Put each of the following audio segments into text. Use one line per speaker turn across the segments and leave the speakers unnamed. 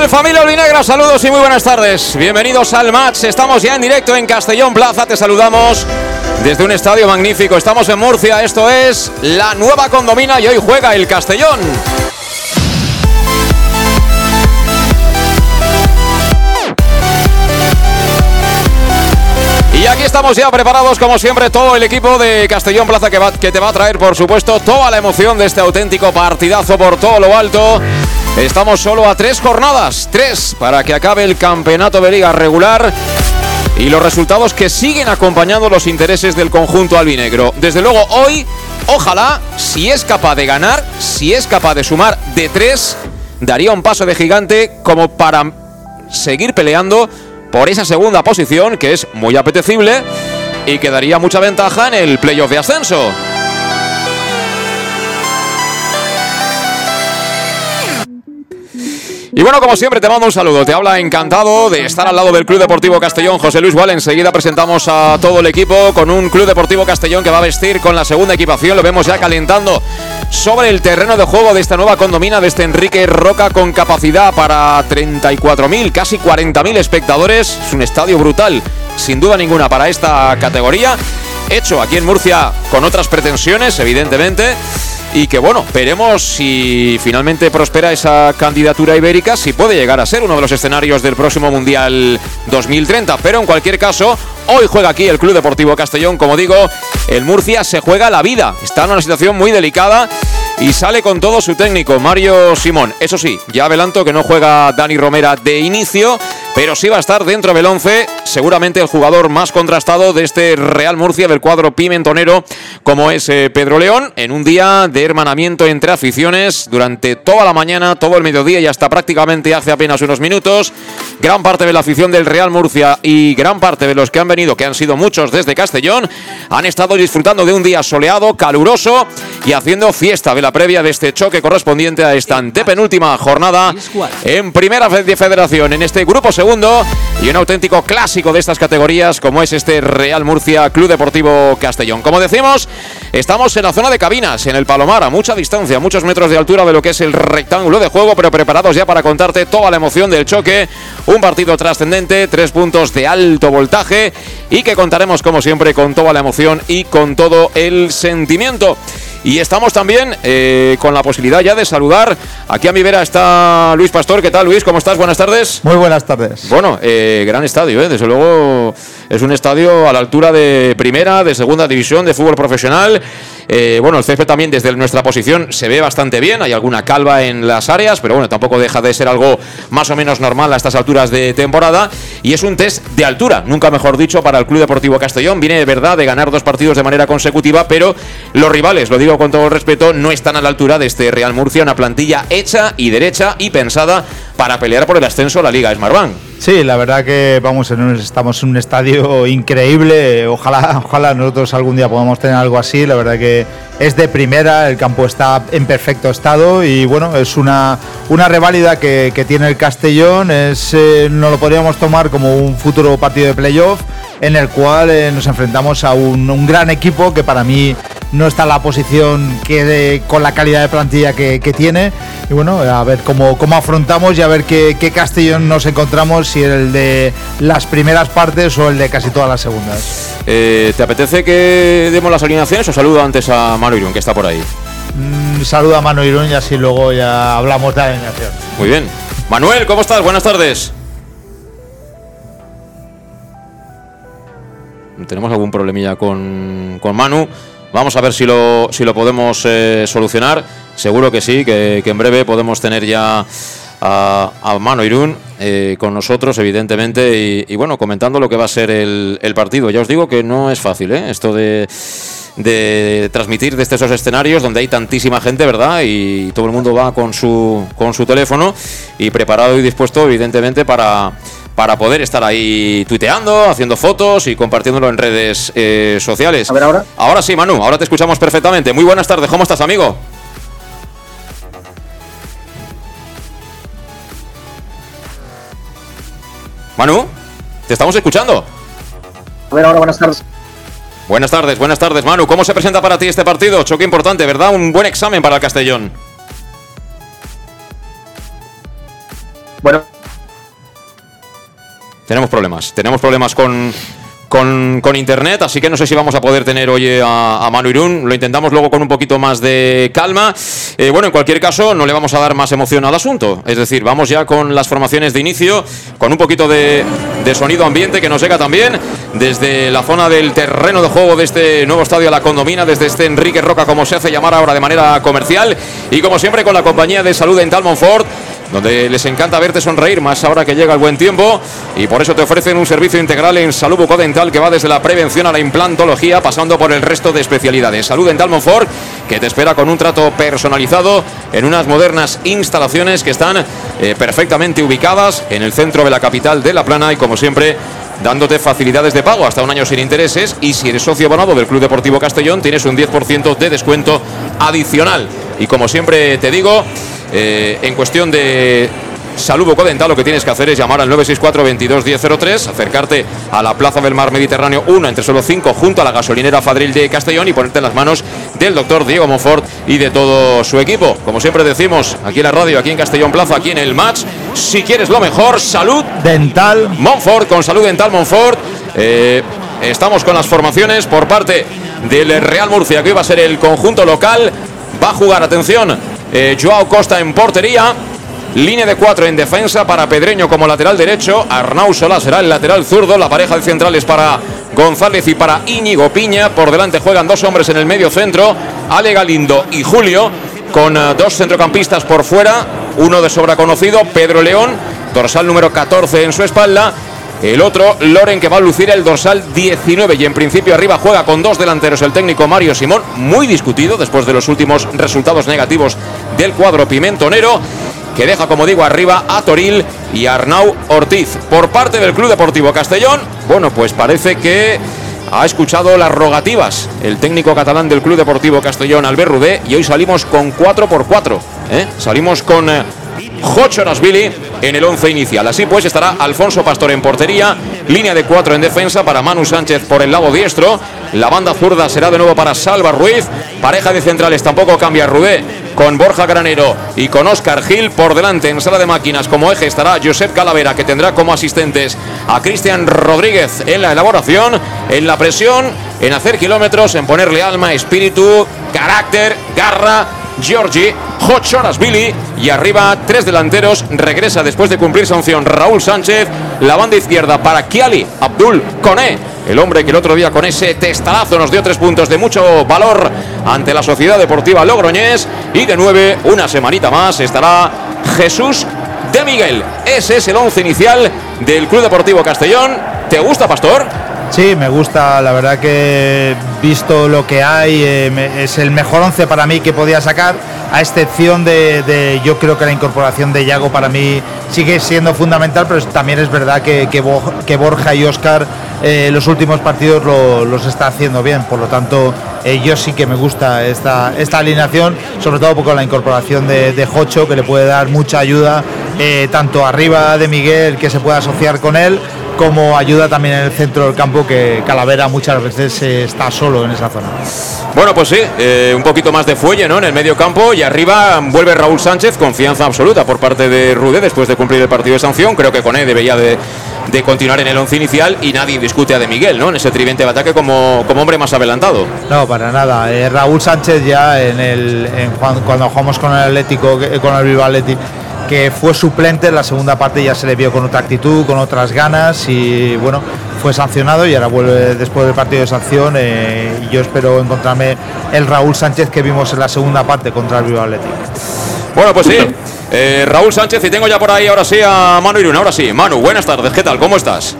Tal familia Olvinegra? Saludos y muy buenas tardes. Bienvenidos al match. Estamos ya en directo en Castellón Plaza. Te saludamos desde un estadio magnífico. Estamos en Murcia. Esto es la nueva condomina y hoy juega el Castellón. Y aquí estamos ya preparados, como siempre, todo el equipo de Castellón Plaza que te va a traer, por supuesto, toda la emoción de este auténtico partidazo por todo lo alto. Estamos solo a tres jornadas, tres, para que acabe el campeonato de liga regular y los resultados que siguen acompañando los intereses del conjunto albinegro. Desde luego, hoy, ojalá, si es capaz de ganar, si es capaz de sumar de tres, daría un paso de gigante como para seguir peleando por esa segunda posición que es muy apetecible y que daría mucha ventaja en el playoff de ascenso. Y bueno, como siempre, te mando un saludo. Te habla encantado de estar al lado del Club Deportivo Castellón, José Luis Val. Enseguida presentamos a todo el equipo con un Club Deportivo Castellón que va a vestir con la segunda equipación. Lo vemos ya calentando sobre el terreno de juego de esta nueva condomina de este Enrique Roca con capacidad para 34.000, casi 40.000 espectadores. Es un estadio brutal, sin duda ninguna, para esta categoría. Hecho aquí en Murcia con otras pretensiones, evidentemente. Y que bueno, veremos si finalmente prospera esa candidatura ibérica, si puede llegar a ser uno de los escenarios del próximo Mundial 2030. Pero en cualquier caso, hoy juega aquí el Club Deportivo Castellón. Como digo, el Murcia se juega la vida. Está en una situación muy delicada y sale con todo su técnico, Mario Simón. Eso sí, ya adelanto que no juega Dani Romera de inicio, pero sí va a estar dentro del 11, seguramente el jugador más contrastado de este Real Murcia del cuadro pimentonero, como es eh, Pedro León, en un día de hermanamiento entre aficiones durante toda la mañana, todo el mediodía y hasta prácticamente hace apenas unos minutos. Gran parte de la afición del Real Murcia y gran parte de los que han venido, que han sido muchos desde Castellón, han estado disfrutando de un día soleado, caluroso y haciendo fiesta de la previa de este choque correspondiente a esta antepenúltima jornada en Primera Fe- Federación, en este grupo segundo y un auténtico clásico de estas categorías como es este Real Murcia Club Deportivo Castellón. Como decimos, estamos en la zona de cabinas, en el Palomar, a mucha distancia, muchos metros de altura de lo que es el rectángulo de juego, pero preparados ya para contarte toda la emoción del choque. Un partido trascendente, tres puntos de alto voltaje y que contaremos como siempre con toda la emoción y con todo el sentimiento. Y estamos también eh, con la posibilidad ya de saludar. Aquí a mi vera está Luis Pastor. ¿Qué tal, Luis? ¿Cómo estás? Buenas tardes.
Muy buenas tardes.
Bueno, eh, gran estadio, ¿eh? desde luego es un estadio a la altura de primera, de segunda división, de fútbol profesional. Eh, bueno, el césped también desde nuestra posición se ve bastante bien, hay alguna calva en las áreas, pero bueno, tampoco deja de ser algo más o menos normal a estas alturas de temporada. Y es un test de altura, nunca mejor dicho, para el Club Deportivo Castellón. Viene de verdad de ganar dos partidos de manera consecutiva, pero los rivales, lo digo con todo respeto, no están a la altura de este Real Murcia, una plantilla hecha y derecha y pensada para pelear por el ascenso a la Liga Smartbank.
Sí, la verdad que vamos, estamos en un estadio increíble. Ojalá, ojalá nosotros algún día podamos tener algo así. La verdad que es de primera, el campo está en perfecto estado y bueno, es una, una reválida que, tiene el Castellón. Es, eh, no lo podríamos tomar como un futuro partido de playoff en el cual eh, nos enfrentamos a un, gran equipo que para mí no está en la posición que con la calidad de plantilla que, tiene. Y bueno, a ver cómo, cómo afrontamos y a ver qué, qué, Castellón nos encontramos, si el de las primeras partes o el de casi todas las segundas.
Eh, ¿Te apetece que demos las alineaciones o saludo antes a Manu Irún, que está por ahí?
Mm, saluda a Manu Irún y así luego ya hablamos de la alineación.
Muy bien. Manuel, ¿cómo estás? Buenas tardes. tenemos algún problemilla con, con Manu. Vamos a ver si lo, si lo podemos eh, solucionar. Seguro que sí, que, en breve podemos tener ya a, a Manu Irún eh, con nosotros, evidentemente, y, bueno, comentando lo que va a ser el, el, partido. Ya os digo que no es fácil, ¿eh? Esto de, de transmitir desde esos escenarios donde hay tantísima gente, ¿verdad? Y todo el mundo va con su, con su teléfono y preparado y dispuesto, evidentemente, para para poder estar ahí tuiteando, haciendo fotos y compartiéndolo en redes eh, sociales.
A ver ahora.
Ahora sí, Manu, ahora te escuchamos perfectamente. Muy buenas tardes, ¿cómo estás, amigo? Manu, ¿te estamos escuchando?
A ver ahora, buenas tardes.
Buenas tardes, buenas tardes, Manu. ¿Cómo se presenta para ti este partido? Choque importante, ¿verdad? Un buen examen para el Castellón.
Bueno,
tenemos problemas. Tenemos problemas con, con, internet, así que no sé si vamos a poder tener hoy a, Manu Irún. Lo intentamos luego con un poquito más de calma. Eh, bueno, en cualquier caso, no le vamos a dar más emoción al asunto. Es decir, vamos ya con las formaciones de inicio, con un poquito de, de sonido ambiente que nos llega también desde la zona del terreno de juego de este nuevo estadio La Condomina, desde este Enrique Roca, como se hace llamar ahora de manera comercial. Y como siempre, con la compañía de salud Dental Monfort donde les encanta verte sonreír más ahora que llega el buen tiempo y por eso te ofrecen un servicio integral en salud bucodental que va desde la prevención a la implantología pasando por el resto de especialidades. Salud Dental Monfort que te espera con un trato personalizado en unas modernas instalaciones que están eh, perfectamente ubicadas en el centro de la capital de La Plana y como siempre dándote facilidades de pago hasta un año sin intereses y si eres socio abonado del Club Deportivo Castellón tienes un 10% de descuento adicional. Y como siempre te digo, eh, en cuestión de salud bucodental, lo que tienes que hacer es llamar al 964 22 1003, acercarte a la Plaza del Mar Mediterráneo 1 entre solo 5 junto a la gasolinera Fadril de Castellón y ponerte en las manos del doctor Diego Monfort y de todo su equipo. Como siempre decimos, aquí en la radio, aquí en Castellón Plaza, aquí en el match, si quieres lo mejor, salud
dental
Monfort, con salud dental Monfort. Eh, estamos con las formaciones por parte del Real Murcia, que iba a ser el conjunto local. Va a jugar, atención, eh, Joao Costa en portería. Línea de cuatro en defensa para Pedreño como lateral derecho. Arnau Solá será el lateral zurdo. La pareja de centrales para González y para Íñigo Piña. Por delante juegan dos hombres en el medio centro. Ale Galindo y Julio. Con eh, dos centrocampistas por fuera. Uno de sobra conocido, Pedro León. Dorsal número 14 en su espalda. El otro, Loren, que va a lucir el dorsal 19 y en principio arriba juega con dos delanteros el técnico Mario Simón, muy discutido después de los últimos resultados negativos del cuadro pimentonero, que deja, como digo, arriba a Toril y Arnau Ortiz. Por parte del Club Deportivo Castellón, bueno, pues parece que ha escuchado las rogativas el técnico catalán del Club Deportivo Castellón, Albert Rudé, y hoy salimos con 4 por 4 ¿eh? Salimos con... Eh, Billy en el 11 inicial. Así pues estará Alfonso Pastor en portería, línea de cuatro en defensa para Manu Sánchez por el lado diestro, la banda zurda será de nuevo para Salva Ruiz, pareja de centrales tampoco cambia Rudé con Borja Granero y con Oscar Gil por delante. En sala de máquinas como eje estará Josep Calavera que tendrá como asistentes a Cristian Rodríguez en la elaboración, en la presión, en hacer kilómetros, en ponerle alma, espíritu, carácter, garra. Giorgi, Billy y arriba tres delanteros. Regresa después de cumplir sanción Raúl Sánchez. La banda izquierda para Kiali Abdul Kone, el hombre que el otro día con ese testarazo nos dio tres puntos de mucho valor ante la Sociedad Deportiva Logroñés. Y de nueve, una semanita más, estará Jesús de Miguel. Ese es el once inicial del Club Deportivo Castellón. ¿Te gusta, Pastor?
Sí, me gusta, la verdad que visto lo que hay, eh, es el mejor once para mí que podía sacar, a excepción de, yo creo que la incorporación de Yago para mí sigue siendo fundamental, pero también es verdad que, que, Borja y Oscar eh, los últimos partidos los está haciendo bien, por lo tanto eh, yo sí que me gusta esta, esta alineación, sobre todo con la incorporación de, de Jocho, que le puede dar mucha ayuda, tanto arriba de Miguel, que se pueda asociar con él, como ayuda también en el centro del campo que Calavera muchas veces eh, está solo en esa zona.
Bueno, pues sí, eh, un poquito más de fuelle ¿no? en el medio campo y arriba vuelve Raúl Sánchez, confianza absoluta por parte de Rude después de cumplir el partido de sanción. Creo que con él debería de, continuar en el once inicial y nadie discute a De Miguel ¿no? en ese tridente de ataque como, como hombre más adelantado.
No, para nada. Eh, Raúl Sánchez ya en el cuando, jugamos con el Atlético, con el Bilbao Atlético que fue suplente en la segunda parte ya se le vio con otra actitud, con otras ganas y bueno, fue sancionado y ahora vuelve después del partido de sanción eh, y yo espero encontrarme el Raúl Sánchez que vimos en la segunda parte contra el Bilbao Athletic.
Bueno, pues sí, eh, Raúl Sánchez y tengo ya por ahí ahora sí a Manu Irún, ahora sí. Manu, buenas tardes, ¿qué tal? ¿Cómo estás?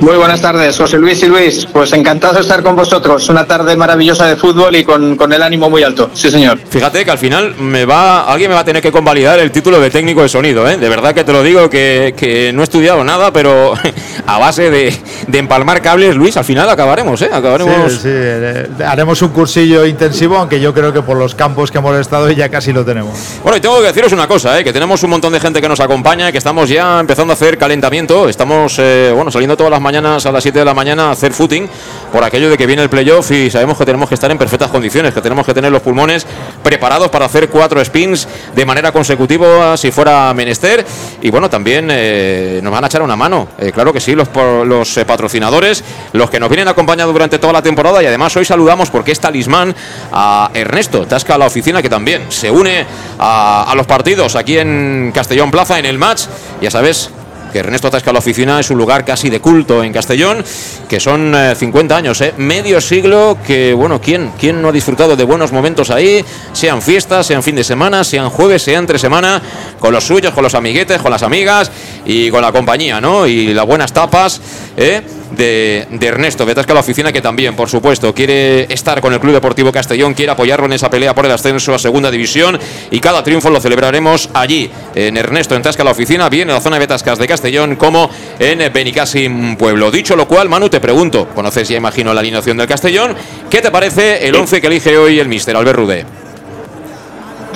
Muy buenas tardes, José Luis y Luis. Pues encantado de estar con vosotros. Una tarde maravillosa de fútbol y con, el ánimo muy alto. Sí, señor.
Fíjate que al final me va, alguien me va a tener que convalidar el título de técnico de sonido. ¿eh? De verdad que te lo digo que, no he estudiado nada, pero a base de, empalmar cables, Luis, al final acabaremos. ¿eh? acabaremos.
Sí, sí, eh, haremos un cursillo intensivo, aunque yo creo que por los campos que hemos estado ya casi lo tenemos.
Bueno, y tengo que deciros una cosa, ¿eh? que tenemos un montón de gente que nos acompaña, que estamos ya empezando a hacer calentamiento. Estamos, eh, bueno, saliendo todas las mañanas a las 7 de la mañana a hacer footing por aquello de que viene el playoff y sabemos que tenemos que estar en perfectas condiciones, que tenemos que tener los pulmones preparados para hacer cuatro spins de manera consecutiva si fuera menester. Y bueno, también eh, nos van a echar una mano, eh, claro que sí, los, los eh, patrocinadores, los que nos vienen acompañando durante toda la temporada y además hoy saludamos porque es talismán a Ernesto Tasca la oficina que también se une a, a los partidos aquí en Castellón Plaza en el match. Ya sabes, que Ernesto Tasca la oficina es un lugar casi de culto en Castellón, que son 50 eh, años, eh, medio siglo, que bueno, ¿quién, ¿quién no ha disfrutado de buenos momentos ahí? Sean fiestas, sean fin de semana, sean jueves, sean entre semana, con los suyos, con los amiguetes, con las amigas y con la compañía, ¿no? Y las buenas tapas, ¿eh? De, Ernesto de Tasca la oficina, que también, por supuesto, quiere estar con el Club Deportivo Castellón, quiere apoyarlo en esa pelea por el ascenso a Segunda División y cada triunfo lo celebraremos allí, en Ernesto, en Tasca la oficina, bien en la zona de Betascas de Castellón, como en Benicassim Pueblo. Dicho lo cual, Manu, te pregunto, conoces ya imagino la alineación del Castellón, ¿qué te parece el 11 que elige hoy el míster Albert Rude?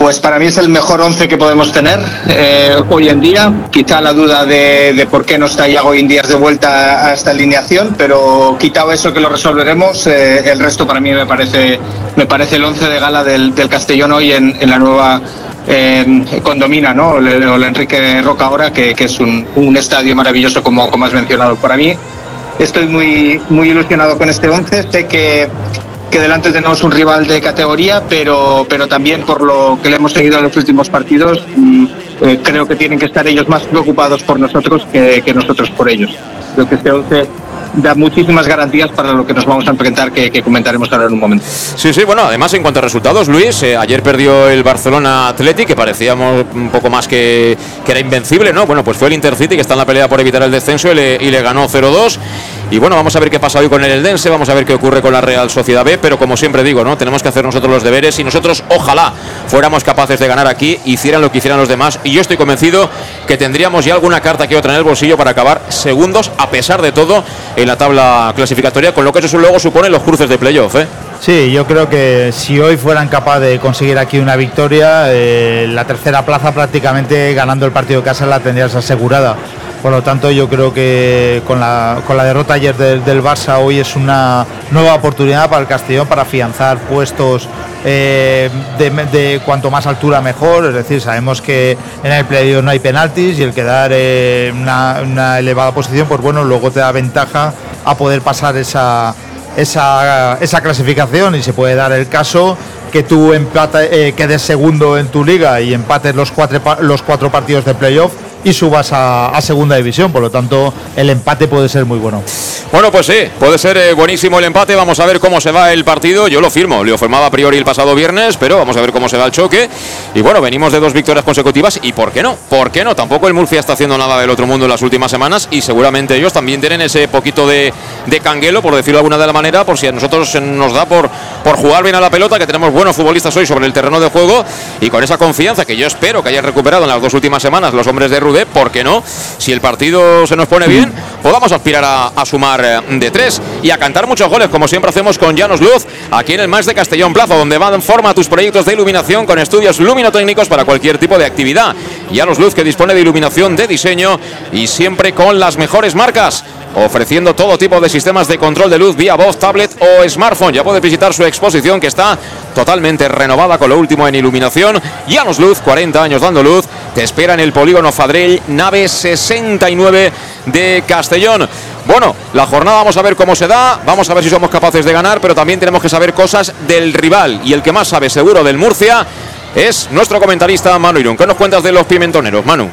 Pues para mí es el mejor once que podemos tener eh, hoy en día. Quizá la duda de, por qué no está Iago Indias de vuelta a esta alineación, pero quitado eso que lo resolveremos, eh, el resto para mí me parece, me parece el once de gala del, Castellón hoy en, la nueva eh, condomina, ¿no? El, Enrique Roca que, es un, estadio maravilloso como, como has mencionado. Para mí estoy muy, muy ilusionado con este once. Sé que que delante tenemos un rival de categoría, pero, pero también por lo que le hemos seguido en los últimos partidos, eh, creo que tienen que estar ellos más preocupados por nosotros que, que nosotros por ellos. Creo que este 11 da muchísimas garantías para lo que nos vamos a enfrentar, que, comentaremos ahora en un momento.
Sí, sí, bueno, además en cuanto a resultados, Luis, eh, ayer perdió el Barcelona Athletic, que parecíamos un poco más que, que, era invencible, ¿no? Bueno, pues fue el Intercity, que está en la pelea por evitar el descenso y le, y le ganó 0-2. Y bueno, vamos a ver qué pasa hoy con el Eldense, vamos a ver qué ocurre con la Real Sociedad B, pero como siempre digo, ¿no? Tenemos que hacer nosotros los deberes y nosotros ojalá fuéramos capaces de ganar aquí, hicieran lo que hicieran los demás. Y yo estoy convencido que tendríamos ya alguna carta que otra en el bolsillo para acabar segundos, a pesar de todo, en la tabla clasificatoria, con lo que eso luego supone los cruces de playoff. ¿eh?
Sí, yo creo que si hoy fueran capaces de conseguir aquí una victoria, eh, la tercera plaza prácticamente ganando el partido de casa la tendrías asegurada. Por lo tanto, yo creo que con la, derrota ayer del, Barça hoy es una nueva oportunidad para el Castellón para afianzar puestos eh, de, cuanto más altura mejor. Es decir, sabemos que en el playoff no hay penaltis y el quedar en una, elevada posición, pues bueno, luego te da ventaja a poder pasar esa, esa, esa clasificación y se puede dar el caso que tú empate, eh, quedes segundo en tu liga y empates los cuatro, los cuatro partidos de playoff y subas a, segunda división. Por lo tanto, el empate puede ser muy bueno.
Bueno, pues sí, puede ser eh, buenísimo el empate. Vamos a ver cómo se va el partido. Yo lo firmo, lo firmaba a priori el pasado viernes, pero vamos a ver cómo se va el choque. Y bueno, venimos de dos victorias consecutivas. ¿Y por qué no? ¿Por qué no? Tampoco el Murcia está haciendo nada del otro mundo en las últimas semanas y seguramente ellos también tienen ese poquito de de canguelo, por decirlo de alguna de la manera, por si a nosotros nos da por, por jugar bien a la pelota, que tenemos buenos futbolistas hoy sobre el terreno de juego y con esa confianza que yo espero que hayan recuperado en las dos últimas semanas los hombres de ¿por qué no? Si el partido se nos pone bien, podamos aspirar a, sumar eh, de tres y a cantar muchos goles, como siempre hacemos con Llanos Luz, aquí en el Más de Castellón Plaza, donde van en forma tus proyectos de iluminación con estudios luminotécnicos para cualquier tipo de actividad. Llanos Luz que dispone de iluminación de diseño y siempre con las mejores marcas ofreciendo todo tipo de sistemas de control de luz vía voz, tablet o smartphone. Ya puedes visitar su exposición que está totalmente renovada con lo último en iluminación. Llanos Luz, 40 años dando luz, te espera en el polígono Fadrell, nave 69 de Castellón. Bueno, la jornada vamos a ver cómo se da, vamos a ver si somos capaces de ganar, pero también tenemos que saber cosas del rival. Y el que más sabe seguro del Murcia es nuestro comentarista Manu Irún. ¿Qué nos cuentas de los pimentoneros, Manu?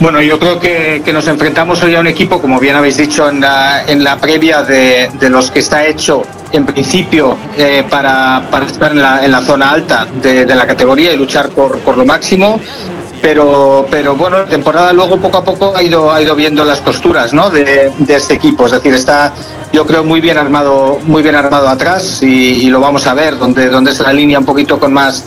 Bueno, yo creo que, nos enfrentamos hoy a un equipo, como bien habéis dicho en la, en la previa, de, los que está hecho en principio eh, para, estar en la, en la, zona alta de, la categoría y luchar por, por lo máximo. Pero, pero bueno, la temporada luego poco a poco ha ido, ha ido viendo las costuras ¿no? de, este equipo. Es decir, está yo creo muy bien armado, muy bien armado atrás y, lo vamos a ver, donde, donde es la línea un poquito con más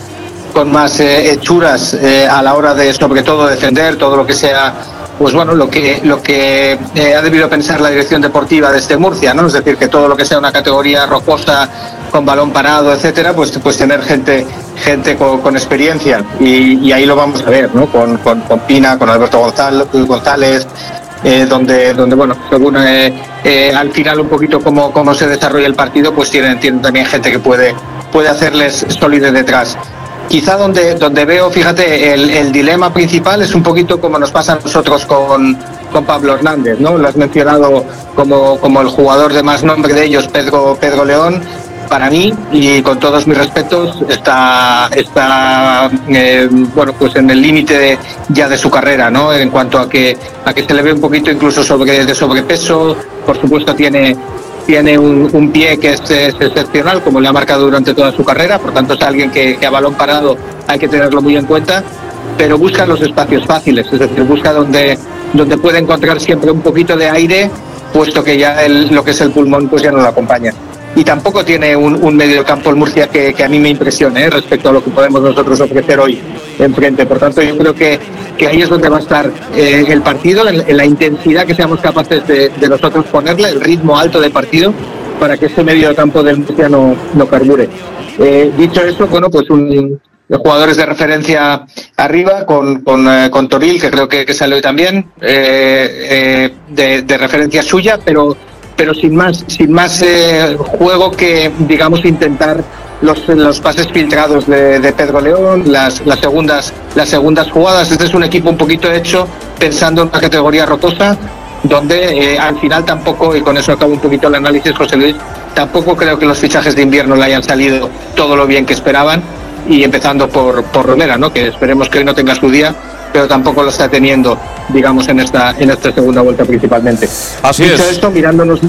con más eh, hechuras eh, a la hora de sobre todo defender todo lo que sea pues bueno lo que lo que eh, ha debido pensar la dirección deportiva de este Murcia no es decir que todo lo que sea una categoría rocosa con balón parado etcétera pues pues tener gente gente con, experiencia. Y, ahí lo vamos a ver no con, con, Pina con Alberto González, donde donde bueno según al final un poquito cómo, cómo se desarrolla el partido pues tienen, tienen también gente que puede puede hacerles sólidos detrás quizá donde, donde veo, fíjate, el, dilema principal es un poquito como nos pasa a nosotros con, con Pablo Hernández, ¿no? Lo has mencionado como, como el jugador de más nombre de ellos, Pedro, Pedro León. Para mí, y con todos mis respetos, está, está eh, bueno, pues en el límite ya de su carrera, ¿no? En cuanto a que, a que se le ve un poquito incluso sobre, de sobrepeso, por supuesto tiene tiene un, pie que es, excepcional, como le ha marcado durante toda su carrera, por tanto es alguien que, a balón parado hay que tenerlo muy en cuenta, pero busca los espacios fáciles, es decir, busca donde, donde puede encontrar siempre un poquito de aire, puesto que ya lo que es el pulmón pues ya no lo acompaña y tampoco tiene un, medio campo el Murcia que, a mí me impresione ¿eh? respecto a lo que podemos nosotros ofrecer hoy enfrente. Por tanto, yo creo que, que ahí es donde va a estar eh, el partido, en, la intensidad que seamos capaces de, nosotros ponerle, el ritmo alto del partido, para que ese medio campo del Murcia no, no carbure. Eh, dicho esto, bueno, pues un, jugadores de referencia arriba con, con, Toril, que creo que, que sale hoy también, de, de, referencia suya, pero pero sin más, sin más eh, juego que, digamos, intentar los, los pases filtrados de, Pedro León, las, las, segundas, las segundas jugadas. Este es un equipo un poquito hecho pensando en una categoría rotosa, donde eh, al final tampoco, y con eso acabo un poquito el análisis, José Luis, tampoco creo que los fichajes de invierno le hayan salido todo lo bien que esperaban, y empezando por, por Romera, ¿no? que esperemos que hoy no tenga su día, pero tampoco lo está teniendo, digamos, en esta, en esta segunda vuelta principalmente.
Así
Dicho
es.
esto, mirándonos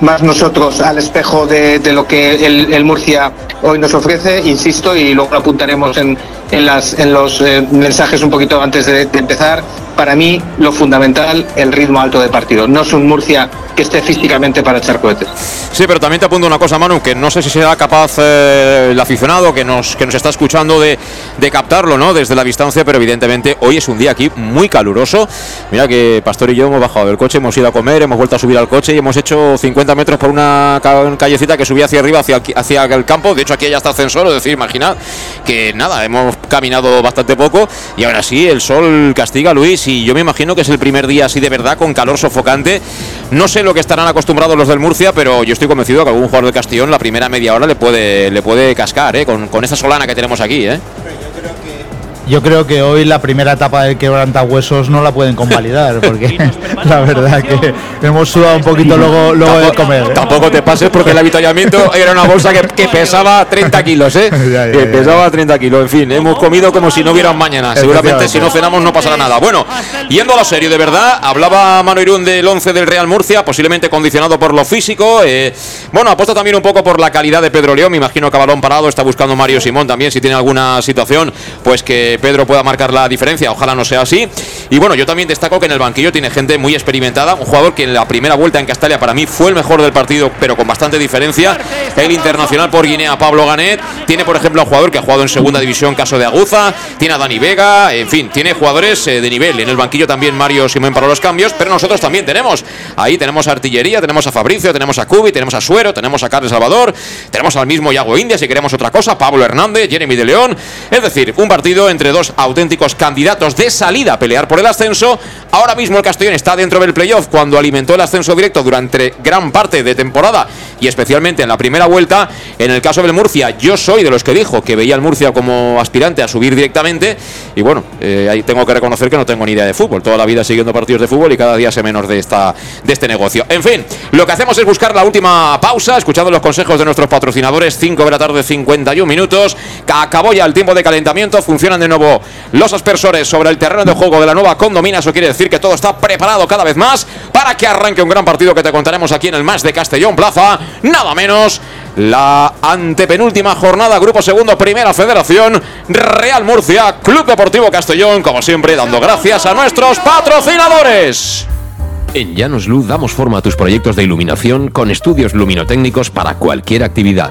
más nosotros al espejo de, lo que el, Murcia hoy nos ofrece, insisto, y luego apuntaremos en, en, las, en los eh, mensajes un poquito antes de, empezar. Para mí, lo fundamental, el ritmo alto de partido. No es un Murcia que esté físicamente para echar cohetes.
Sí, pero también te apunto una cosa, Manu, que no sé si será capaz eh, el aficionado que nos, que nos está escuchando de, captarlo ¿no? desde la distancia, pero evidentemente hoy es un día aquí muy caluroso. Mira que Pastor y yo hemos bajado del coche, hemos ido a comer, hemos vuelto a subir al coche y hemos hecho 50 metros por una callecita que subía hacia arriba, hacia, hacia el campo. De hecho, aquí ya está ascensor, es decir, imaginad que nada, hemos caminado bastante poco y ahora sí, el sol castiga, Luis, y yo me imagino que es el primer día así de verdad, con calor sofocante. No sé lo que estarán acostumbrados los del Murcia, pero yo estoy convencido que algún jugador de Castellón la primera media hora le puede, le puede cascar, ¿eh? con, con esa solana que tenemos aquí. ¿eh?
Yo creo que hoy la primera etapa del quebrantahuesos no la pueden convalidar, porque la verdad que hemos sudado un poquito luego, luego de comer.
¿eh? Tampoco te pases porque el avituallamiento era una bolsa que, pesaba 30 kilos, ¿eh? que pesaba 30 kilos. En fin, hemos comido como si no hubiera un mañana. Seguramente si no cenamos no pasará nada. Bueno, yendo a la serie, de verdad, hablaba Manu Irún del 11 del Real Murcia, posiblemente condicionado por lo físico. Eh, bueno, apuesta también un poco por la calidad de Pedro León. Me imagino que a balón parado está buscando Mario Simón también, si tiene alguna situación, pues que Pedro pueda marcar la diferencia. Ojalá no sea así. Y bueno, yo también destaco que en el banquillo tiene gente muy experimentada. Un jugador que en la primera vuelta en Castalia para mí fue el mejor del partido, pero con bastante diferencia. El internacional por Guinea, Pablo Ganet. Tiene, por ejemplo, a un jugador que ha jugado en segunda división, caso de Aguza. Tiene a Dani Vega. En fin, tiene jugadores eh, de nivel. En el banquillo también Mario Simón para los cambios. Pero nosotros también tenemos. Ahí tenemos artillería, tenemos a Fabricio, tenemos a Cubi, tenemos a Suero, tenemos a Carles Salvador. Tenemos al mismo Yago India, si queremos otra cosa. Pablo Hernández, Jeremy de León. Es decir, un partido entre dos auténticos candidatos de salida a pelear por el ascenso. Ahora mismo el Castellón está dentro del playoff cuando alimentó el ascenso directo durante gran parte de temporada y especialmente en la primera vuelta. En el caso del Murcia, yo soy de los que dijo que veía al Murcia como aspirante a subir directamente. Y bueno, eh, ahí tengo que reconocer que no tengo ni idea de fútbol. Toda la vida siguiendo partidos de fútbol y cada día sé menos de, esta, de este negocio. En fin, lo que hacemos es buscar la última pausa, escuchando los consejos de nuestros patrocinadores. 5 de la tarde, 51 minutos. Acabó ya el tiempo de calentamiento. Funcionan de nuevo los aspersores sobre el terreno de juego de la nueva condomina. Eso quiere decir que todo está preparado cada vez más para que arranque un gran partido que te contaremos aquí en el Más de Castellón Plaza. Nada menos la antepenúltima jornada, Grupo Segundo, Primera Federación, Real Murcia, Club Deportivo Castellón, como siempre, dando gracias a nuestros patrocinadores.
En Llanos Luz damos forma a tus proyectos de iluminación con estudios luminotécnicos para cualquier actividad.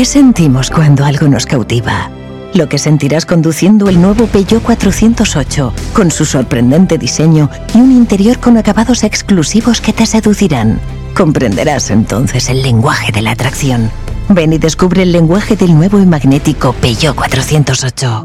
¿Qué sentimos cuando algo nos cautiva? Lo que sentirás conduciendo el nuevo Peugeot 408, con su sorprendente diseño y un interior con acabados exclusivos que te seducirán. Comprenderás entonces el lenguaje de la atracción. Ven y descubre el lenguaje del nuevo y magnético Peugeot 408.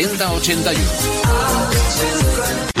81.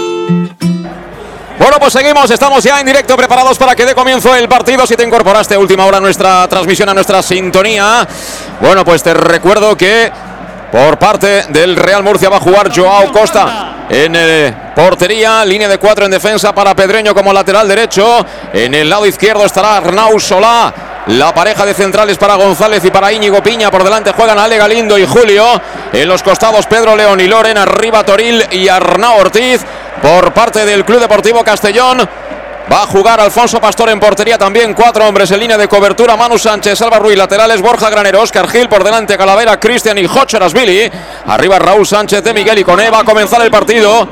Bueno, pues seguimos, estamos ya en directo preparados para que dé comienzo el partido. Si te incorporaste a última hora a nuestra transmisión, a nuestra sintonía. Bueno, pues te recuerdo que por parte del Real Murcia va a jugar Joao Costa en eh, portería, línea de cuatro en defensa para Pedreño como lateral derecho. En el lado izquierdo estará Arnau Solá. La pareja de centrales para González y para Íñigo Piña. Por delante juegan Ale Galindo y Julio. En los costados Pedro León y Loren. Arriba Toril y Arnau Ortiz. Por parte del Club Deportivo Castellón. Va a jugar Alfonso Pastor en portería también. Cuatro hombres en línea de cobertura. Manu Sánchez, Salva Ruiz, laterales. Borja Granero, Oscar Gil por delante. Calavera, Cristian y Hocheras Billy. Arriba Raúl Sánchez de Miguel y con Eva. Va a comenzar el partido.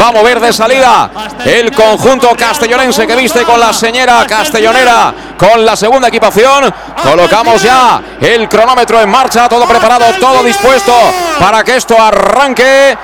Va a mover de salida el conjunto castellonense que viste con la señora castellonera con la segunda equipación. Colocamos ya el cronómetro en marcha, todo preparado, todo dispuesto para que esto arranque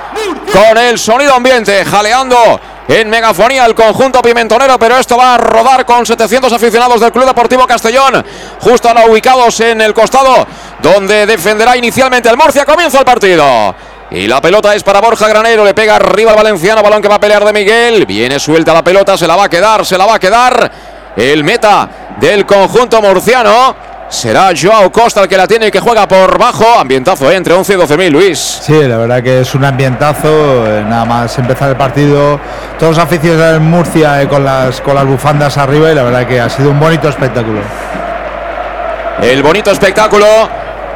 con el sonido ambiente, jaleando en megafonía el conjunto pimentonero, pero esto va a rodar con 700 aficionados del Club Deportivo Castellón, justo ahora ubicados en el costado donde defenderá inicialmente el Murcia. Comienza el partido. Y la pelota es para Borja Granero. Le pega arriba al valenciano. Balón que va a pelear de Miguel. Viene suelta la pelota. Se la va a quedar. Se la va a quedar. El meta del conjunto murciano. Será Joao Costa el que la tiene y que juega por bajo. Ambientazo ¿eh? entre 11 y 12 mil, Luis.
Sí, la verdad que es un ambientazo. eh, nada más empezar el partido, todos los aficionados del Murcia eh, con, las, con las bufandas arriba y la verdad que ha sido un bonito espectáculo.
El bonito espectáculo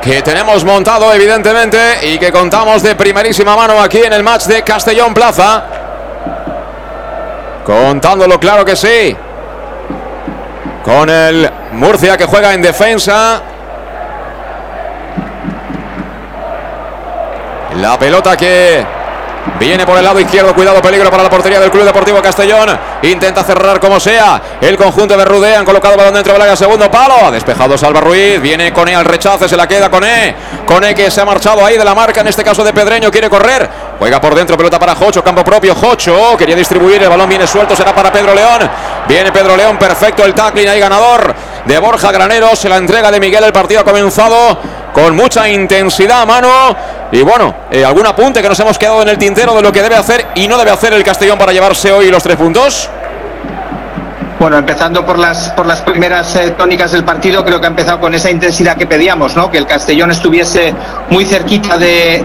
que tenemos montado, evidentemente, y que contamos de primerísima mano aquí en el match de Castellón Plaza. Contándolo, claro que sí. Con el Murcia que juega en defensa. La pelota que viene por el lado izquierdo. Cuidado, peligro para la portería del Club Deportivo Castellón. Intenta cerrar como sea. El conjunto de Rudé han colocado balón dentro del área. Segundo palo. Despejado Salva Ruiz. Viene Cone al rechace. Se la queda Cone. Cone que se ha marchado ahí de la marca. En este caso de Pedreño. Quiere correr. Juega por dentro. Pelota para Jocho. Campo propio. Jocho. Quería distribuir. El balón viene suelto. Será para Pedro León. Viene Pedro León. Perfecto el tackling. Ahí ganador de Borja Granero. Se la entrega de Miguel. El partido ha comenzado con mucha intensidad a mano. Y bueno, eh, algún apunte que nos hemos quedado en el tintero de lo que debe hacer y no debe hacer el Castellón para llevarse hoy los tres puntos.
Bueno, empezando por las por las primeras eh, tónicas del partido, creo que ha empezado con esa intensidad que pedíamos, ¿no? Que el Castellón estuviese muy cerquita de,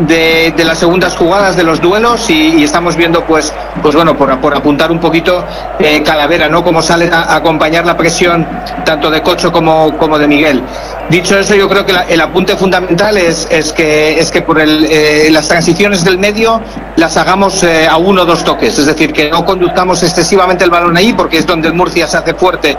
de- las segundas jugadas de los duelos y, estamos viendo, pues, pues bueno, por, por apuntar un poquito eh, Calavera, ¿no? Cómo salen a, acompañar la presión tanto de Cocho como, como de Miguel. Dicho eso, yo creo que la- el apunte fundamental es, es que es que por el, eh, las transiciones del medio las hagamos a uno o dos toques, es decir, que no conduzcamos excesivamente el balón ahí, porque es donde el Murcia se hace fuerte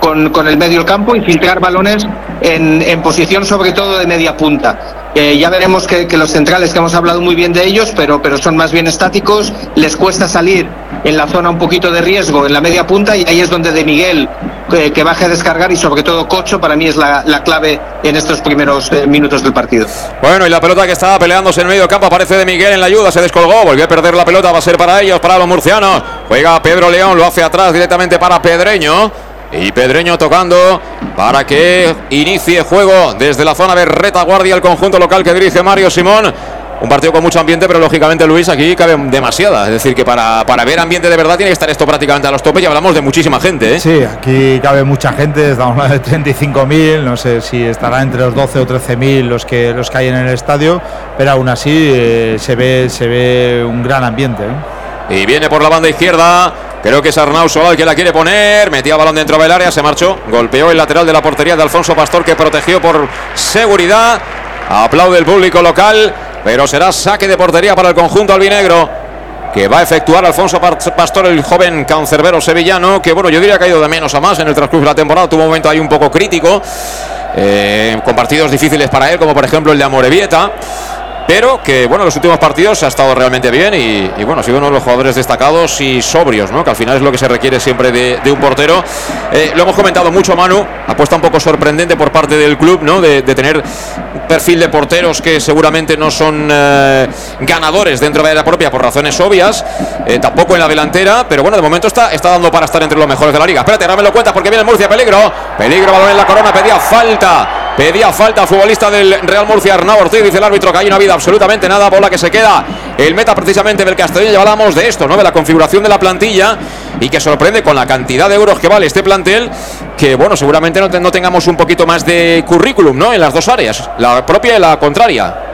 con, con el medio del campo y filtrar balones en, en posición sobre todo de media punta. Eh, ya veremos que, que los centrales, que hemos hablado muy bien de ellos, pero, pero son más bien estáticos, les cuesta salir en la zona un poquito de riesgo, en la media punta, y ahí es donde de Miguel, eh, que baje a descargar, y sobre todo Cocho, para mí es la, la clave en estos primeros eh, minutos del partido.
Bueno, y la pelota que estaba peleándose en medio campo aparece de Miguel en la ayuda, se descolgó, volvió a perder la pelota, va a ser para ellos, para los murcianos. Juega Pedro León, lo hace atrás directamente para Pedreño. Y Pedreño tocando para que inicie juego desde la zona de retaguardia el conjunto local que dirige Mario Simón. Un partido con mucho ambiente, pero lógicamente Luis aquí cabe demasiada. Es decir, que para, para ver ambiente de verdad tiene que estar esto prácticamente a los topes y hablamos de muchísima gente. ¿eh?
Sí, aquí cabe mucha gente, estamos hablando de 35.000, no sé si estará entre los 12 o 13.000 los que, los que hay en el estadio, pero aún así eh, se, ve, se ve un gran ambiente. ¿eh?
Y viene por la banda izquierda. Creo que es Arnau Solal que la quiere poner. Metía balón dentro del área, se marchó. Golpeó el lateral de la portería de Alfonso Pastor que protegió por seguridad. Aplaude el público local. Pero será saque de portería para el conjunto albinegro. Que va a efectuar Alfonso Pastor, el joven cancerbero sevillano. Que bueno, yo diría que ha ido de menos a más en el transcurso de la temporada. Tuvo un momento ahí un poco crítico. eh, con partidos difíciles para él, como por ejemplo el de Amorebieta pero que bueno, en los últimos partidos ha estado realmente bien y, y, bueno, ha sido uno de los jugadores destacados y sobrios, ¿no? que al final es lo que se requiere siempre de, de un portero. Eh, lo hemos comentado mucho, Manu, apuesta un poco sorprendente por parte del club, ¿no? de, de tener un perfil de porteros que seguramente no son eh, ganadores dentro de la propia por razones obvias, eh, tampoco en la delantera, pero bueno, de momento está, está dando para estar entre los mejores de la liga. Espérate, ahora me lo cuentas porque viene el Murcia, peligro, peligro, balón en la corona, pedía falta. Pedía falta futbolista del Real Murcia, Arnau Ortiz, dice el árbitro que ahí no ha habido absolutamente nada, bola que se queda. El meta precisamente del Castellón, ya hablamos de esto, ¿no? De la configuración de la plantilla y que sorprende con la cantidad de euros que vale este plantel, que bueno, seguramente no, no tengamos un poquito más de currículum, ¿no? En las dos áreas, la propia y la contraria.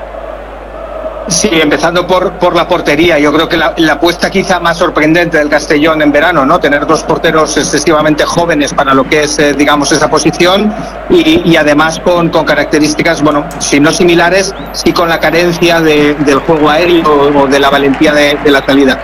Sí, empezando por, por la portería, yo creo que la, la, apuesta quizá más sorprendente del Castellón en verano, ¿no? Tener dos porteros excesivamente jóvenes para lo que es, eh, digamos, esa posición y, y además con, con, características, bueno, si no similares, sí con la carencia de, del juego aéreo o de la valentía de, de la salida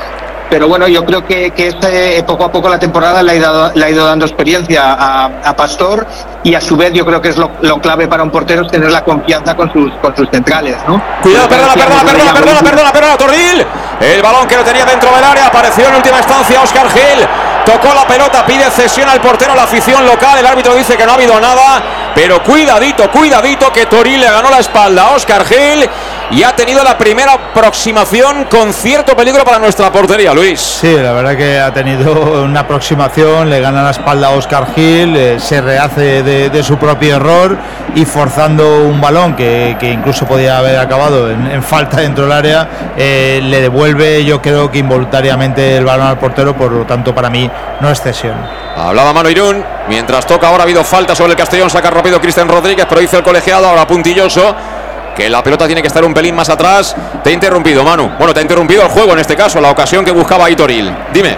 pero bueno, yo creo que, que este, poco a poco la temporada le ha ido, le ha ido dando experiencia a, a, Pastor y a su vez yo creo que es lo, lo, clave para un portero es tener la confianza con sus, con sus centrales, ¿no?
Cuidado, perdona, perdona, perdona, perdona, perdona, perdona, Torril. El balón que lo tenía dentro del área apareció en última instancia Oscar Gil. Tocó la pelota, pide cesión al portero, la afición local. El árbitro dice que no ha habido nada. Pero cuidadito, cuidadito, que Toril le ganó la espalda a Oscar Gil. Y ha tenido la primera aproximación con cierto peligro para nuestra portería, Luis.
Sí, la verdad que ha tenido una aproximación, le gana la espalda a Oscar Gil, eh, se rehace de, su propio error y forzando un balón que, incluso podía haber acabado en, falta dentro del área, eh, le devuelve yo creo que involuntariamente el balón al portero, por lo tanto para mí no es cesión.
Hablaba Mano Irún, mientras toca ahora ha habido falta sobre el Castellón, saca rápido Cristian Rodríguez, pero dice el colegiado, ahora puntilloso que la pelota tiene que estar un pelín más atrás. Te he interrumpido, Manu. Bueno, te ha interrumpido el juego en este caso, la ocasión que buscaba Itoril. Dime.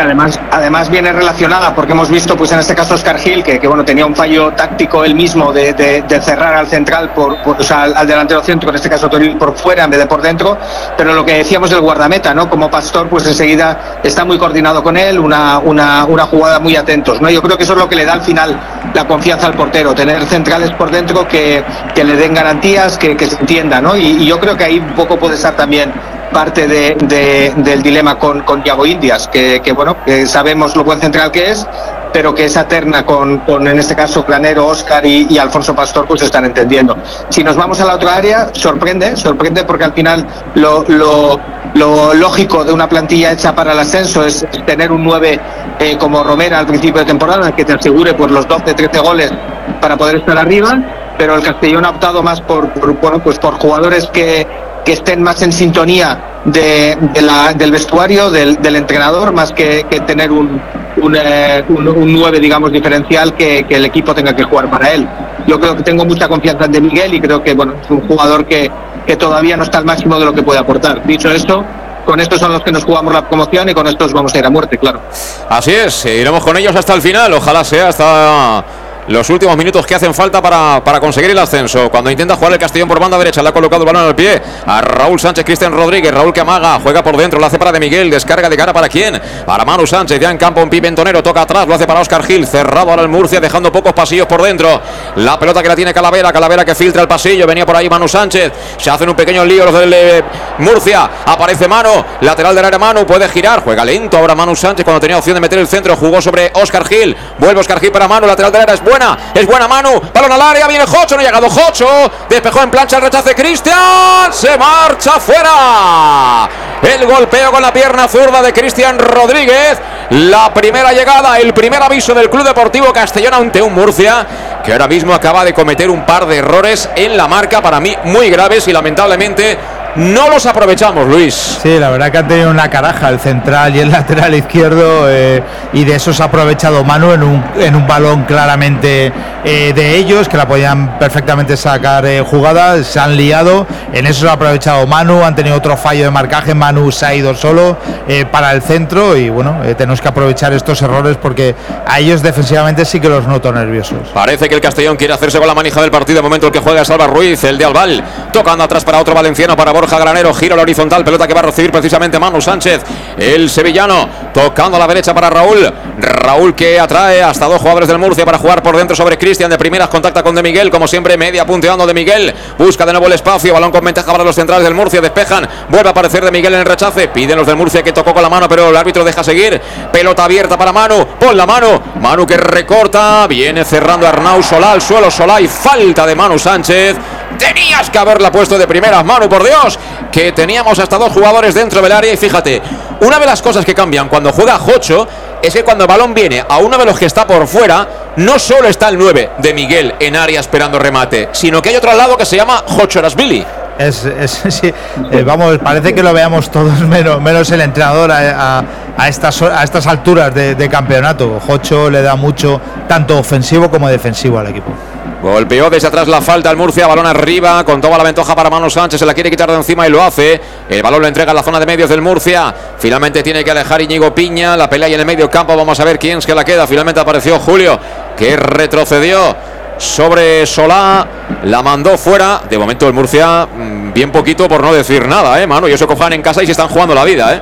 Además, además viene relacionada porque hemos visto, pues en este caso Oscar Gil, que, bueno, tenía un fallo táctico él mismo de, cerrar al central, por, o sea, al, delantero centro, en este caso Toril por fuera en vez de por dentro, pero lo que decíamos del guardameta, ¿no? Como Pastor, pues enseguida está muy coordinado con él, una, una, una jugada muy atentos, ¿no? Yo creo que eso es lo que le da al final la confianza al portero, tener centrales por dentro que, que le den garantías, que, se entienda, ¿no? Y, y yo creo que ahí un poco puede estar también parte de, del dilema con, con Indias, que, bueno, que sabemos lo buen central que es, pero que esa terna con, en este caso Planero, Oscar y, Alfonso Pastor, pues están entendiendo. Si nos vamos a la otra área, sorprende, sorprende porque al final lo, lo, lógico de una plantilla hecha para el ascenso es tener un 9 eh, como Romera al principio de temporada, que te asegure por los 12, 13 goles para poder estar arriba, pero el Castellón ha optado más por bueno, pues por jugadores que que estén más en sintonía de, del vestuario, del, entrenador, más que, tener un, un, eh, un, 9, digamos, diferencial que, el equipo tenga que jugar para él. Yo creo que tengo mucha confianza en Miguel y creo que bueno, es un jugador que, que todavía no está al máximo de lo que puede aportar. Dicho esto, con estos son los que nos jugamos la promoción y con estos vamos a ir a muerte, claro.
Así es, iremos con ellos hasta el final, ojalá sea hasta los últimos minutos que hacen falta para, para conseguir el ascenso. Cuando intenta jugar el Castellón por banda derecha, le ha colocado el balón al pie a Raúl Sánchez, Cristian Rodríguez, Raúl que amaga, juega por dentro, lo hace para de Miguel, descarga de cara para quién, para Manu Sánchez, ya en campo un pimentonero, toca atrás, lo hace para Oscar Gil, cerrado ahora el Murcia, dejando pocos pasillos por dentro. La pelota que la tiene Calavera, Calavera que filtra el pasillo, venía por ahí Manu Sánchez, se hacen un pequeño lío los del eh, Murcia, aparece Manu, lateral del área Manu, puede girar, juega lento ahora Manu Sánchez cuando tenía opción de meter el centro, jugó sobre Oscar Gil, vuelve Oscar Gil para Manu, lateral del área es es buena Manu balón al área, viene Jocho, no ha llegado Jocho, despejó en plancha el rechace Cristian, se marcha fuera. El golpeo con la pierna zurda de Cristian Rodríguez, la primera llegada, el primer aviso del Club Deportivo Castellón ante un Murcia que ahora mismo acaba de cometer un par de errores en la marca, para mí muy graves y lamentablemente no los aprovechamos, Luis.
Sí, la verdad que han tenido una caraja el central y el lateral izquierdo eh, y de eso se ha aprovechado Manu en un, en un balón claramente eh, de ellos, que la podían perfectamente sacar eh, jugada, se han liado, en eso se ha aprovechado Manu, han tenido otro fallo de marcaje, Manu se ha ido solo para el centro y bueno, tenemos que aprovechar estos errores porque a ellos defensivamente sí que los noto nerviosos.
Parece que el Castellón quiere hacerse con la manija del partido, momento el que juega Salva Ruiz, el de Albal, tocando atrás para otro valenciano, para Borja Granero, gira la horizontal, pelota que va a recibir precisamente Manu Sánchez, el sevillano, tocando a la derecha para Raúl. Raúl que atrae hasta dos jugadores del Murcia para jugar por dentro sobre Cristian. De primeras contacta con De Miguel, como siempre, media punteando de Miguel. Busca de nuevo el espacio, balón con ventaja para los centrales del Murcia, despejan. Vuelve a aparecer de Miguel en el rechace. Piden los del Murcia que tocó con la mano, pero el árbitro deja seguir. Pelota abierta para Manu, pon la mano. Manu que recorta, viene cerrando Arnau Solá suelo. Solá y falta de Manu Sánchez. Tenías que haberla puesto de primeras, Manu, por Dios que teníamos hasta dos jugadores dentro del área y fíjate, una de las cosas que cambian cuando juega Jocho es que cuando el balón viene a uno de los que está por fuera, no solo está el 9 de Miguel en área esperando remate, sino que hay otro al lado que se llama Jocho Rasbili.
Es, sí, eh, vamos, parece que lo veamos todos menos, menos el entrenador a, estas, a estas alturas de, campeonato. Jocho le da mucho, tanto ofensivo como defensivo al equipo.
Golpeó desde atrás la falta el Murcia, balón arriba, con toda la ventaja para Manu Sánchez, se la quiere quitar de encima y lo hace. El balón lo entrega a la zona de medios del Murcia. Finalmente tiene que alejar Iñigo Piña, la pelea en el medio campo. Vamos a ver quién es que la queda. Finalmente apareció Julio, que retrocedió sobre Solá, la mandó fuera. De momento el Murcia, mm, bien poquito por no decir nada, ¿eh, mano? Y eso cojan en casa y se están jugando la vida, ¿eh?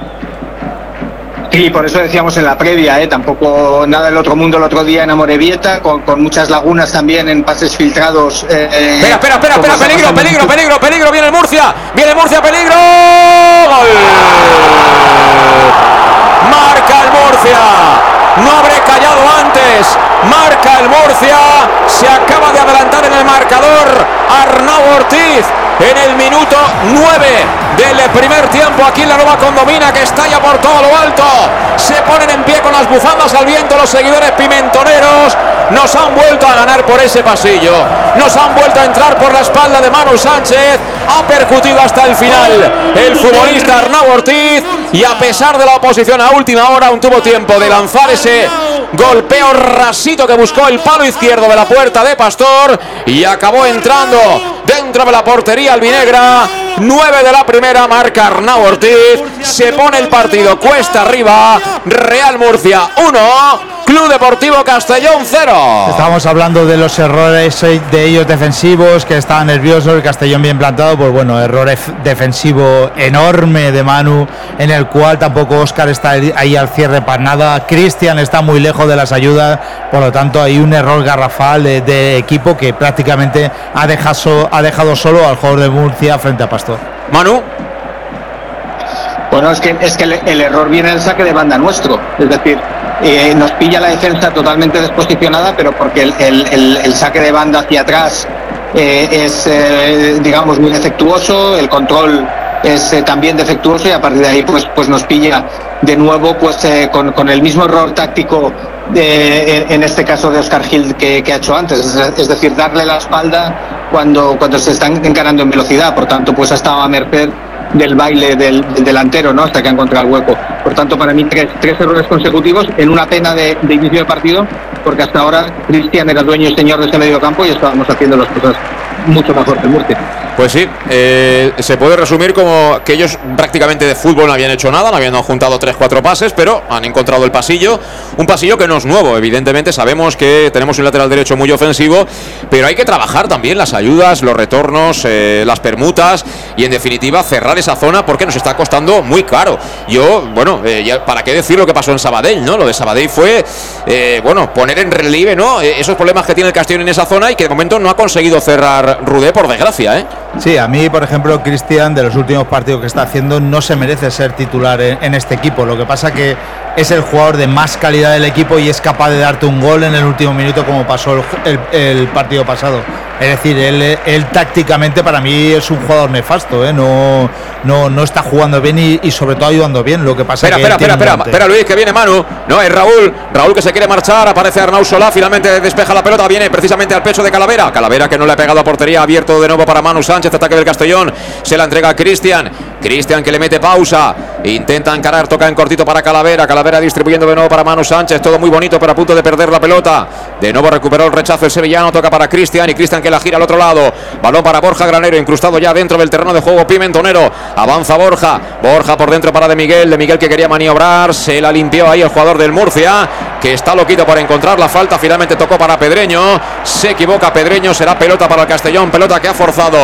Sí, por eso decíamos en la previa, ¿eh? tampoco nada del otro mundo el otro día en Amorebieta, con, con muchas lagunas también en pases filtrados.
Eh, espera, espera, espera, espera, peligro, peligro, peligro, peligro, viene el Murcia, viene Murcia, peligro. ¡Gol! Marca el Murcia. No habré callado antes. Marca el Murcia. Se acaba de adelantar en el marcador Arnau Ortiz en el minuto 9 del primer tiempo aquí en la nueva condomina que estalla por todo lo alto. Se ponen en pie con las bufandas al viento los seguidores pimentoneros. Nos han vuelto a ganar por ese pasillo. Nos han vuelto a entrar por la espalda de Manu Sánchez. Ha percutido hasta el final el futbolista Arnau Ortiz. Y a pesar de la oposición a última hora, aún tuvo tiempo de lanzar ese golpeo rasito que buscó el palo izquierdo de la puerta de Pastor. Y acabó entrando dentro de la portería albinegra. 9 de la primera, marca Arnau Ortiz. Se pone el partido cuesta arriba. Real Murcia 1. Club Deportivo Castellón 0.
Estamos hablando de los errores de ellos defensivos, que estaban nerviosos, el Castellón bien plantado, pues bueno, error defensivo enorme de Manu, en el cual tampoco Oscar está ahí al cierre para nada, Cristian está muy lejos de las ayudas, por lo tanto hay un error garrafal de, equipo que prácticamente ha dejado, ha dejado solo al jugador de Murcia frente a Pastor.
Manu.
Bueno, es que, es que el, error viene del saque de banda nuestro. Es decir, eh, nos pilla la defensa totalmente desposicionada, pero porque el, saque de banda hacia atrás eh, es, eh, digamos, muy defectuoso, el control es también defectuoso y a partir de ahí pues, pues nos pilla de nuevo pues con, el mismo error táctico de, en este caso de Oscar Gil que, ha hecho antes, es, decir, darle la espalda cuando, cuando se están encarando en velocidad, por tanto pues ha estado a merced del baile del, delantero, ¿no? Hasta que ha encontrado el hueco. Por tanto, para mí, tres, tres errores consecutivos en una pena de, inicio de partido, porque hasta ahora Cristian era dueño y señor de ese medio campo y estábamos haciendo las cosas mucho mejor que Murcia.
Pues sí, eh, se puede resumir como que ellos prácticamente de fútbol no habían hecho nada, no habían juntado 3-4 pases, pero han encontrado el pasillo. Un pasillo que no es nuevo, evidentemente sabemos que tenemos un lateral derecho muy ofensivo, pero hay que trabajar también las ayudas, los retornos, eh, las permutas y en definitiva cerrar esa zona porque nos está costando muy caro. Yo, bueno, eh, ¿para qué decir lo que pasó en Sabadell? ¿no? Lo de Sabadell fue, bueno, poner en relieve ¿no? esos problemas que tiene el Castillo en esa zona y que de momento no ha conseguido cerrar Rudé, por desgracia. ¿eh?
Sí, a mí, por ejemplo, Cristian, de los últimos partidos que está haciendo, no se merece ser titular en, este equipo. Lo que pasa que es el jugador de más calidad del equipo y es capaz de darte un gol en el último minuto como pasó el partido pasado. Es decir, él, tácticamente para mí es un jugador nefasto, ¿eh? no, no, no está jugando bien y, sobre todo ayudando bien. Lo que pasa
espera,
es que.
Espera, espera, espera, espera, Luis, que viene Manu. No, es Raúl. Raúl que se quiere marchar. Aparece Arnau Solá. Finalmente despeja la pelota. Viene precisamente al pecho de Calavera. Calavera que no le ha pegado a portería. Abierto de nuevo para Manu Sánchez. Ataque del Castellón. Se la entrega a Cristian. Cristian que le mete pausa. Intenta encarar. Toca en cortito para Calavera. Calavera distribuyendo de nuevo para Manu Sánchez. Todo muy bonito, pero a punto de perder la pelota. De nuevo recuperó el rechazo el sevillano. Toca para Cristian. Y Cristian que la gira al otro lado. Balón para Borja Granero, incrustado ya dentro del terreno de juego Pimentonero. Avanza Borja. Borja por dentro para De Miguel. De Miguel que quería maniobrar. Se la limpió ahí el jugador del Murcia. Que está loquito para encontrar la falta. Finalmente tocó para Pedreño. Se equivoca Pedreño. Será pelota para el Castellón. Pelota que ha forzado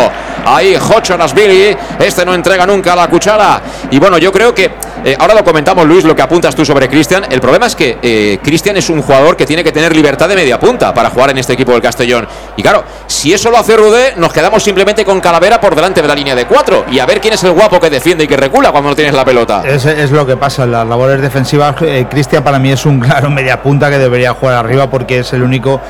ahí Jocho Nasbili. Este no entrega nunca la cuchara. Y bueno, yo creo que eh, ahora lo comentamos, Luis, lo que apuntas tú sobre Cristian. El problema es que eh, Cristian es un jugador que tiene que tener libertad de media punta para jugar en este equipo del Castellón. Y claro, si eso lo hace Rudé, nos quedamos simplemente con Calavera por delante de la línea de cuatro. Y a ver quién es el guapo que defiende y que recula cuando no tienes la pelota.
Es, es lo que pasa en las labores defensivas. Eh, Cristian para mí es un claro media punta que debería jugar arriba porque es el único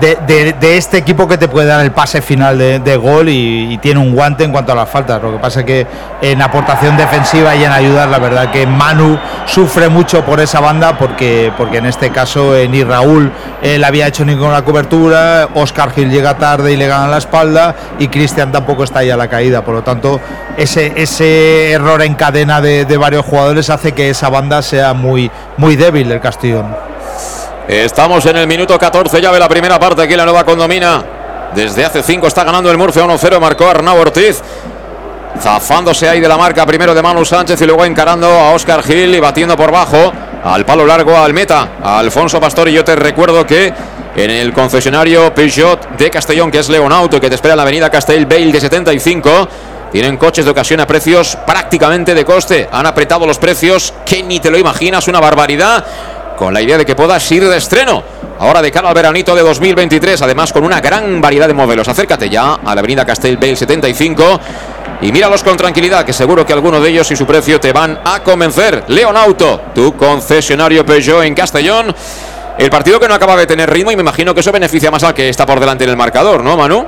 de, este equipo que te puede dar el pase final de, gol y, tiene un guante en cuanto a las faltas. Lo que pasa es que en aportación defensiva y en ayudar, la verdad que Manu sufre mucho por esa banda porque, porque en este caso eh, ni Raúl eh, le había hecho ninguna cobertura, Oscar Gil llega tarde y le gana la espalda y Cristian tampoco está ahí a la caída. Por lo tanto, ese, ese error en cadena de, varios jugadores hace que esa banda sea muy, muy débil el Castellón.
Estamos en el minuto 14 ya de la primera parte aquí la nueva condomina. Desde hace 5 está ganando el Murcia 1-0, marcó Arnau Ortiz. Zafándose ahí de la marca primero de Manu Sánchez y luego encarando a Oscar Gil y batiendo por bajo al palo largo al meta, Alfonso Pastor. Y yo te recuerdo que en el concesionario Peugeot de Castellón, que es León Auto, que te espera en la avenida Castell Bale de 75, tienen coches de ocasión a precios prácticamente de coste. Han apretado los precios que ni te lo imaginas, una barbaridad con la idea de que puedas ir de estreno. Ahora de cara al veranito de 2023, además con una gran variedad de modelos. Acércate ya a la avenida Castel Bale 75 y míralos con tranquilidad, que seguro que alguno de ellos y su precio te van a convencer. Leon Auto, tu concesionario Peugeot en Castellón. El partido que no acaba de tener ritmo y me imagino que eso beneficia más al que está por delante en el marcador, ¿no, Manu?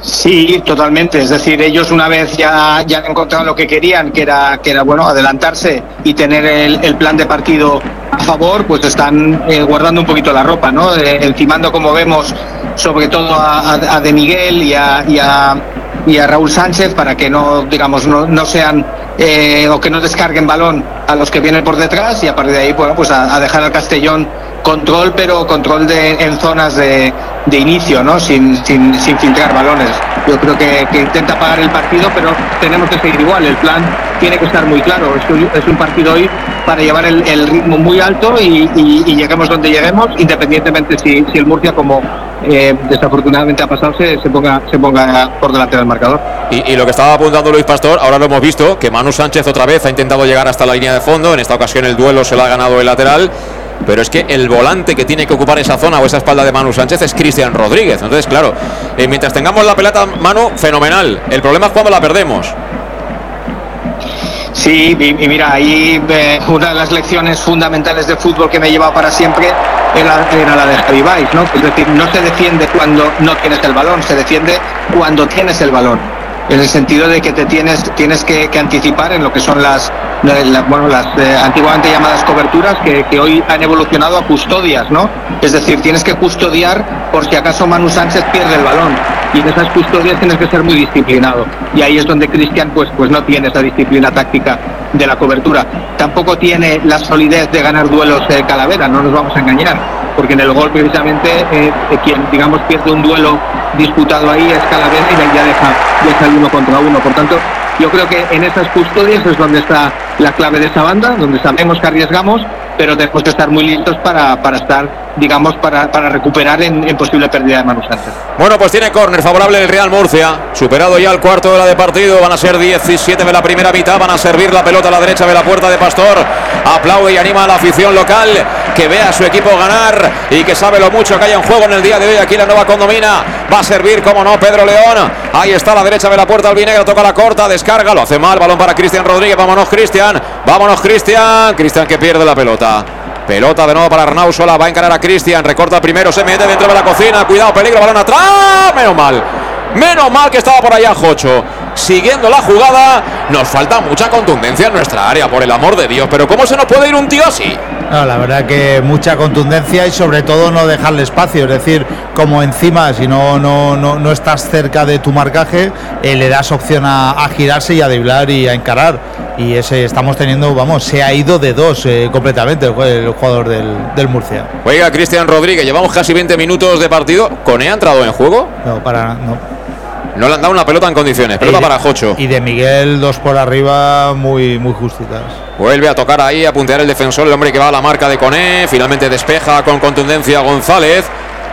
Sí, totalmente. Es decir, ellos una vez ya, ya han encontrado lo que querían, que era, que era bueno, adelantarse y tener el, plan de partido a favor, pues están eh, guardando un poquito la ropa, ¿no? Eh, encimando, como vemos, sobre todo a, De Miguel y a, y a, Raúl Sánchez para que no, digamos, no, no sean eh, o que no descarguen balón a los que vienen por detrás y a partir de ahí, bueno, pues a, dejar al Castellón control, pero control de, en zonas de, de inicio, ¿no? Sin, sin, sin, filtrar balones. Yo creo que, que, intenta pagar el partido, pero tenemos que seguir igual. El plan tiene que estar muy claro. Es, es un partido hoy para llevar el, el ritmo muy alto y, y, lleguemos donde lleguemos, independientemente si, si el Murcia, como eh, desafortunadamente ha pasado, se, se, ponga, se ponga por delante del marcador.
Y, y, lo que estaba apuntando Luis Pastor, ahora lo hemos visto, que Manu Sánchez otra vez ha intentado llegar hasta la línea de fondo. En esta ocasión el duelo se lo ha ganado el lateral pero es que el volante que tiene que ocupar esa zona o esa espalda de Manu Sánchez es Cristian Rodríguez. Entonces, claro, eh, mientras tengamos la pelota, Manu, fenomenal. El problema es cuando la perdemos.
Sí, y, mira, ahí eh, una de las lecciones fundamentales de fútbol que me he llevado para siempre era, la de Javi ¿no? Es decir, no se defiende cuando no tienes el balón, se defiende cuando tienes el balón en el sentido de que te tienes, tienes que, anticipar en lo que son las, bueno, las eh, antiguamente llamadas coberturas que, que, hoy han evolucionado a custodias, ¿no? Es decir, tienes que custodiar por si acaso Manu Sánchez pierde el balón y en esas custodias tienes que ser muy disciplinado y ahí es donde Cristian pues, pues no tiene esa disciplina táctica de la cobertura. Tampoco tiene la solidez de ganar duelos de Calavera, no nos vamos a engañar, porque en el gol precisamente eh, eh, quien digamos pierde un duelo disputado ahí es Calavera y ya deja, deja el uno contra uno. Por tanto, yo creo que en esas custodias es donde está la clave de esa banda, donde sabemos que arriesgamos, pero tenemos que estar muy listos para, para estar, digamos, para, para recuperar en, en, posible pérdida de Manu Sánchez.
Bueno, pues tiene córner favorable el Real Murcia, superado ya el cuarto de la de partido, van a ser 17 de la primera mitad, van a servir la pelota a la derecha de la puerta de Pastor, aplaude y anima a la afición local que ve a su equipo ganar y que sabe lo mucho que hay en juego en el día de hoy. Aquí la nueva condomina, va a servir, como no, Pedro León, ahí está a la derecha de la puerta Albinegro, toca la corta, descarga, lo hace mal, balón para Cristian Rodríguez, vámonos Cristian, vámonos Cristian, Cristian que pierde la pelota. Pelota de nuevo para Arnau Sola. Va a encarar a Cristian. Recorta primero. Se mete dentro de la cocina. Cuidado, peligro. Balón atrás. Menos mal. Menos mal que estaba por allá Jocho. Siguiendo la jugada. Nos falta mucha contundencia en nuestra área, por el amor de Dios. Pero ¿cómo se nos puede ir un tío así?
No, la verdad que mucha contundencia y sobre todo no dejarle espacio. Es decir, como encima, si no, no, no, no estás cerca de tu marcaje, eh, le das opción a, a girarse y a driblar y a encarar y ese estamos teniendo, vamos, se ha ido de dos eh, completamente el, jugador del, del, Murcia.
Oiga, Cristian Rodríguez, llevamos casi 20 minutos de partido. ¿Cone ha entrado en juego?
No, para no.
No le han dado una pelota en condiciones, pelota para Jocho.
Y de Miguel, dos por arriba, muy, muy justitas.
Vuelve a tocar ahí, a puntear el defensor, el hombre que va a la marca de Cone. Finalmente despeja con contundencia González.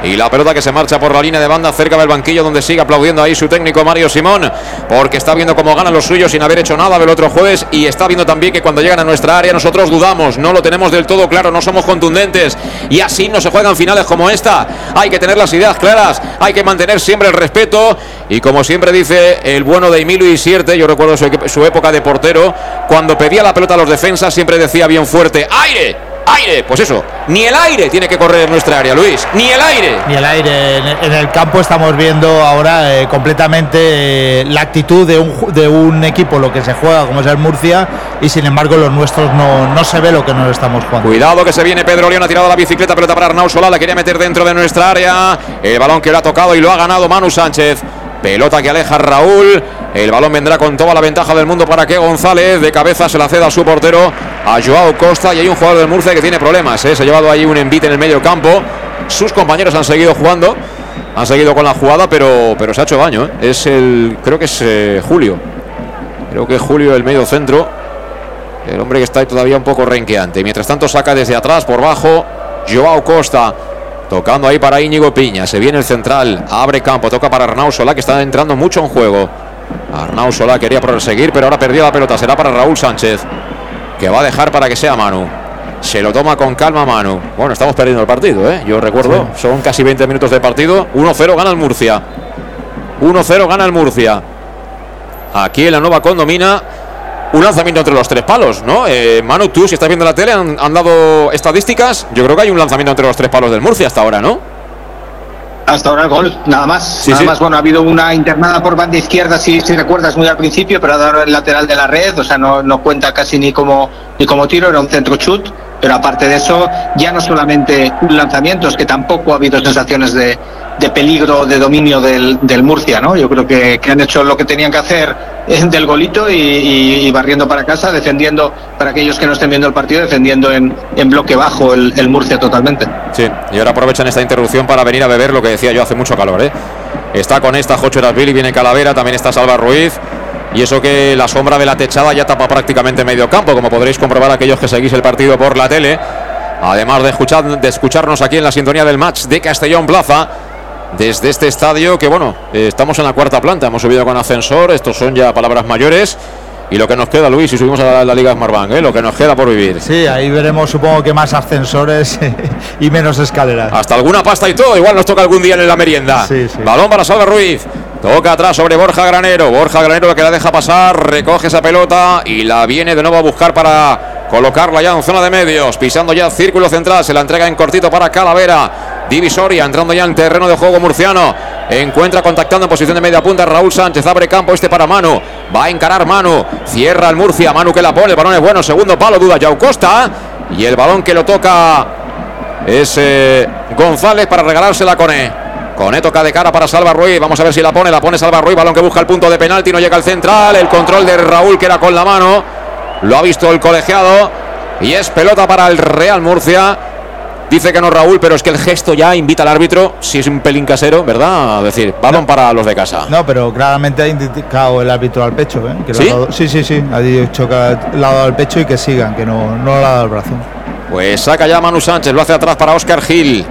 Y la pelota que se marcha por la línea de banda cerca del banquillo donde sigue aplaudiendo ahí su técnico Mario Simón. Porque está viendo cómo ganan los suyos sin haber hecho nada del otro jueves. Y está viendo también que cuando llegan a nuestra área nosotros dudamos. No lo tenemos del todo claro, no somos contundentes. Y así no se juegan finales como esta. Hay que tener las ideas claras. Hay que mantener siempre el respeto. Y como siempre dice el bueno de Emilio Isierte, yo recuerdo su época de portero. Cuando pedía la pelota a los defensas siempre decía bien fuerte: ¡Aire! Aire. Pues eso, ni el aire tiene que correr en nuestra área, Luis. Ni el aire.
Ni el aire. En, el campo estamos viendo ahora eh, completamente eh, la actitud de un, de un equipo, lo que se juega, como es el Murcia, y sin embargo los nuestros no, no se ve lo que nos estamos jugando.
Cuidado que se viene Pedro León, ha tirado la bicicleta, pelota para Arnau Solá, la quería meter dentro de nuestra área. El balón que lo ha tocado y lo ha ganado Manu Sánchez. Pelota que aleja Raúl. El balón vendrá con toda la ventaja del mundo para que González de cabeza se la ceda a su portero, a Joao Costa. Y hay un jugador del Murcia que tiene problemas. ¿eh? Se ha llevado ahí un envite en el medio campo. Sus compañeros han seguido jugando. Han seguido con la jugada, pero, pero se ha hecho daño. ¿eh? Es el. Creo que es eh, Julio. Creo que es Julio el medio centro. El hombre que está ahí todavía un poco renqueante. Mientras tanto saca desde atrás por bajo. Joao Costa. Tocando ahí para Íñigo Piña. Se viene el central. Abre campo. Toca para Arnau Solá, que está entrando mucho en juego. Arnau Solá quería proseguir, pero ahora perdió la pelota. Será para Raúl Sánchez. Que va a dejar para que sea Manu. Se lo toma con calma Manu. Bueno, estamos perdiendo el partido, ¿eh? Yo recuerdo, son casi 20 minutos de partido. 1-0 gana el Murcia. 1-0 gana el Murcia. Aquí en la nueva condomina un lanzamiento entre los tres palos, ¿no? Eh, Manu, tú, si estás viendo la tele, han, dado estadísticas. Yo creo que hay un lanzamiento entre los tres palos del Murcia hasta ahora, ¿no?
Hasta ahora el gol, nada más. nada más, bueno, ha habido una internada por banda izquierda, si, si recuerdas, muy al principio, pero ha dado el lateral de la red, o sea, no, no cuenta casi ni como, ni como tiro, era un centro chut. Pero aparte de eso, ya no solamente lanzamientos, que tampoco ha habido sensaciones de, de peligro, de dominio del, del Murcia, ¿no? Yo creo que, que, han hecho lo que tenían que hacer del golito y, y, barriendo para casa, defendiendo, para aquellos que no estén viendo el partido, defendiendo en, en bloque bajo el, el, Murcia totalmente.
Sí, y ahora aprovechan esta interrupción para venir a beber lo que decía yo, hace mucho calor, ¿eh? Está con esta Jocho Erasbil y viene Calavera, también está Salva Ruiz. Y eso que la sombra de la techada ya tapa prácticamente medio campo, como podréis comprobar aquellos que seguís el partido por la tele. Además de, escuchar, de escucharnos aquí en la sintonía del match de Castellón Plaza, desde este estadio que, bueno, eh, estamos en la cuarta planta, hemos subido con ascensor, estos son ya palabras mayores. Y lo que nos queda, Luis, si subimos a la, la Liga Smartbank, ¿eh? lo que nos queda por vivir.
Sí, ahí veremos, supongo que más ascensores y menos escaleras.
Hasta alguna pasta y todo, igual nos toca algún día en la merienda.
Sí, sí.
Balón para Salva Ruiz. Toca atrás sobre Borja Granero. Borja Granero que la deja pasar, recoge esa pelota y la viene de nuevo a buscar para colocarla ya en zona de medios. Pisando ya círculo central, se la entrega en cortito para Calavera. Divisoria, entrando ya en terreno de juego murciano. Encuentra contactando en posición de media punta Raúl Sánchez. Abre campo este para Manu. Va a encarar Manu. Cierra el Murcia. Manu que la pone. El balón es bueno. Segundo palo. Duda Yau Costa. Y el balón que lo toca es eh, González para regalársela con E. Cone toca de cara para Salva Ruiz. Vamos a ver si la pone. La pone Salva Ruiz. Balón que busca el punto de penalti. No llega al central. El control de Raúl que era con la mano. Lo ha visto el colegiado. Y es pelota para el Real Murcia. Dice que no Raúl, pero es que el gesto ya invita al árbitro, si es un pelín casero, ¿verdad? A decir, balón no, para los de casa.
No, pero claramente ha indicado el árbitro al pecho, ¿eh? Que
¿Sí?
Dado, sí, sí, sí. Ha dicho que le ha dado al pecho y que sigan, que no, no le ha dado el brazo.
Pues saca ya Manu Sánchez, lo hace atrás para Oscar Gil.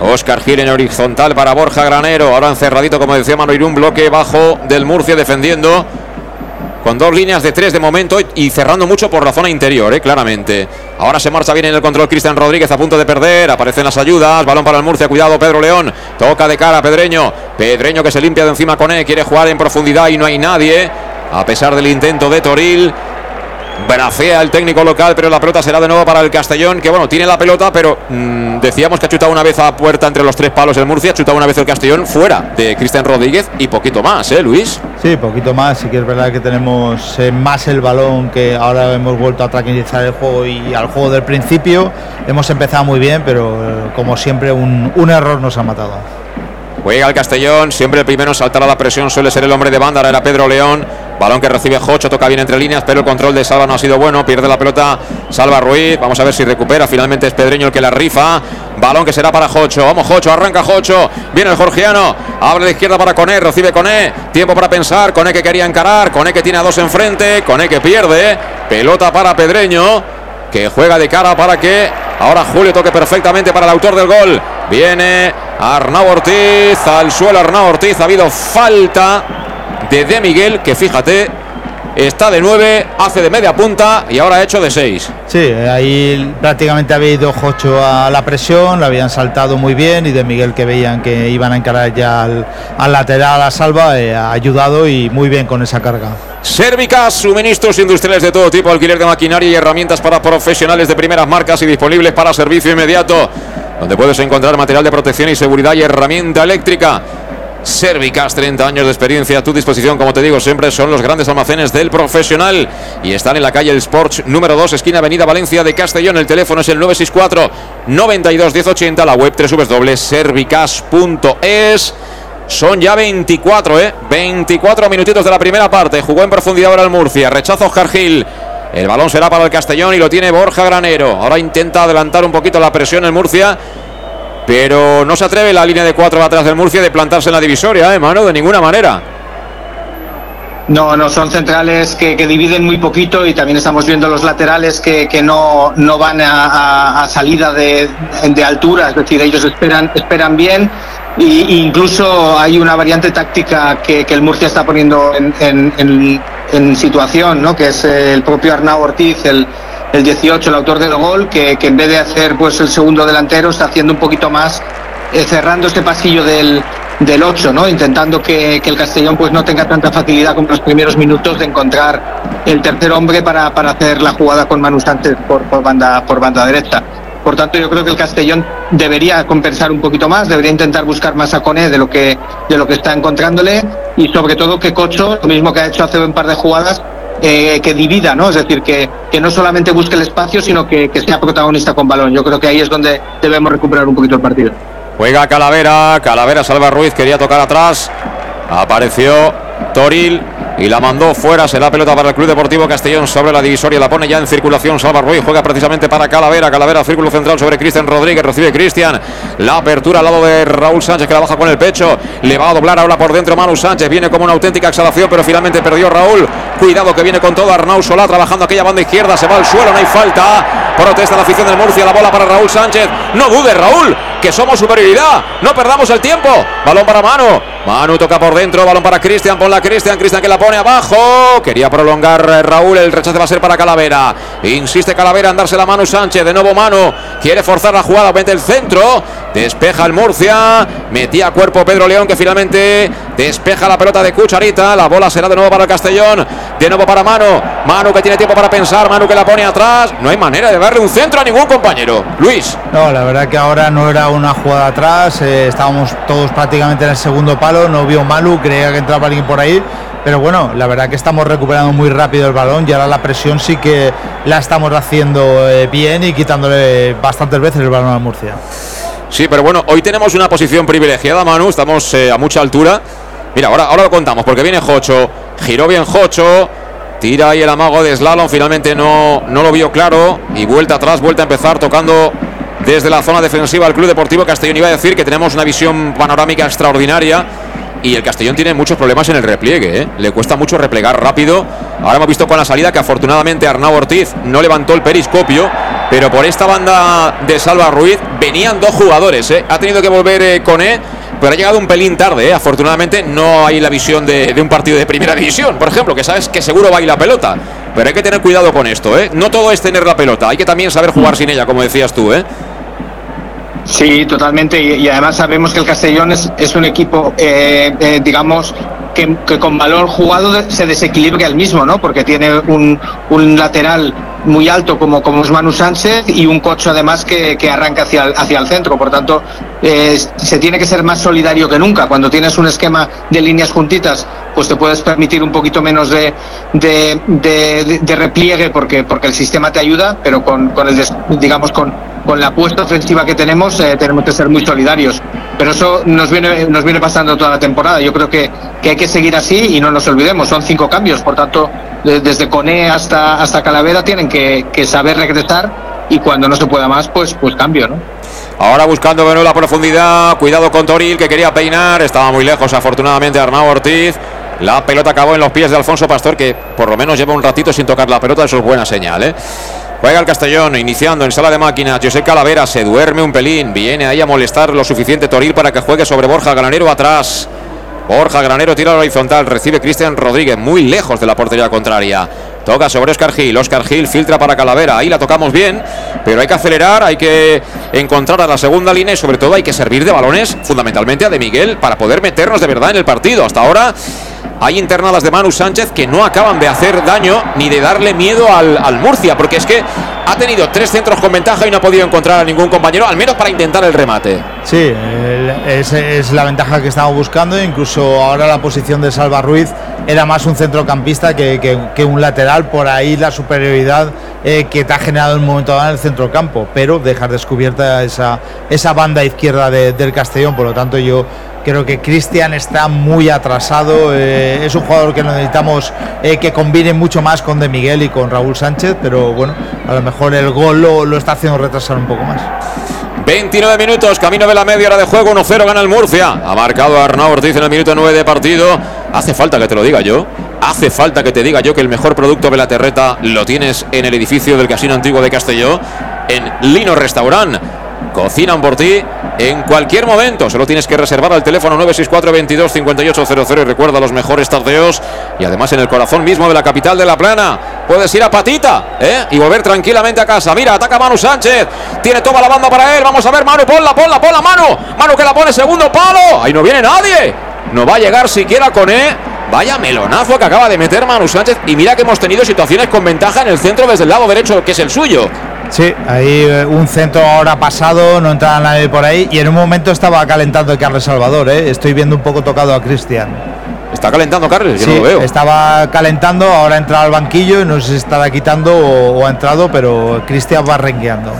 Oscar Gil en horizontal para Borja Granero. Ahora encerradito, como decía Manu un bloque bajo del Murcia defendiendo. Con dos líneas de tres de momento y cerrando mucho por la zona interior, ¿eh? claramente. Ahora se marcha bien en el control Cristian Rodríguez a punto de perder. Aparecen las ayudas. Balón para el Murcia. Cuidado Pedro León. Toca de cara Pedreño. Pedreño que se limpia de encima con él. Quiere jugar en profundidad y no hay nadie. A pesar del intento de Toril. Bracea el técnico local, pero la pelota será de nuevo para el Castellón, que bueno, tiene la pelota, pero mmm, decíamos que ha chutado una vez a puerta entre los tres palos el Murcia, ha chutado una vez el Castellón fuera de Cristian Rodríguez y poquito más, ¿eh, Luis?
Sí, poquito más, sí que es verdad que tenemos eh, más el balón, que ahora hemos vuelto a tranquilizar el juego y al juego del principio. Hemos empezado muy bien, pero eh, como siempre un, un error nos ha matado.
Juega el Castellón, siempre el primero en saltar a la presión suele ser el hombre de banda, ahora era Pedro León. Balón que recibe Jocho, toca bien entre líneas, pero el control de Salva no ha sido bueno. Pierde la pelota Salva Ruiz. Vamos a ver si recupera. Finalmente es Pedreño el que la rifa. Balón que será para Jocho. Vamos, Jocho, arranca Jocho. Viene el Jorgiano. Abre de izquierda para Coné, recibe Coné. Tiempo para pensar. Coné que quería encarar. Coné que tiene a dos enfrente. Coné que pierde. Pelota para Pedreño. Que juega de cara para que ahora Julio toque perfectamente para el autor del gol. Viene Arnau Ortiz. Al suelo Arnau Ortiz. Ha habido falta de De Miguel, que fíjate, está de 9, hace de media punta y ahora ha hecho de 6.
Sí, ahí prácticamente había ido Jocho a la presión, lo habían saltado muy bien y De Miguel que veían que iban a encarar ya al, al lateral a Salva, eh, ha ayudado y muy bien con esa carga.
Sérvicas, suministros industriales de todo tipo, alquiler de maquinaria y herramientas para profesionales de primeras marcas y disponibles para servicio inmediato, donde puedes encontrar material de protección y seguridad y herramienta eléctrica. Sérvicas, 30 años de experiencia a tu disposición, como te digo, siempre son los grandes almacenes del profesional y están en la calle El Sports número 2, esquina Avenida Valencia de Castellón. El teléfono es el 964 92 1080, la web www.servicas.es. Son ya 24, ¿eh? 24 minutitos de la primera parte. Jugó en profundidad ahora el Murcia. Rechazo Oscar. El balón será para el Castellón y lo tiene Borja Granero. Ahora intenta adelantar un poquito la presión el Murcia pero no se atreve la línea de cuatro atrás del Murcia de plantarse en la divisoria, ¿eh, mano? De ninguna manera.
No, no, son centrales que, dividen muy poquito y también estamos viendo los laterales que, no, no van a, a, salida de, altura, es decir, ellos esperan, esperan bien e incluso hay una variante táctica que, el Murcia está poniendo en, en, en, en, situación, ¿no? que es el propio Arnau Ortiz, el, el 18, el autor del gol, que, en vez de hacer pues el segundo delantero está haciendo un poquito más, eh, cerrando este pasillo del, del 8, ¿no? intentando que, que, el Castellón pues no tenga tanta facilidad como los primeros minutos de encontrar el tercer hombre para, para hacer la jugada con Manu Sánchez por, por, banda, por banda derecha. Por tanto, yo creo que el Castellón debería compensar un poquito más, debería intentar buscar más a Cone de lo que, de lo que está encontrándole y sobre todo que Cocho, lo mismo que ha hecho hace un par de jugadas, que divida, ¿no? Es decir, que, que, no solamente busque el espacio, sino que, que sea protagonista con balón. Yo creo que ahí es donde debemos recuperar un poquito el partido.
Juega Calavera, Calavera salva Ruiz, quería tocar atrás. Apareció Toril y la mandó fuera. Será pelota para el Club Deportivo Castellón sobre la divisoria. La pone ya en circulación. Salva Ruiz juega precisamente para Calavera. Calavera, círculo central sobre Cristian Rodríguez. Recibe Cristian. La apertura al lado de Raúl Sánchez que la baja con el pecho. Le va a doblar ahora por dentro Manu Sánchez. Viene como una auténtica exhalación, pero finalmente perdió Raúl. Cuidado que viene con todo Arnau Solá trabajando aquella banda izquierda. Se va al suelo, no hay falta. Protesta la afición del Murcia. La bola para Raúl Sánchez. No dude, Raúl, que somos superioridad. No perdamos el tiempo. Balón para Manu. Manu toca por dentro. Balón para Cristian. Ponla Cristian. Cristian que la pone abajo. Quería prolongar Raúl. El rechace va a ser para Calavera. Insiste Calavera en darse la mano Sánchez. De nuevo Manu. Quiere forzar la jugada. Mete el centro. Despeja el Murcia. Metía cuerpo Pedro León que finalmente despeja la pelota de Cucharita. La bola será de nuevo para el Castellón. De nuevo para Manu. Manu que tiene tiempo para pensar. Manu que la pone atrás. No hay manera de darle un centro a ningún compañero. Luis.
No, la verdad que ahora no era una jugada atrás. Eh, estábamos todos prácticamente en el segundo palo. No vio Malu. Creía que entraba alguien por ahí. Pero bueno, la verdad que estamos recuperando muy rápido el balón y ahora la presión sí que la estamos haciendo eh, bien y quitándole bastantes veces el balón a Murcia.
Sí, pero bueno, hoy tenemos una posición privilegiada, Manu. Estamos eh, a mucha altura. Mira, ahora, ahora lo contamos porque viene Jocho. Giró bien Jocho. Tira ahí el amago de Slalom. Finalmente no, no lo vio claro. Y vuelta atrás, vuelta a empezar tocando desde la zona defensiva al Club Deportivo Castellón. Iba a decir que tenemos una visión panorámica extraordinaria. Y el Castellón tiene muchos problemas en el repliegue. ¿eh? Le cuesta mucho replegar rápido. Ahora hemos visto con la salida que afortunadamente Arnau Ortiz no levantó el periscopio. Pero por esta banda de Salva Ruiz venían dos jugadores. ¿eh? Ha tenido que volver eh, con E. Pero ha llegado un pelín tarde, ¿eh? afortunadamente no hay la visión de, de, un partido de primera división, por ejemplo, que sabes que seguro va a ir la pelota. Pero hay que tener cuidado con esto, ¿eh? No todo es tener la pelota, hay que también saber jugar sin ella, como decías tú, ¿eh?
Sí, totalmente. Y, además sabemos que el Castellón es, es un equipo, eh, eh, digamos, que, que, con valor jugado se desequilibra el mismo, ¿no? Porque tiene un, un lateral muy alto como, como es Manu Sánchez y un coche además que, que arranca hacia el, hacia el centro. Por tanto, eh, se tiene que ser más solidario que nunca. Cuando tienes un esquema de líneas juntitas, pues te puedes permitir un poquito menos de, de, de, de repliegue porque, porque el sistema te ayuda, pero con, con el, digamos, con, con la apuesta ofensiva que tenemos, eh, tenemos que ser muy solidarios. Pero eso nos viene, nos viene pasando toda la temporada. Yo creo que, que hay que seguir así y no nos olvidemos. Son cinco cambios, por tanto, de, desde Cone hasta, hasta Calavera tienen que, saber regresar y cuando no se pueda más, pues, pues cambio, ¿no?
Ahora buscando bueno, la profundidad, cuidado con Toril que quería peinar, estaba muy lejos afortunadamente Arnau Ortiz. La pelota acabó en los pies de Alfonso Pastor, que por lo menos lleva un ratito sin tocar la pelota, eso es buena señal, ¿eh? Juega el Castellón, iniciando en sala de máquinas. José Calavera se duerme un pelín. Viene ahí a molestar lo suficiente Toril para que juegue sobre Borja Granero atrás. Borja Granero tira a la horizontal. Recibe Cristian Rodríguez muy lejos de la portería contraria. Toca sobre Oscar Gil. Oscar Gil filtra para Calavera. Ahí la tocamos bien. Pero hay que acelerar, hay que encontrar a la segunda línea y sobre todo hay que servir de balones fundamentalmente a De Miguel para poder meternos de verdad en el partido. Hasta ahora hay internadas de Manu Sánchez que no acaban de hacer daño ni de darle miedo al, al, Murcia, porque es que ha tenido tres centros con ventaja y no ha podido encontrar a ningún compañero, al menos para intentar el remate.
Sí, es, es la ventaja que estamos buscando, incluso ahora la posición de Salva Ruiz era más un centrocampista que, que, que un lateral, por ahí la superioridad eh, que te ha generado en un momento dado en el centrocampo, pero dejar descubierta esa, esa banda izquierda de, del Castellón, por lo tanto yo Creo que Cristian está muy atrasado. Eh, es un jugador que necesitamos eh, que combine mucho más con De Miguel y con Raúl Sánchez, pero bueno, a lo mejor el gol lo, lo está haciendo retrasar un poco más.
29 minutos, camino de la media hora de juego, 1-0 gana el Murcia. Ha marcado Arnau Ortiz en el minuto 9 de partido. Hace falta que te lo diga yo. Hace falta que te diga yo que el mejor producto de la terreta lo tienes en el edificio del Casino Antiguo de Castelló, en Lino Restaurant. Cocinan por ti en cualquier momento. Solo tienes que reservar al teléfono 964 22 5800 y recuerda los mejores tardeos. Y además en el corazón mismo de la capital de La Plana. Puedes ir a patita ¿eh? y volver tranquilamente a casa. Mira, ataca Manu Sánchez. Tiene toda la banda para él. Vamos a ver, Manu, ponla, ponla, ponla, Manu. Manu que la pone segundo palo. Ahí no viene nadie. No va a llegar siquiera con E. Vaya melonazo que acaba de meter Manu Sánchez. Y mira que hemos tenido situaciones con ventaja en el centro desde el lado derecho, que es el suyo.
Sí, ahí eh, un centro ahora pasado, no entraba nadie por ahí y en un momento estaba calentando Carlos Salvador, ¿eh? estoy viendo un poco tocado a Cristian.
¿Está calentando Carles? Yo
Sí,
no lo veo.
estaba calentando, ahora entra al banquillo y no sé si estará quitando o, o ha entrado, pero Cristian va renqueando.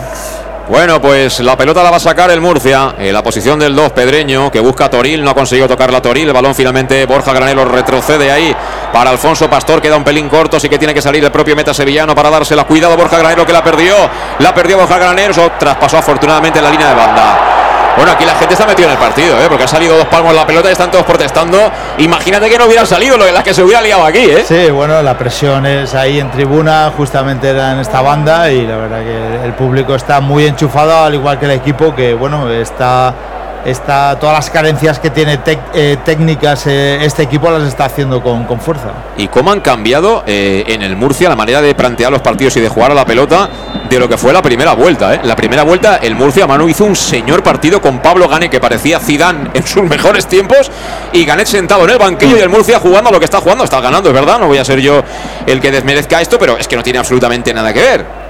Bueno, pues la pelota la va a sacar el Murcia. En la posición del 2, Pedreño, que busca Toril. No ha conseguido tocar la Toril. El balón finalmente Borja Granero retrocede ahí para Alfonso Pastor. Queda un pelín corto. Sí que tiene que salir el propio meta sevillano para dársela. Cuidado, Borja Granero que la perdió. La perdió Borja Granero. Traspasó afortunadamente la línea de banda. Bueno, aquí la gente está metida en el partido, ¿eh? porque ha salido dos palmos la pelota y están todos protestando. Imagínate que no hubieran salido lo las que se hubiera liado aquí, ¿eh?
Sí, bueno, la presión es ahí en tribuna, justamente era en esta banda y la verdad que el público está muy enchufado, al igual que el equipo, que bueno, está, está todas las carencias que tiene eh, técnicas eh, este equipo las está haciendo con, con fuerza.
y cómo han cambiado eh, en el Murcia la manera de plantear los partidos y de jugar a la pelota de lo que fue la primera vuelta. La primera vuelta, el Murcia Manu hizo un señor partido con Pablo Gane, que parecía Zidane en sus mejores tiempos, y Ganet sentado en el banquillo y el Murcia jugando a lo que está jugando. Está ganando, es verdad, no voy a ser yo el que desmerezca esto, pero es que no tiene absolutamente nada que ver.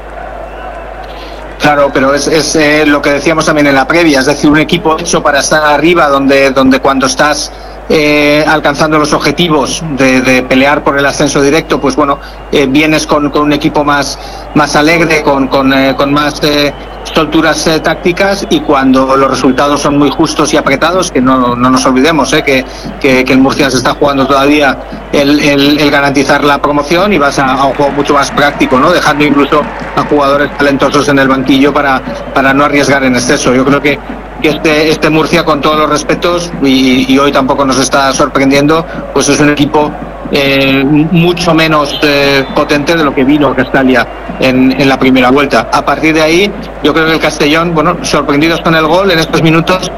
Claro, pero es, es, eh, lo que decíamos también en la previa, es decir, un equipo hecho para estar arriba, donde, donde cuando estás eh, alcanzando los objetivos de, de pelear por el ascenso directo, pues bueno, eh, vienes con, con un equipo más, más alegre, con, con, eh, con más eh, solturas eh, tácticas y cuando los resultados son muy justos y apretados, que no, no nos olvidemos eh, que, que, el Murcia se está jugando todavía el, el- el garantizar la promoción y vas a, a un juego mucho más práctico, ¿no? dejando incluso a jugadores talentosos en el banquillo para, para no arriesgar en exceso. Yo creo que, que este, este Murcia, con todos los respetos, y, hoy tampoco nos está sorprendiendo, pues es un equipo eh, mucho menos eh, potente de lo que vino Castalia en, en la primera vuelta. A partir de ahí, yo creo que el Castellón, bueno, sorprendidos con el gol en estos minutos,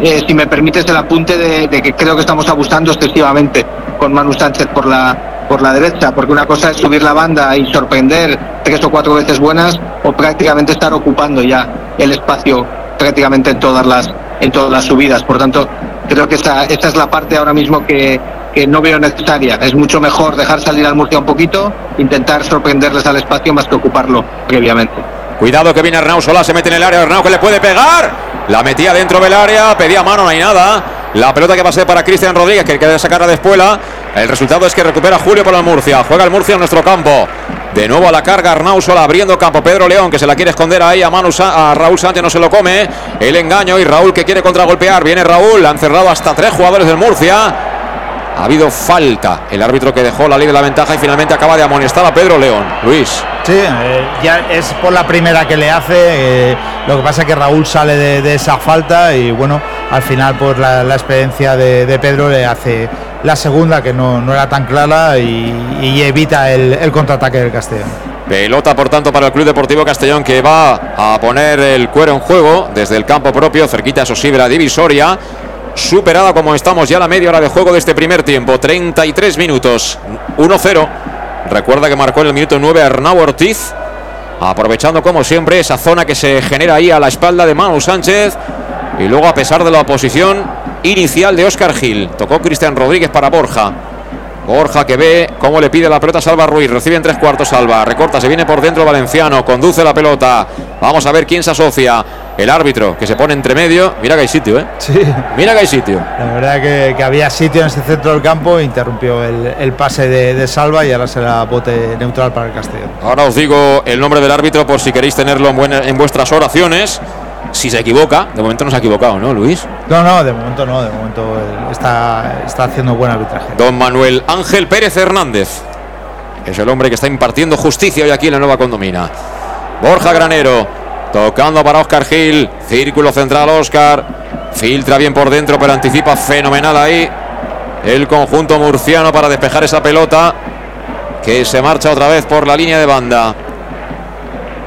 eh, si me permites el apunte de, de que creo que estamos abusando excesivamente con Manu Sánchez por la por la derecha, porque una cosa es subir la banda y sorprender tres o cuatro veces buenas, o prácticamente estar ocupando ya el espacio prácticamente en todas las en todas las subidas. Por tanto, creo que esta, esta es la parte ahora mismo que, que no veo necesaria. Es mucho mejor dejar salir al Murcia un poquito, intentar sorprenderles al espacio más que ocuparlo previamente.
Cuidado que viene Arnau Solá, se mete en el área, Arnau que le puede pegar. La metía dentro del área, pedía mano, no hay nada. La pelota que pase para Cristian Rodríguez, que quiere sacar a de espuela. El resultado es que recupera Julio para el Murcia. Juega el Murcia en nuestro campo. De nuevo a la carga Arnau Sola abriendo campo. Pedro León que se la quiere esconder ahí a, Manu a Raúl Sánchez, no se lo come. El engaño y Raúl que quiere contragolpear. Viene Raúl, han cerrado hasta tres jugadores del Murcia. Ha habido falta. El árbitro que dejó la ley de la ventaja y finalmente acaba de amonestar a Pedro León. Luis.
Sí, eh, ya es por la primera que le hace. eh, lo que pasa es que Raúl sale de esa falta y bueno, al final pues la, experiencia de, Pedro le hace la segunda que no, no era tan clara y, evita el, el contraataque del Castellón.
Pelota, por tanto, para el Club Deportivo Castellón que va a poner el cuero en juego desde el campo propio, cerquita, eso sí, de la divisoria. Superada como estamos ya la media hora de juego de este primer tiempo. 33 minutos, 1-0. Recuerda que marcó en el minuto 9 Arnau Ortiz. Aprovechando como siempre esa zona que se genera ahí a la espalda de Manu Sánchez. Y luego a pesar de la oposición inicial de Óscar Gil. Tocó Cristian Rodríguez para Borja. Borja que ve cómo le pide la pelota a Salva Ruiz. Recibe en tres cuartos Salva. Recorta, se viene por dentro Valenciano. Conduce la pelota. Vamos a ver quién se asocia. El árbitro que se pone entre medio. Mira que hay sitio, ¿eh?
Sí,
Mira que hay sitio.
la verdad que, que había sitio en ese centro del campo, interrumpió el, el pase de, de Salva y ahora será bote neutral para el Castellón.
Ahora os digo el nombre del árbitro por si queréis tenerlo en, buena- en vuestras oraciones. Si se equivoca, de momento no se ha equivocado, ¿no, Luis?
No, no, de momento no, de momento está, está haciendo buen arbitraje.
Don Manuel Ángel Pérez Hernández. Es el hombre que está impartiendo justicia hoy aquí en la nueva condomina. Borja Granero. Tocando para Oscar Gil. Círculo central Oscar. Filtra bien por dentro, pero anticipa fenomenal ahí. El conjunto murciano para despejar esa pelota. Que se marcha otra vez por la línea de banda.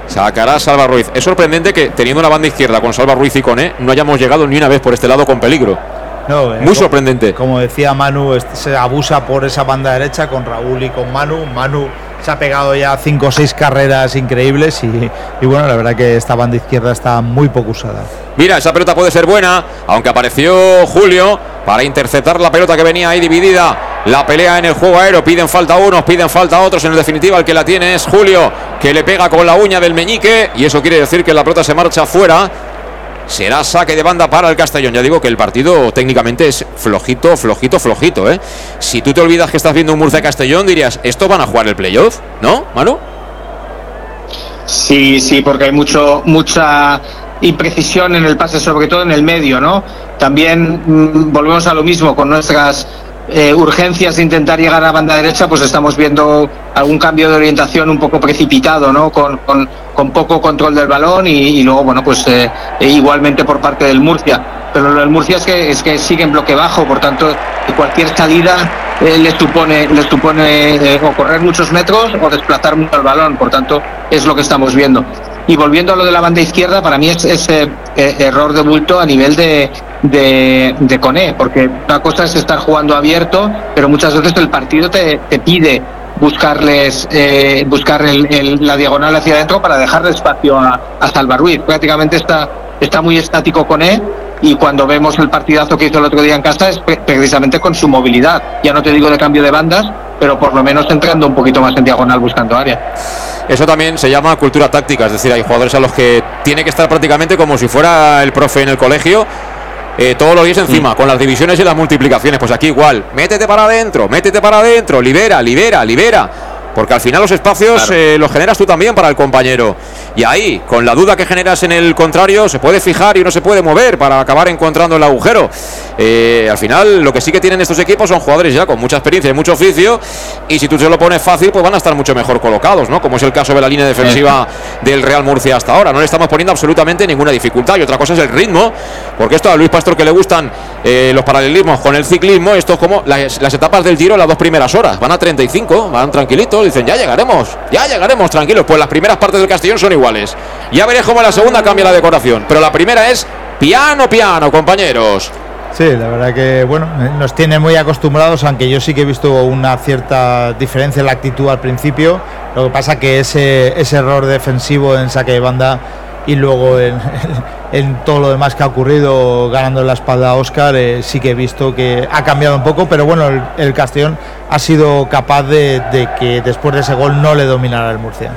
Sacará Salva Ruiz. Es sorprendente que teniendo una banda izquierda con Salva Ruiz y con E, no hayamos llegado ni una vez por este lado con peligro.
No, eh,
Muy sorprendente.
Como decía Manu, se abusa por esa banda derecha con Raúl y con Manu. Manu se ha pegado ya cinco o seis carreras increíbles y, y bueno, la verdad que esta banda izquierda está muy poco usada.
Mira, esa pelota puede ser buena, aunque apareció Julio para interceptar la pelota que venía ahí dividida la pelea en el juego aéreo. Piden falta unos, piden falta otros. En definitiva, el que la tiene es Julio, que le pega con la uña del meñique. Y eso quiere decir que la pelota se marcha fuera. Será saque de banda para el Castellón. Ya digo que el partido técnicamente es flojito, flojito, flojito. ¿eh? Si tú te olvidas que estás viendo un Murcia Castellón, dirías, ¿estos van a jugar el playoff? ¿No, Manu?
Sí, sí, porque hay mucho, mucha imprecisión en el pase, sobre todo en el medio, ¿no? También mm, volvemos a lo mismo con nuestras eh, urgencias de intentar llegar a la banda derecha, pues estamos viendo algún cambio de orientación un poco precipitado, ¿no? Con, con, poco control del balón y, luego, bueno, pues eh, e igualmente por parte del Murcia. Pero lo del Murcia es que, es que sigue en bloque bajo, por tanto, cualquier salida eh, le supone, le supone eh, o correr muchos metros o desplazar mucho el balón, por tanto, es lo que estamos viendo. Y volviendo a lo de la banda izquierda, para mí es ese eh, error de bulto a nivel de, de, de Coné, porque una cosa es estar jugando abierto, pero muchas veces el partido te, te pide buscarles eh, buscar el, el- la diagonal hacia adentro para dejarle espacio a, a Salvarruiz. Prácticamente está, está muy estático con él y cuando vemos el partidazo que hizo el otro día en casa es pre- precisamente con su movilidad. Ya no te digo de cambio de bandas, pero por lo menos entrando un poquito más en diagonal buscando área.
Eso también se llama cultura táctica, es decir, hay jugadores a los que tiene que estar prácticamente como si fuera el profe en el colegio. eh, todos los días encima, con las divisiones y las multiplicaciones. Pues aquí igual, métete para adentro, métete para adentro, libera, libera, libera. Porque al final los espacios eh, los generas tú también para el compañero. Y ahí, con la duda que generas en el contrario, se puede fijar y uno se puede mover para acabar encontrando el agujero. Eh, al final, lo que sí que tienen estos equipos son jugadores ya con mucha experiencia y mucho oficio. Y si tú se lo pones fácil, pues van a estar mucho mejor colocados, ¿no? Como es el caso de la línea defensiva del Real Murcia hasta ahora. No le estamos poniendo absolutamente ninguna dificultad. Y otra cosa es el ritmo, porque esto a Luis Pastor que le gustan eh, los paralelismos con el ciclismo, esto es como las, las etapas del giro las dos primeras horas. Van a 35, van tranquilitos, dicen, ya llegaremos, ya llegaremos, tranquilos. Pues las primeras partes del Castellón son iguales. Ya veréis cómo la segunda cambia la decoración. Pero la primera es piano, piano, compañeros.
Sí, la verdad que bueno, eh, nos tiene muy acostumbrados, aunque yo sí que he visto una cierta diferencia en la actitud al principio. Lo que pasa que ese, ese error defensivo en saque de banda y luego en, en todo lo demás que ha ocurrido ganando la espalda a Oscar, eh, sí que he visto que ha cambiado un poco, pero bueno, el, el Castellón ha sido capaz de, de que después de ese gol no le dominara el Murcia.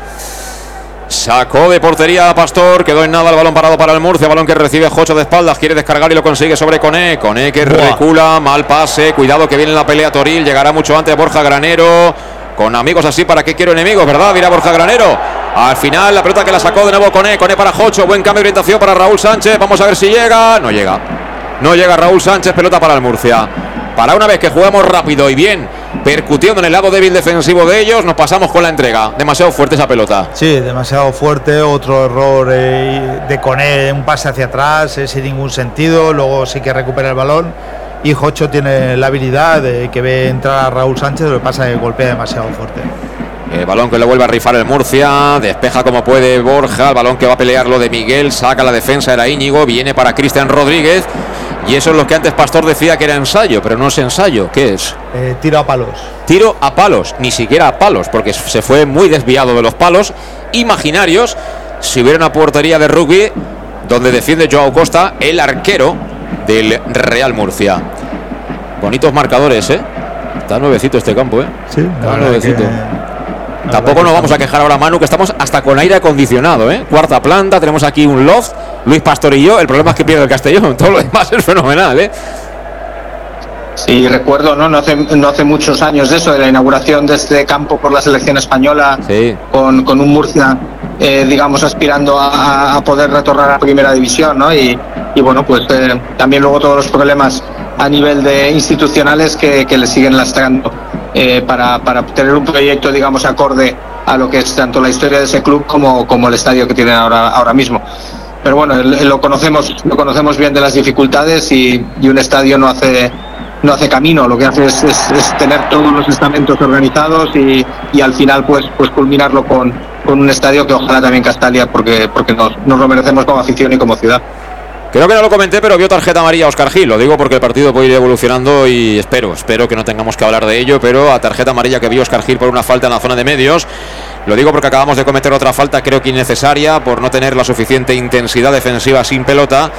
Sacó de portería a Pastor, quedó en nada el balón parado para el Murcia, balón que recibe Jocho de espaldas, quiere descargar y lo consigue sobre Coné, Coné que
Buah.
recula, mal pase, cuidado que viene la pelea Toril, llegará mucho antes Borja Granero, con amigos así, ¿para qué quiero enemigos, verdad? Mira Borja Granero, al final la pelota que la sacó de nuevo Coné, Coné para Jocho, buen cambio de orientación para Raúl Sánchez, vamos a ver si llega, no llega, no llega Raúl Sánchez, pelota para el Murcia. Para una vez que jugamos rápido y bien, percutiendo en el lado débil defensivo de ellos, nos pasamos con la entrega. Demasiado fuerte esa pelota.
Sí, demasiado fuerte, otro error eh, de Coné, un pase hacia atrás, eh, sin ningún sentido, luego sí que recupera el balón y Jocho tiene la habilidad de que ve entrar a Raúl Sánchez, lo que pasa es que golpea demasiado fuerte.
El balón que le vuelve a rifar el Murcia, despeja como puede Borja, el balón que va a pelear lo de Miguel, saca la defensa, era Íñigo, viene para Cristian Rodríguez. Y eso es lo que antes Pastor decía que era ensayo, pero no es ensayo, ¿qué es?
Eh, tiro a palos.
Tiro a palos, ni siquiera a palos, porque se fue muy desviado de los palos imaginarios. Si hubiera una portería de rugby donde defiende Joao Costa, el arquero del Real Murcia. Bonitos marcadores, ¿eh? Está nuevecito este campo, ¿eh?
Sí,
Está nuevecito.
que-
Tampoco nos vamos a quejar ahora, Manu, que estamos hasta con aire acondicionado, ¿eh? Cuarta planta, tenemos aquí un loft, Luis Pastor y yo. El problema es que pierde el Castellón, todo lo demás es fenomenal, ¿eh?
Sí, recuerdo, ¿no? No hace, no hace muchos años de eso, de la inauguración de este campo por la selección española,
Sí.
con, con un Murcia, eh, digamos, aspirando a, a poder retornar a primera división, ¿no? Y, y bueno, pues eh, también luego todos los problemas a nivel de institucionales que, que le siguen lastrando eh, para, para tener un proyecto, digamos, acorde a lo que es tanto la historia de ese club como, como el estadio que tienen ahora, ahora mismo. Pero bueno, lo conocemos, lo conocemos bien de las dificultades y, y un estadio no hace no hace camino, lo que hace es, es- es tener todos los estamentos organizados y, y al final pues pues culminarlo con, con un estadio que ojalá también Castalia porque porque nos, nos lo merecemos como afición y como ciudad.
Creo que no lo comenté, pero vio tarjeta amarilla a Oscar Gil. Lo digo porque el partido puede ir evolucionando y espero, espero que no tengamos que hablar de ello, pero a tarjeta amarilla que vio Oscar Gil por una falta en la zona de medios. Lo digo porque acabamos de cometer otra falta, creo que innecesaria, por no tener la suficiente intensidad defensiva sin pelota.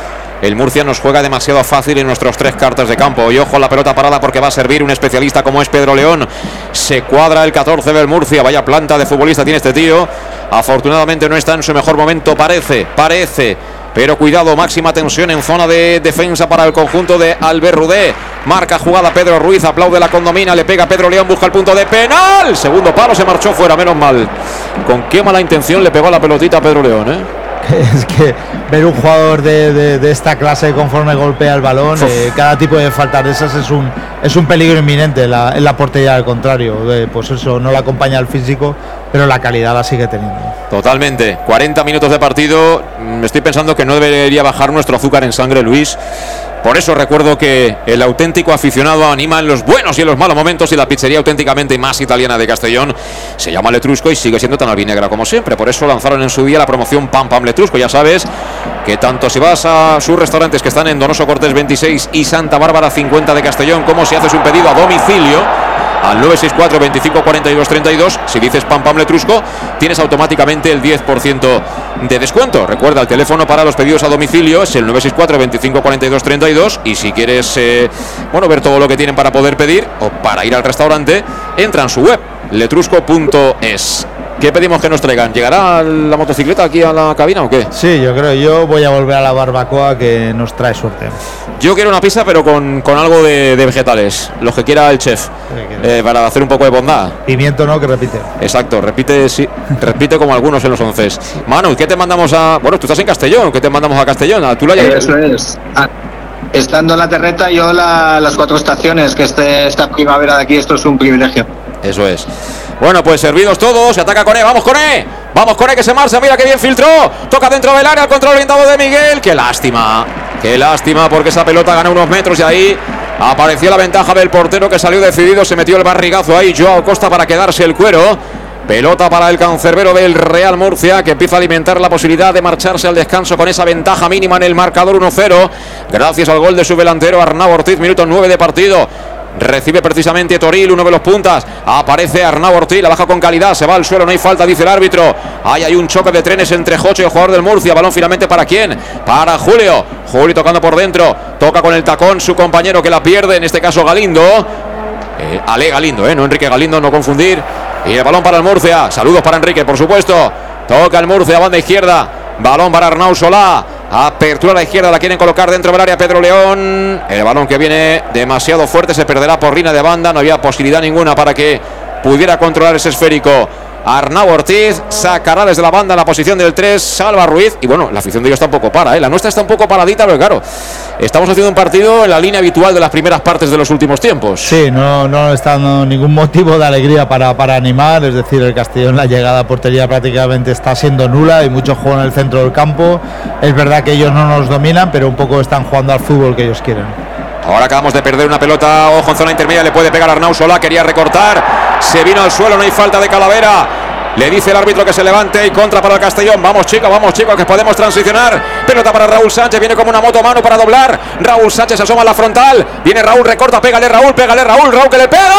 el Murcia nos juega demasiado fácil en nuestros tres cartas de campo. Y ojo la pelota parada porque va a servir un especialista como es Pedro León. Se cuadra el 14 del Murcia. Vaya planta de futbolista tiene este tío. Afortunadamente no está en su mejor momento, parece, parece. Pero cuidado, máxima tensión en zona de defensa para el conjunto de Albert Rudé. Marca jugada Pedro Ruiz, aplaude la condomina, le pega Pedro León, busca el punto de penal. Segundo palo, se marchó fuera, menos mal. Con qué mala intención le pegó la pelotita a Pedro León, ¿eh?
es que ver un jugador de, esta clase conforme golpea el balón, eh, cada tipo de faltas de esas es un, es un peligro inminente en la, portería al contrario. pues eso, no le acompaña el físico, pero la calidad la sigue teniendo.
Totalmente. 40 minutos de partido. Mm, estoy pensando que no debería bajar nuestro azúcar en sangre, Luis. Por eso recuerdo que el auténtico aficionado anima en los buenos y en los malos momentos y la pizzería auténticamente más italiana de Castellón se llama Letrusco y sigue siendo tan albinegra como siempre. Por eso lanzaron en su día la promoción Pam Pam Letrusco. Ya sabes que tanto si vas a sus restaurantes que están en Donoso Cortés 26 y Santa Bárbara 50 de Castellón, como si haces un pedido a domicilio al 964 25 42 32. Si dices Pam Pam Letrusco, tienes automáticamente el 10% de descuento. Recuerda, el teléfono para los pedidos a domicilio es el 964 25 42 32. Y si quieres eh, bueno, ver todo lo que tienen para poder pedir o para ir al restaurante, entra en su web letrusco.es. ¿Qué pedimos que nos traigan? ¿Llegará la motocicleta aquí a la cabina o qué?
Sí, yo creo. Yo voy a volver a la barbacoa que nos trae suerte.
Yo quiero una pizza, pero con, algo de, vegetales. Lo que quiera el chef. Eh, para hacer un poco de bondad.
Pimiento no, que repite.
Exacto, repite, sí, repite como algunos en los once. Manu, ¿qué te mandamos a.? Bueno, tú estás en Castellón. ¿Qué te mandamos a Castellón? ¿Tú la
Eso es. Ah, estando en la terreta, yo las cuatro estaciones, que este, esta primavera de aquí, esto es un privilegio.
Eso es. Bueno, pues servidos todos. Se ataca con E. Vamos con E. Vamos con E que se marcha. Mira que bien filtró. Toca dentro del área. El control orientado de Miguel. Qué lástima. Qué lástima porque esa pelota gana unos metros y ahí apareció la ventaja del portero que salió decidido. Se metió el barrigazo ahí. Joao Costa para quedarse el cuero. Pelota para el cancerbero del Real Murcia que empieza a alimentar la posibilidad de marcharse al descanso con esa ventaja mínima en el marcador 1-0. Gracias al gol de su delantero Arnau Ortiz, minuto 9 de partido. Recibe precisamente Toril, uno de los puntas. Aparece Arnau Ortiz, la baja con calidad. Se va al suelo, no hay falta, dice el árbitro. Ahí hay un choque de trenes entre Jocho y el jugador del Murcia. Balón finalmente para quién? Para Julio. Julio tocando por dentro. Toca con el tacón su compañero que la pierde, en este caso Galindo. Eh, Ale Galindo, eh, no Enrique Galindo, no confundir. Y el balón para el Murcia. Saludos para Enrique, por supuesto. Toca el Murcia, banda izquierda. Balón para Arnau Solá. Apertura a la izquierda, la quieren colocar dentro del área Pedro León. El balón que viene demasiado fuerte se perderá por línea de banda. No había posibilidad ninguna para que pudiera controlar ese esférico. Arnau Ortiz sacará desde la banda la posición del 3, Salva Ruiz. Y bueno, la afición de ellos tampoco para, ¿eh? la nuestra está un poco paradita, pero claro, estamos haciendo un partido en la línea habitual de las primeras partes de los últimos tiempos.
Sí, no, no está dando ningún motivo de alegría para, para animar, es decir, el Castellón, la llegada a portería prácticamente está siendo nula, hay mucho juego en el centro del campo. Es verdad que ellos no nos dominan, pero un poco están jugando al fútbol que ellos quieren.
Ahora acabamos de perder una pelota. Ojo en zona intermedia. Le puede pegar Arnau Sola. Quería recortar. Se vino al suelo. No hay falta de Calavera. Le dice el árbitro que se levante y contra para el Castellón. Vamos chicos, vamos chicos, que podemos transicionar. Pelota para Raúl Sánchez. Viene como una moto mano para doblar. Raúl Sánchez asoma a la frontal. Viene Raúl, recorta, pégale Raúl, pégale Raúl. Raúl que le pega.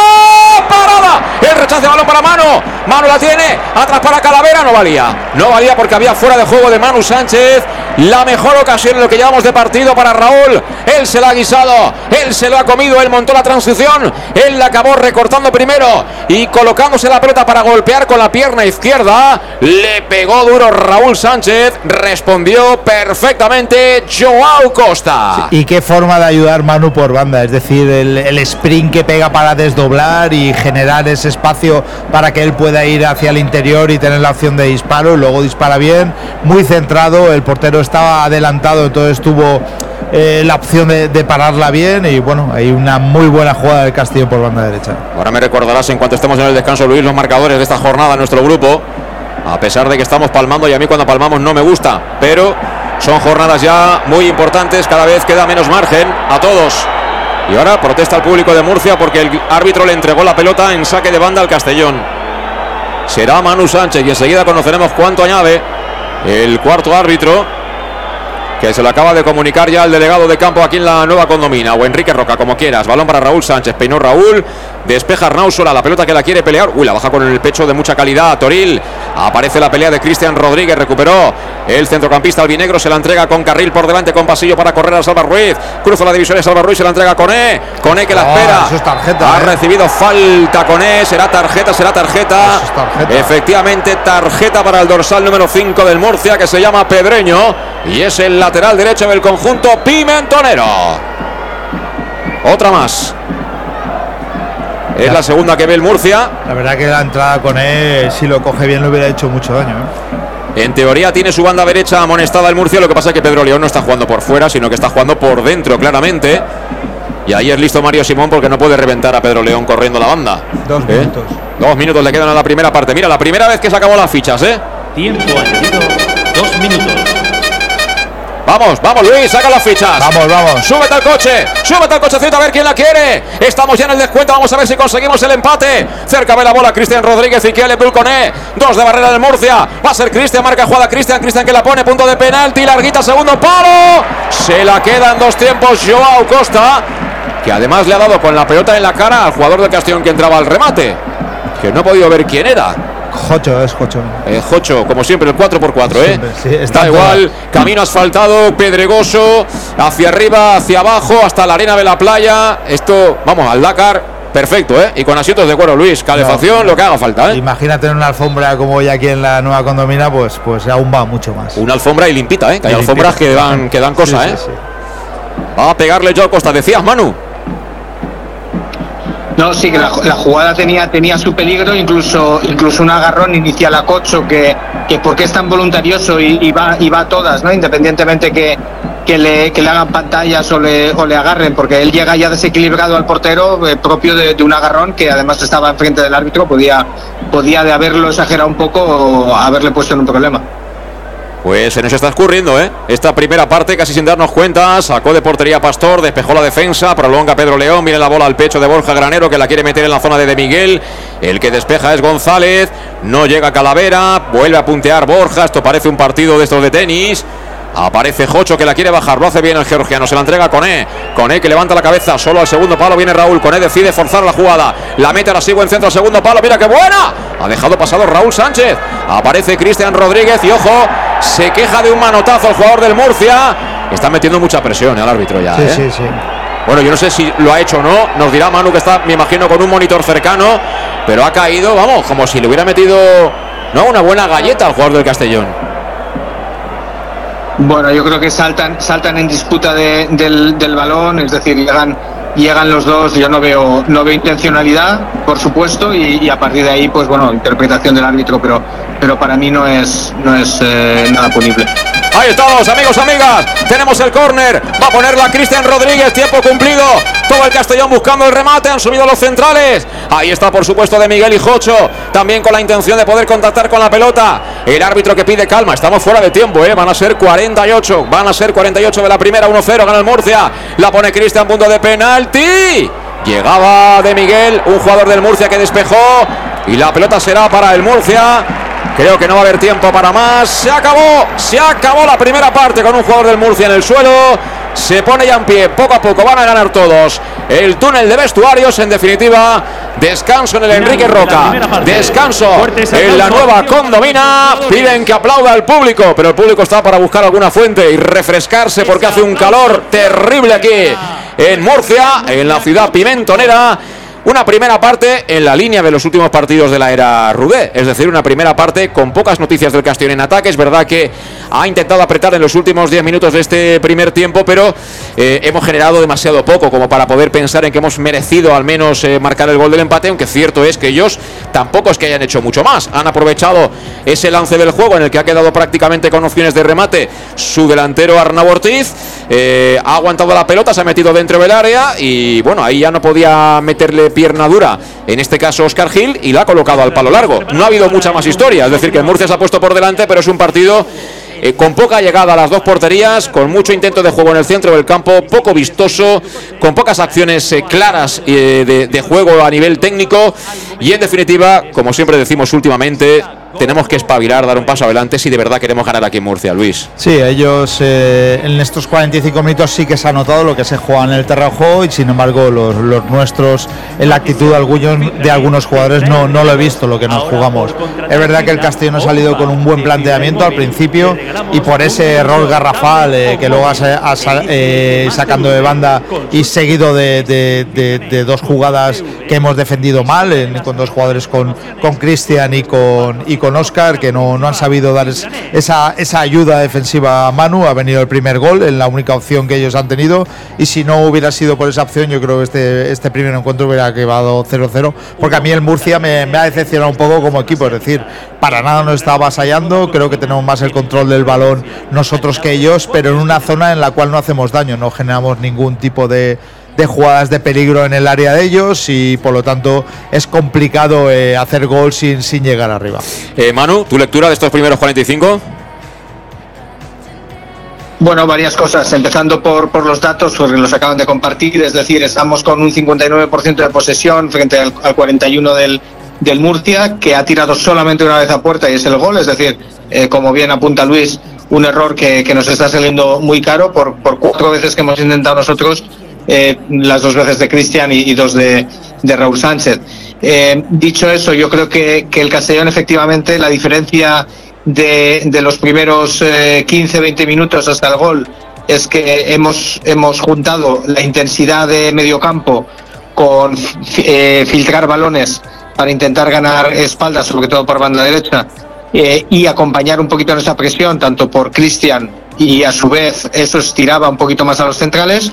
¡Parada! El rechazo de balón para mano. Mano la tiene. Atrás para Calavera. No valía. No valía porque había fuera de juego de Manu Sánchez. La mejor ocasión en lo que llevamos de partido para Raúl. Él se la ha guisado. Él se lo ha comido. Él montó la transición. Él la acabó recortando primero y colocándose la pelota para golpear con la pierna izquierda. Le pegó duro Raúl Sánchez. Respondió perfectamente Joao Costa.
y qué forma de ayudar Manu por banda. Es decir, el, el sprint que pega para desdoblar y generar ese espacio para que él pueda ir hacia el interior y tener la opción de disparo. Luego dispara bien. Muy centrado. El portero estaba adelantado, entonces tuvo eh, la opción de, pararla bien y bueno, hay una muy buena jugada del Castillo por banda derecha.
Ahora me recordarás en cuanto estemos en el descanso, Luis, los marcadores de esta jornada nuestro grupo. A pesar de que estamos palmando y a mí cuando palmamos no me gusta, pero son jornadas ya muy importantes, cada vez queda menos margen a todos. Y ahora protesta el público de Murcia porque el árbitro le entregó la pelota en saque de banda al Castellón. Será Manu Sánchez y enseguida conoceremos cuánto añade el cuarto árbitro que se lo acaba de comunicar ya el delegado de campo aquí en la nueva condomina, o Enrique Roca, como quieras. Balón para Raúl Sánchez, peinó Raúl, Despeja Arnausola, la pelota que la quiere pelear. Uy, la baja con el pecho de mucha calidad. Toril. Aparece la pelea de Cristian Rodríguez. Recuperó el centrocampista albinegro. Se la entrega con carril por delante, con pasillo para correr a Salva Ruiz. Cruza la división de Salva Ruiz. Se la entrega con E. Con E que la
Oh,
espera.
eso es tarjeta,
ha
eh.
recibido falta con E. Será tarjeta, será tarjeta.
Eso es tarjeta.
Efectivamente, tarjeta para el dorsal número 5 del Murcia que se llama Pedreño. Y es el lateral derecho del conjunto pimentonero. Otra más. Es la segunda que ve el Murcia.
La verdad que la entrada con él, si lo coge bien, le hubiera hecho mucho daño. ¿eh?
En teoría tiene su banda derecha amonestada el Murcia, lo que pasa es que Pedro León no está jugando por fuera, sino que está jugando por dentro, claramente. Y ahí es listo Mario Simón porque no puede reventar a Pedro León corriendo la banda.
Dos
¿Eh?
minutos.
Dos minutos le quedan a la primera parte. Mira, la primera vez que se acabó las fichas, ¿eh?
Tiempo.
Vamos, vamos Luis, saca las fichas.
Vamos, vamos.
Súbete al coche, súbete al cochecito a ver quién la quiere. Estamos ya en el descuento, vamos a ver si conseguimos el empate. Cerca ve la bola Cristian Rodríguez y Kiel Pulconé. Dos de barrera del Murcia. Va a ser Cristian, marca jugada Cristian, Cristian que la pone, punto de penalti, larguita, segundo palo. Se la queda en dos tiempos Joao Costa, que además le ha dado con la pelota en la cara al jugador del Castellón que entraba al remate. Que no he podido ver quién era.
Jocho, es Jocho.
Eh, Jocho, como siempre, el 4x4, ¿eh?
Sí, está
da igual, camino asfaltado, pedregoso, hacia arriba, hacia abajo, hasta la arena de la playa. Esto, vamos, al Dakar, perfecto, ¿eh? Y con asientos de cuero, Luis, calefacción, lo que haga falta, ¿eh?
Imagínate en una alfombra como hoy aquí en la nueva condomina, pues, pues aún va mucho más.
Una alfombra y limpita, ¿eh? Que hay
Y
alfombras que dan, que dan cosa,
Sí,
¿eh?
sí, sí.
Va a pegarle Joao Costa, decías, Manu.
No, sí, que la, jugada tenía, tenía su peligro, incluso, incluso un agarrón inicial a Cocho, que, que porque es tan voluntarioso y, va, y va a todas, ¿no? Independientemente que, que, le, que le hagan pantallas o le, o le agarren, porque él llega ya desequilibrado al portero, eh, propio de, de un agarrón que además estaba enfrente del árbitro, podía, podía de haberlo exagerado un poco o haberle puesto en un problema.
Pues se nos está escurriendo, ¿eh? Esta primera parte, casi sin darnos cuenta, sacó de portería Pastor, despejó la defensa, prolonga Pedro León, viene la bola al pecho de Borja Granero, que la quiere meter en la zona de De Miguel. El que despeja es González, no llega Calavera, vuelve a puntear Borja, esto parece un partido de estos de tenis. Aparece Jocho que la quiere bajar, lo hace bien el georgiano, se la entrega con E, con E que levanta la cabeza, solo al segundo palo viene Raúl, con E decide forzar la jugada, la mete ahora sí buen centro al segundo palo, mira qué buena, ha dejado pasado Raúl Sánchez, aparece Cristian Rodríguez y ojo, se queja de un manotazo el jugador del Murcia, está metiendo mucha presión al árbitro ya.
Sí,
¿eh?
sí, sí.
Bueno, yo no sé si lo ha hecho o no. Nos dirá Manu que está, me imagino, con un monitor cercano. Pero ha caído, vamos, como si le hubiera metido no una buena galleta al jugador del Castellón.
Bueno, yo creo que saltan, saltan en disputa de- del, del balón, es decir, llegan, llegan los dos, yo no veo, no veo intencionalidad, por supuesto, y, a partir de ahí, pues bueno, interpretación del árbitro, pero, pero para mí no es, no es eh, nada punible.
Ahí estamos, amigos, amigas. Tenemos el córner. Va a ponerla Cristian Rodríguez. Tiempo cumplido. Todo el Castellón buscando el remate. Han subido los centrales. Ahí está, por supuesto, de Miguel y Jocho. También con la intención de poder contactar con la pelota. El árbitro que pide calma. Estamos fuera de tiempo, ¿eh? Van a ser 48. Van a ser 48 de la primera. 1-0. Gana el Murcia. La pone Cristian, punto de penalti. Llegaba de Miguel, un jugador del Murcia que despejó. Y la pelota será para el Murcia. Creo que no va a haber tiempo para más. Se acabó, se acabó la primera parte con un jugador del Murcia en el suelo. Se pone ya en pie, poco a poco van a ganar todos. El túnel de vestuarios, en definitiva, descanso en el Enrique Roca. Descanso en la nueva condomina. Piden que aplauda al público, pero el público está para buscar alguna fuente y refrescarse porque hace un calor terrible aquí en Murcia, en la ciudad pimentonera. Una primera parte en la línea de los últimos partidos de la era Rudé, es decir, una primera parte con pocas noticias del Castellón en ataque. Es verdad que ha intentado apretar en los últimos 10 minutos de este primer tiempo, pero eh, hemos generado demasiado poco como para poder pensar en que hemos merecido al menos eh, marcar el gol del empate, aunque cierto es que ellos tampoco es que hayan hecho mucho más. Han aprovechado ese lance del juego en el que ha quedado prácticamente con opciones de remate su delantero Arnau Ortiz. eh, ha aguantado la pelota, se ha metido dentro del área y bueno, ahí ya no podía meterle en este caso Oscar Gil, y la ha colocado al palo largo. No ha habido mucha más historia, es decir, que el Murcia se ha puesto por delante, pero es un partido eh, con poca llegada a las dos porterías, con mucho intento de juego en el centro del campo, poco vistoso, con pocas acciones eh, claras eh, de, de juego a nivel técnico y en definitiva, como siempre decimos últimamente, tenemos que espabilar, dar un paso adelante si de verdad queremos ganar aquí en Murcia, Luis.
Sí, ellos eh, en estos 45 minutos sí que se ha notado lo que se juega en el terreno de juego y sin embargo los, los nuestros en la actitud de algunos, de algunos jugadores no, no lo he visto lo que nos jugamos. Es verdad que el Castellón ha salido con un buen planteamiento al principio y por ese error garrafal eh, que luego ha, ha, eh, sacando de banda y seguido de, de, de, de, dos jugadas que hemos defendido mal, con dos jugadores con Cristian y con, y con Oscar que no, no han sabido dar esa, esa ayuda defensiva a Manu. Ha venido el primer gol en la única opción que ellos han tenido. Y si no hubiera sido por esa opción yo creo que este, este primer encuentro hubiera quedado 0-0 porque a mí el Murcia me, me ha decepcionado un poco como equipo, es decir, para nada nos está avasallando, creo que tenemos más el control del balón nosotros que ellos, pero en una zona en la cual no hacemos daño, no generamos ningún tipo de, de jugadas de peligro en el área de ellos y por lo tanto es complicado eh, hacer gol sin, sin llegar arriba.
Eh, Manu, ¿tu lectura de estos primeros 45?
Bueno, varias cosas, empezando por, por los datos, porque los acaban de compartir, es decir, estamos con un 59% de posesión frente al, al 41% del, del Murcia, que ha tirado solamente una vez a puerta y es el gol, es decir, eh, como bien apunta Luis, un error que, que, nos está saliendo muy caro por, por cuatro veces que hemos intentado nosotros, eh, las dos veces de Cristian y, y, dos de, Raúl Sánchez. Eh, dicho eso, yo creo que, que, el Castellón efectivamente la diferencia de, de los primeros eh, 15-20 minutos hasta el gol es que hemos, hemos juntado la intensidad de medio campo con eh, filtrar balones para intentar ganar espaldas, sobre todo por banda derecha, eh, y acompañar un poquito esa presión, tanto por Cristian y a su vez eso estiraba un poquito más a los centrales,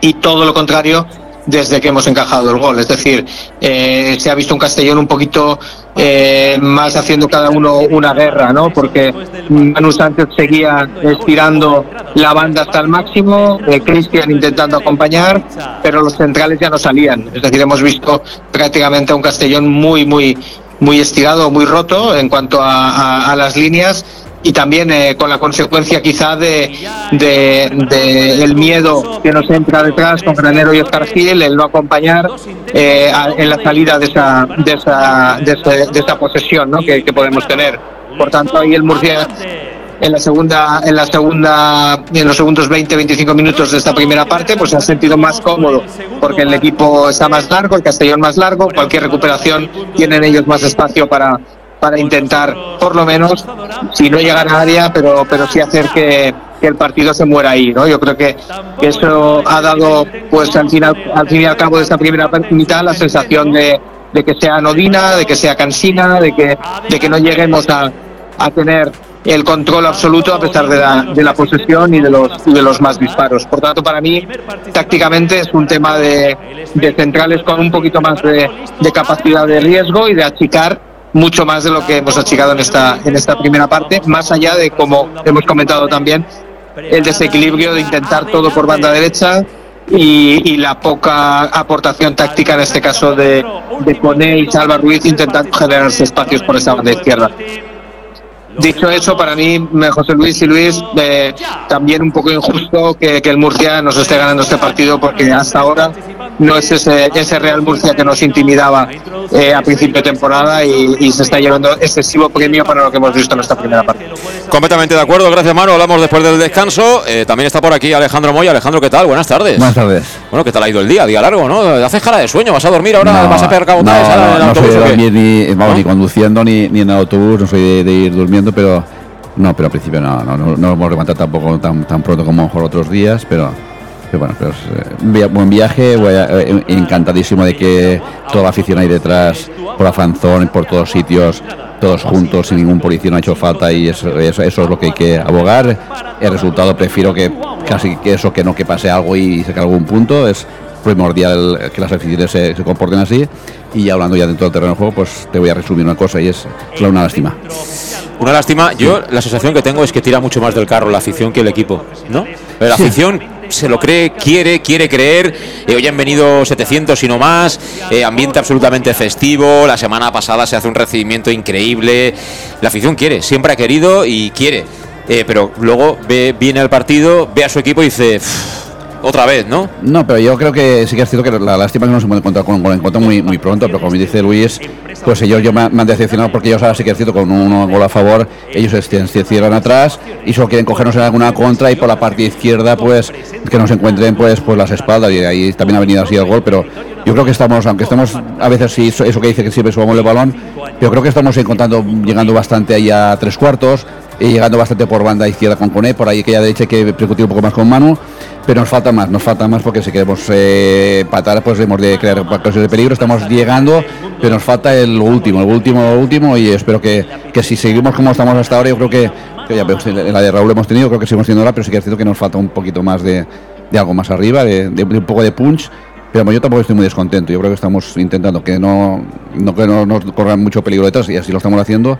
y todo lo contrario desde que hemos encajado el gol. Es decir, eh, se ha visto un Castellón un poquito eh, más haciendo cada uno una guerra, ¿no? Porque Manu Sánchez seguía estirando la banda hasta el máximo, eh, Cristian intentando acompañar, pero los centrales ya no salían. Es decir, hemos visto prácticamente un Castellón muy, muy, muy estirado, muy roto en cuanto a las líneas y también eh, con la consecuencia quizá de, de, de, el miedo que nos entra detrás con Granero y Oscar Gil, el no acompañar eh, a, en la salida de esa, de esa, de esa, de esa posesión ¿no? que, que, podemos tener. Por tanto, ahí el Murcia en la segunda, en la segunda, en los segundos 20-25 minutos de esta primera parte, pues se ha sentido más cómodo porque el equipo está más largo, el Castellón más largo, cualquier recuperación tienen ellos más espacio para para intentar, por lo menos, si no llegar a área, pero, pero sí hacer que, que el partido se muera ahí, ¿no? Yo creo que, que eso ha dado, pues al final, al fin y al cabo de esta primera mitad, la sensación de, de que sea anodina, de que sea cansina, de que, de que no lleguemos a, a tener el control absoluto a pesar de la, de la posesión y de los, de los más disparos. Por tanto, para mí, tácticamente es un tema de, de centrales con un poquito más de, de capacidad de riesgo y de achicar mucho más de lo que hemos achicado en esta, en esta primera parte, más allá de, como hemos comentado también, el desequilibrio de intentar todo por banda derecha y, la poca aportación táctica, en este caso de, de y Salva Ruiz, intentando generarse espacios por esa banda izquierda. Dicho eso, para mí, José Luis y Luis, eh, también un poco injusto que, que, el Murcia nos esté ganando este partido porque hasta ahora no es ese, ese Real Murcia que nos intimidaba eh, a principio de temporada y, y, se está llevando excesivo premio para lo que hemos visto en esta primera parte.
Completamente de acuerdo, gracias Manu. Hablamos después del descanso. Eh, también está por aquí Alejandro Moya. Alejandro, ¿qué tal? Buenas tardes.
Buenas tardes.
Bueno, ¿qué tal ha ido el día? Día largo, ¿no? ¿Haces cara de sueño? ¿Vas a dormir ahora?
No,
¿Vas a pegar cabotajes
no, no,
en el
no
autobús?
soy de dormir ni, vamos,
¿No?
ni conduciendo ni, ni en el autobús, no soy de, de ir durmiendo, pero no, pero al principio no, no, no, no hemos levantado tampoco tan, tan pronto como a lo mejor otros días, pero, bueno, pero es, eh, buen viaje, eh, encantadísimo de que toda la afición ahí detrás, por Afanzón, por todos sitios, todos juntos, sin ningún policía no ha hecho falta y eso, eso, es lo que hay que abogar. El resultado prefiero que casi que eso, que no que pase algo y saque algún punto, es primordial que las aficiones se, comporten así. Y hablando ya dentro del terreno de juego, pues te voy a resumir una cosa y es una lástima.
Una lástima. Yo la sensación que tengo es que tira mucho más del carro la afición que el equipo, ¿no? La afición se lo cree, quiere, quiere creer. Eh, hoy han venido 700 y no más. eh, ambiente absolutamente festivo. La semana pasada se hace un recibimiento increíble. La afición quiere, siempre ha querido y quiere. Eh, pero luego ve, viene al partido, ve a su equipo y dice. "Uf, otra vez, ¿no?
No, pero yo creo que sí que es cierto que la lástima que no se puede encontrar con, el encuentro muy, muy pronto, pero como dice Luis, pues ellos yo me, me han decepcionado porque ellos ahora sí que es cierto con un gol a favor, ellos se, cierran atrás y solo quieren cogernos en alguna contra y por la parte izquierda pues que nos encuentren pues pues las espaldas y ahí también ha venido así el gol, pero yo creo que estamos, aunque estamos a veces sí, eso que dice que siempre subamos el balón, yo creo que estamos encontrando, llegando bastante ahí a tres cuartos, llegando bastante por banda izquierda con Cone, por ahí que ya derecha hay que percutir un poco más con Manu, pero nos falta más, nos falta más porque si queremos eh, patar, pues hemos de crear ocasiones de peligro, estamos llegando, pero nos falta el último, el último, el último, y espero que, que si seguimos como estamos hasta ahora, yo creo que, ya vemos, la de Raúl hemos tenido, creo que seguimos teniendo ahora, pero sí que es cierto que nos falta un poquito más de, de algo más arriba, de, de- de un poco de punch. Pero yo tampoco estoy muy descontento. Yo creo que estamos intentando que no, no, que no nos corran mucho peligro detrás y así lo estamos haciendo.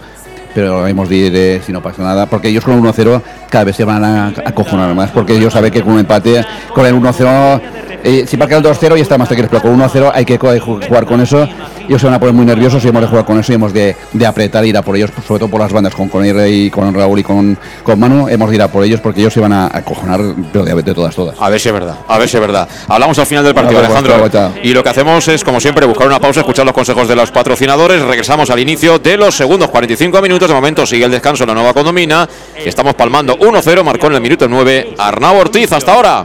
Pero hemos de ir si no pasa nada. Porque ellos con el 1-0 cada vez se van a acojonar más. Porque ellos saben que con un empate, con el 1-0, eh, si marca el 2-0 y está más tranquilos. Pero con 1-0 hay que jugar con eso. Ellos se van a poner muy nerviosos y hemos de jugar con eso y hemos de, de apretar ir a por ellos, sobre todo por las bandas con, con Ir y con Raúl y con, con Manu. Hemos de ir a por ellos porque ellos se van a acojonar, pero de, de todas, todas.
A ver si es verdad, a ver si es verdad. Hablamos al final del partido,
Bueno, pues,
Alejandro.
pues, pues,
Y lo que hacemos es, como siempre, buscar una pausa, escuchar los consejos de los patrocinadores. Regresamos al inicio de los segundos 45 minutos. De momento sigue el descanso en la nueva condomina. Estamos palmando 1-0, marcó en el minuto 9 Arnau Ortiz. Hasta ahora.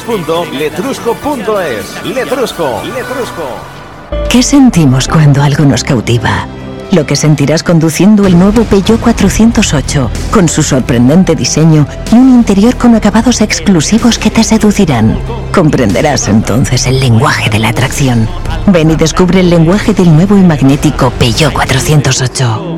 www.letrusco.es. Letrusco, Letrusco.
¿Qué sentimos cuando algo nos cautiva? Lo que sentirás conduciendo el nuevo Peugeot 408, con su sorprendente diseño y un interior con acabados exclusivos que te seducirán. Comprenderás entonces el lenguaje de la atracción. Ven y descubre el lenguaje del nuevo y magnético Peugeot 408.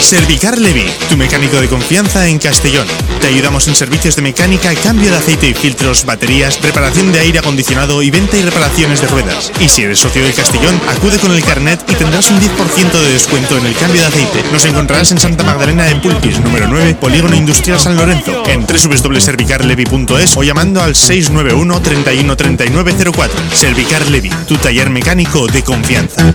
Servicar Levi, tu mecánico de confianza en Castellón. Te ayudamos en servicios de mecánica, cambio de aceite y filtros, baterías, reparación de aire acondicionado y venta y reparaciones de ruedas. Y si eres socio de Castellón, acude con el carnet y tendrás un 10% de descuento en el cambio de aceite. Nos encontrarás en Santa Magdalena en Pulpis, número 9, Polígono Industrial San Lorenzo, en www.servicarlevi.es o llamando al 691 31 39 04. Servicar Levi, tu taller mecánico de confianza.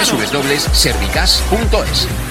www.servicas.es.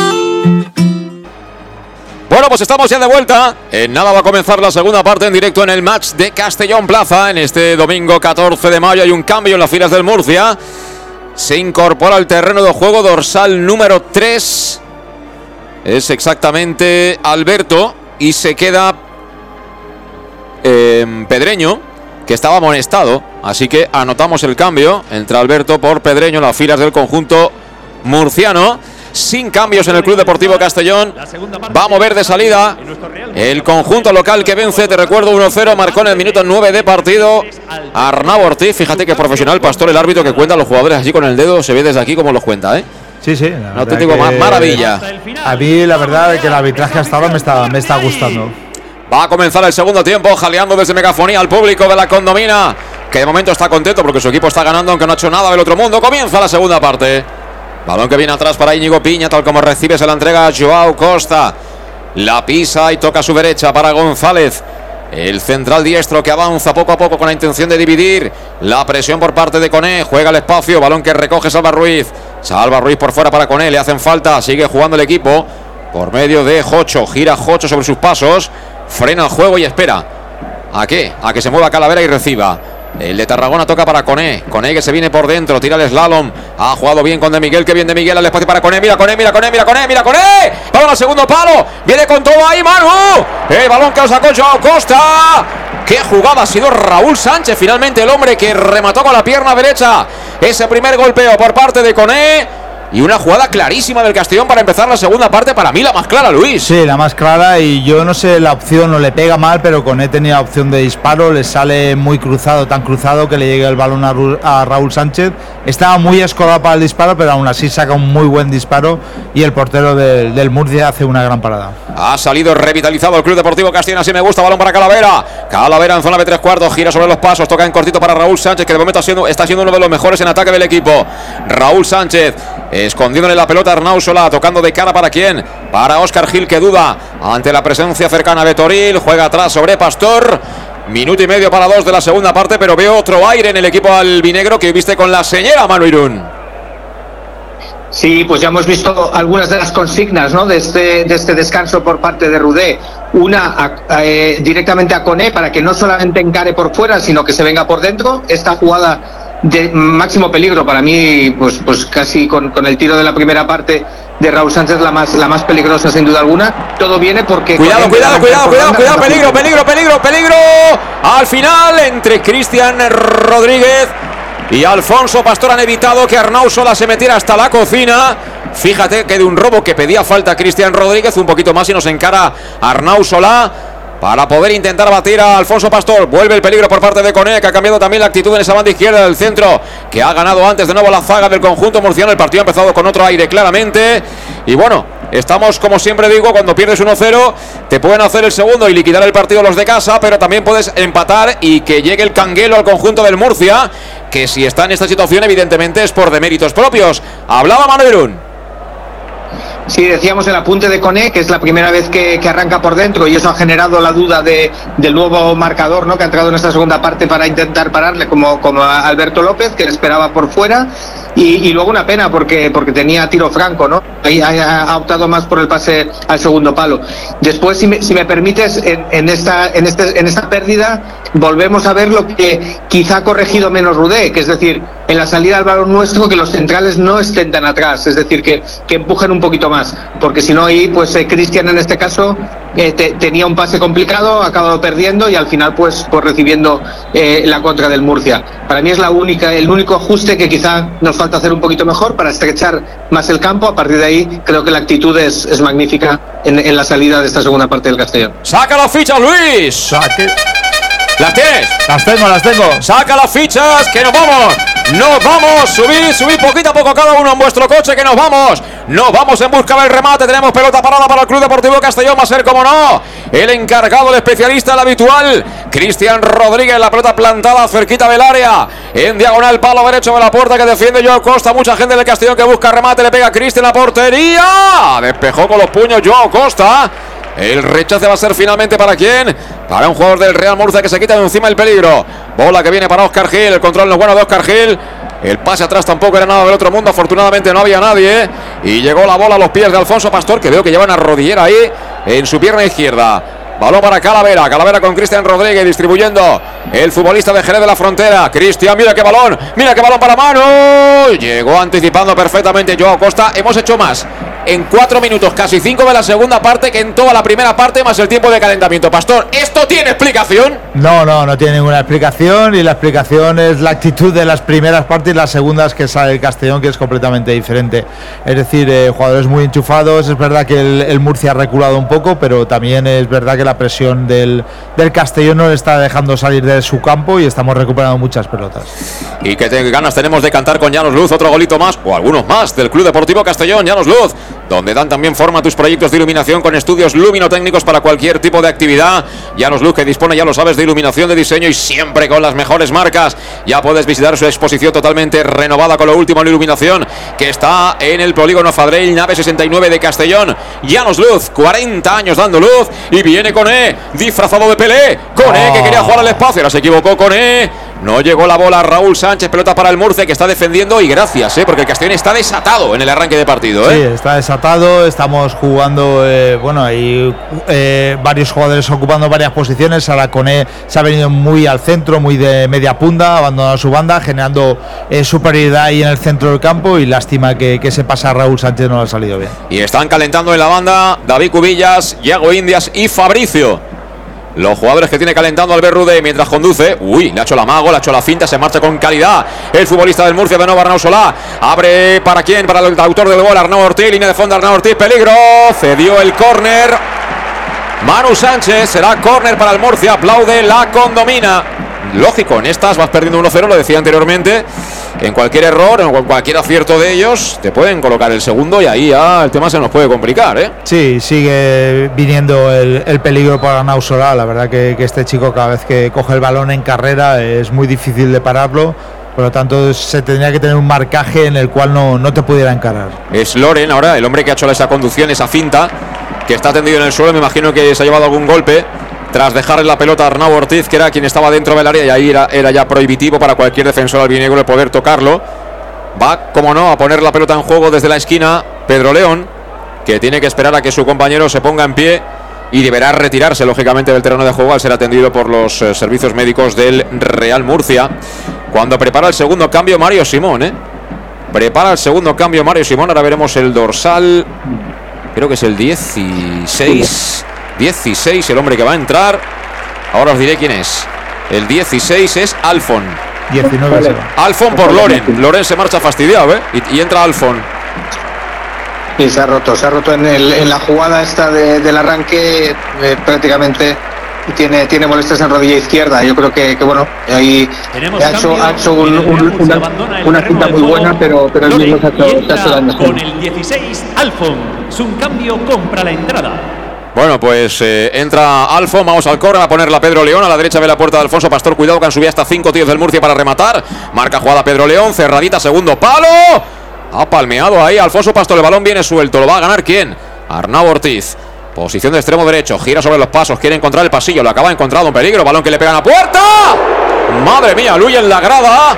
Bueno, pues estamos ya de vuelta. En nada va a comenzar la segunda parte en directo en el match de Castellón Plaza. En este domingo 14 de mayo hay un cambio en las filas del Murcia. Se incorpora al terreno de juego dorsal número 3. Es exactamente Alberto. Y se queda eh, Pedreño, que estaba amonestado. Así que anotamos el cambio. Entra Alberto por Pedreño en las filas del conjunto murciano sin cambios en el Club Deportivo Castellón. Va a mover de salida el conjunto local que vence, te recuerdo, 1-0, marcó en el minuto 9 de partido Arnau Ortiz. Fíjate que profesional, Pastor, el árbitro que cuenta a los jugadores así con el dedo, se ve desde aquí como los cuenta, ¿eh?
Sí, sí.
No te digo más, maravilla.
A mí la verdad es que el arbitraje hasta ahora me está, me está gustando.
Va a comenzar el segundo tiempo, jaleando desde megafonía al público de la condomina, que de momento está contento porque su equipo está ganando, aunque no ha hecho nada del otro mundo. Comienza la segunda parte. Balón que viene atrás para Íñigo Piña, tal como recibe, se la entrega a Joao Costa. La pisa y toca a su derecha para González. El central diestro que avanza poco a poco con la intención de dividir. La presión por parte de Coné. Juega el espacio. Balón que recoge Salva Ruiz. Salva Ruiz por fuera para Coné. Le hacen falta. Sigue jugando el equipo. Por medio de Jocho. Gira Jocho sobre sus pasos. Frena el juego y espera. ¿A qué? A que se mueva Calavera y reciba. El de Tarragona toca para Coné. Coné que se viene por dentro. Tira el slalom. Ha jugado bien con De Miguel. Que bien De Miguel al espacio para Coné. Mira Coné, mira Coné, mira Coné, mira Coné. Balón al segundo palo. Viene con todo ahí, Manu. El balón que lo sacó Joao Costa. Qué jugada ha sido Raúl Sánchez. Finalmente el hombre que remató con la pierna derecha. Ese primer golpeo por parte de Coné. Y una jugada clarísima del Castellón para empezar la segunda parte. Para mí la más clara, Luis.
Sí, la más clara. Y yo no sé la opción, no le pega mal, pero con él tenía opción de disparo. Le sale muy cruzado, tan cruzado que le llega el balón a, Ru- a Raúl Sánchez. Estaba muy escolado para el disparo, pero aún así saca un muy buen disparo. Y el portero del, del Murcia hace una gran parada.
Ha salido revitalizado el Club Deportivo Castellón. Así me gusta. Balón para Calavera. Calavera en zona de tres cuartos. Gira sobre los pasos. Toca en cortito para Raúl Sánchez, que de momento está siendo uno de los mejores en ataque del equipo. Raúl Sánchez escondiéndole la pelota Arnau Solá. Tocando de cara para quién. Para Oscar Gil, que duda ante la presencia cercana de Toril. Juega atrás sobre Pastor. Minuto y medio para dos de la segunda parte, pero veo otro aire en el equipo albinegro que viste con la señora Manu Irún.
Sí, pues ya hemos visto algunas de las consignas ¿no? de, este, este descanso por parte de Rudé. Una eh, directamente a Coné para que no solamente encare por fuera, sino que se venga por dentro. Esta jugada de máximo peligro para mí, pues, pues casi con, con el tiro de la primera parte de Raúl Sánchez la más, la más peligrosa sin duda alguna. Todo viene porque...
Cuidado, cuidado, cuidado, cuidado, cuidado, peligro, peligro, peligro, peligro. Al final, entre Cristian Rodríguez y Alfonso Pastor han evitado que Arnau Sola se metiera hasta la cocina. Fíjate que de un robo que pedía falta Cristian Rodríguez, un poquito más y nos encara Arnau Solá para poder intentar batir a Alfonso Pastor. Vuelve el peligro por parte de Cone, que ha cambiado también la actitud en esa banda izquierda del centro, que ha ganado antes de nuevo la zaga del conjunto murciano. El partido ha empezado con otro aire claramente. Y bueno, estamos como siempre digo, cuando pierdes 1-0, te pueden hacer el segundo y liquidar el partido los de casa, pero también puedes empatar y que llegue el canguelo al conjunto del Murcia, que si está en esta situación evidentemente es por deméritos propios. Hablaba Manuelun.
Sí, decíamos el apunte de Coné, que es la primera vez que, que arranca por dentro y eso ha generado la duda de, del nuevo marcador ¿no? que ha entrado en esta segunda parte para intentar pararle como, como a Alberto López, que le esperaba por fuera. Y, luego una pena porque, porque tenía tiro franco, ¿no? Ahí ha, optado más por el pase al segundo palo. Después, si me, si me permites, en, en, esta, en, este, en esta pérdida volvemos a ver lo que quizá ha corregido menos Rudé, que es decir, en la salida al balón nuestro que los centrales no estén tan atrás, es decir, que, que empujen un poquito más, porque si no ahí, pues eh, Cristian en este caso eh, te- tenía un pase complicado, ha acabado perdiendo y al final pues, pues recibiendo eh, la contra del Murcia. Para mí es la única, el único ajuste que quizá nos falta hacer un poquito mejor para estrechar más el campo. A partir de ahí creo que la actitud es, es magnífica en, en la salida de esta segunda parte del Castellón.
¡Saca las fichas, Luis! ¿Las tienes?
Las tengo, las tengo.
¡Saca las fichas! ¡Que nos vamos! ¡Nos vamos! Subid, subid poquito a poco cada uno en vuestro coche, que nos vamos. Nos vamos en busca del remate. Tenemos pelota parada para el Club Deportivo Castellón. Va a ser como no. El encargado, el especialista, el habitual. Cristian Rodríguez, la pelota plantada cerquita del área. En diagonal, palo derecho de la puerta que defiende Joao Costa. Mucha gente del Castellón que busca remate. Le pega Cristian la portería. Despejó con los puños Joao Costa. El rechace va a ser finalmente para quién? Para un jugador del Real Murcia que se quita de encima el peligro. Bola que viene para Oscar Gil. El control no es bueno de Oscar Gil. El pase atrás tampoco era nada del otro mundo. Afortunadamente no había nadie. Y llegó la bola a los pies de Alfonso Pastor, que veo que lleva una rodillera ahí en su pierna izquierda. Balón para Calavera. Calavera con Cristian Rodríguez distribuyendo. El futbolista de Jerez de la Frontera. Cristian, mira qué balón. Mira qué balón para mano. Llegó anticipando perfectamente Joao Costa. Hemos hecho más en cuatro minutos, casi cinco de la segunda parte, que en toda la primera parte, más el tiempo de calentamiento. Pastor, ¿esto tiene explicación?
No, no, no tiene ninguna explicación y la explicación es la actitud de las primeras partes y las segundas que sale el Castellón, que es completamente diferente. Es decir, eh, jugadores muy enchufados, es verdad que el, el Murcia ha reculado un poco, pero también es verdad que la presión del, del Castellón no le está dejando salir de su campo y estamos recuperando muchas pelotas.
Y que ganas tenemos de cantar con Llanos Luz otro golito más, o algunos más, del Club Deportivo Castellón. Llanos Luz, donde dan también forma a tus proyectos de iluminación con estudios luminotécnicos para cualquier tipo de actividad. Llanos Luz que dispone, ya lo sabes, de iluminación de diseño y siempre con las mejores marcas. Ya puedes visitar su exposición totalmente renovada con lo último en iluminación que está en el polígono Fadrell, nave 69 de Castellón. Llanos Luz, 40 años dando luz y viene con E, disfrazado de Pelé. Con E que quería jugar al espacio, ahora se equivocó con E. No llegó la bola Raúl Sánchez, pelota para el Murcia que está defendiendo y gracias, ¿eh? porque el Castellón está desatado en el arranque de partido. ¿eh?
Sí, está desatado, estamos jugando, eh, bueno, hay varios jugadores ocupando varias posiciones, Araconé se ha venido muy al centro, muy de media punta, abandonado su banda, generando superioridad ahí en el centro del campo y lástima que, que se pasa Raúl Sánchez no le ha salido bien.
Y están calentando en la banda David Cubillas, Yago Indias y Fabricio. Los jugadores que tiene calentando Albert Rude mientras conduce. Uy, le ha hecho la mago, le ha hecho la finta, se marcha con calidad. El futbolista del Murcia de nuevo Arnau Solá. Abre para quién, para el autor del gol, Arnau Ortiz. Línea de fondo, Arnau Ortiz, peligro. Cedió el córner. Manu Sánchez, será córner para el Murcia. Aplaude la condomina. Lógico, en estas vas perdiendo 1-0, lo decía anteriormente. En cualquier error, en cualquier acierto de ellos, te pueden colocar el segundo y ahí ya el tema se nos puede complicar, ¿eh?
Sí, sigue viniendo el, el peligro para Nausola. La verdad que, que este chico cada vez que coge el balón en carrera es muy difícil de pararlo. Por lo tanto, se tendría que tener un marcaje en el cual no, no te pudiera encarar.
Es Loren ahora, el hombre que ha hecho esa conducción, esa finta, que está tendido en el suelo. Me imagino que se ha llevado algún golpe tras dejarle la pelota a Arnau Ortiz, que era quien estaba dentro del área y ahí era, era ya prohibitivo para cualquier defensor albinegro el poder tocarlo. Va, como no, a poner la pelota en juego desde la esquina Pedro León, que tiene que esperar a que su compañero se ponga en pie y deberá retirarse lógicamente del terreno de juego al ser atendido por los eh, servicios médicos del Real Murcia. Cuando prepara el segundo cambio Mario Simón, ¿eh? Prepara el segundo cambio Mario Simón, ahora veremos el dorsal, creo que es el 16. 16, el hombre que va a entrar. Ahora os diré quién es. El 16 es Alfon.
19 se va.
Alfon por Loren. Loren se marcha fastidiado, ¿eh? Y, y entra Alfon.
Y se ha roto, se ha roto en, el- en la jugada esta de- del arranque eh, prácticamente tiene, tiene molestias en rodilla izquierda. Yo creo que, que, bueno, ahí
Tenemos
ha hecho, ha hecho un- un- una, una cinta muy
juego.
buena, pero, pero el mismo se ha hecho, se ha hecho daño.
con el 16 Alfon. Es un cambio, compra la entrada.
Bueno, pues eh, entra Alfon, vamos al córner a ponerla Pedro León, a la derecha ve la puerta de Alfonso Pastor, cuidado que han subido hasta cinco tíos del Murcia para rematar, marca jugada Pedro León, cerradita, segundo palo, ha palmeado ahí Alfonso Pastor, el balón viene suelto, lo va a ganar quién, Arnau Ortiz, posición de extremo derecho, gira sobre los pasos, quiere encontrar el pasillo, lo acaba encontrado, un peligro, balón que le pega a la puerta, madre mía, Luis en la grada,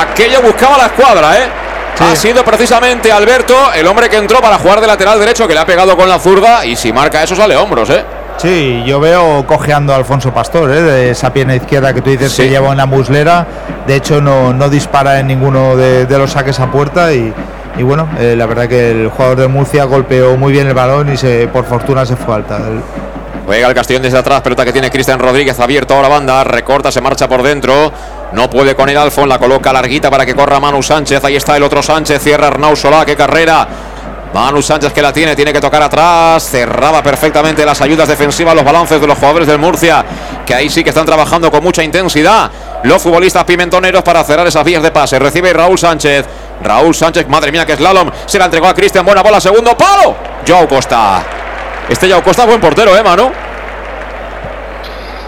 aquello buscaba la escuadra, eh. Ha sido precisamente Alberto el hombre que entró para jugar de lateral derecho que le ha pegado con la zurda y si marca eso sale hombros, ¿eh?
Sí, yo veo cojeando a Alfonso Pastor, ¿eh? de esa pierna izquierda que tú dices
Sí.
que lleva una muslera. De hecho, no, no dispara en ninguno de, de los saques a puerta. Y, y bueno, eh, la verdad que el jugador de Murcia golpeó muy bien el balón y se, por fortuna se fue alta. El-
Juega el Castellón desde atrás, pelota que tiene Cristian Rodríguez abierto ahora banda, recorta, se marcha por dentro. No puede con el Alfon, la coloca larguita para que corra Manu Sánchez. Ahí está el otro Sánchez, cierra Arnau Solá, qué carrera. Manu Sánchez que la tiene, tiene que tocar atrás. Cerraba perfectamente las ayudas defensivas, los balances de los jugadores del Murcia, que ahí sí que están trabajando con mucha intensidad. Los futbolistas pimentoneros para cerrar esas vías de pase. Recibe Raúl Sánchez. Raúl Sánchez, madre mía, que slalom. Se la entregó a Cristian, buena bola, segundo palo. Joao Costa. Este Joao Costa, buen portero, ¿eh, Manu?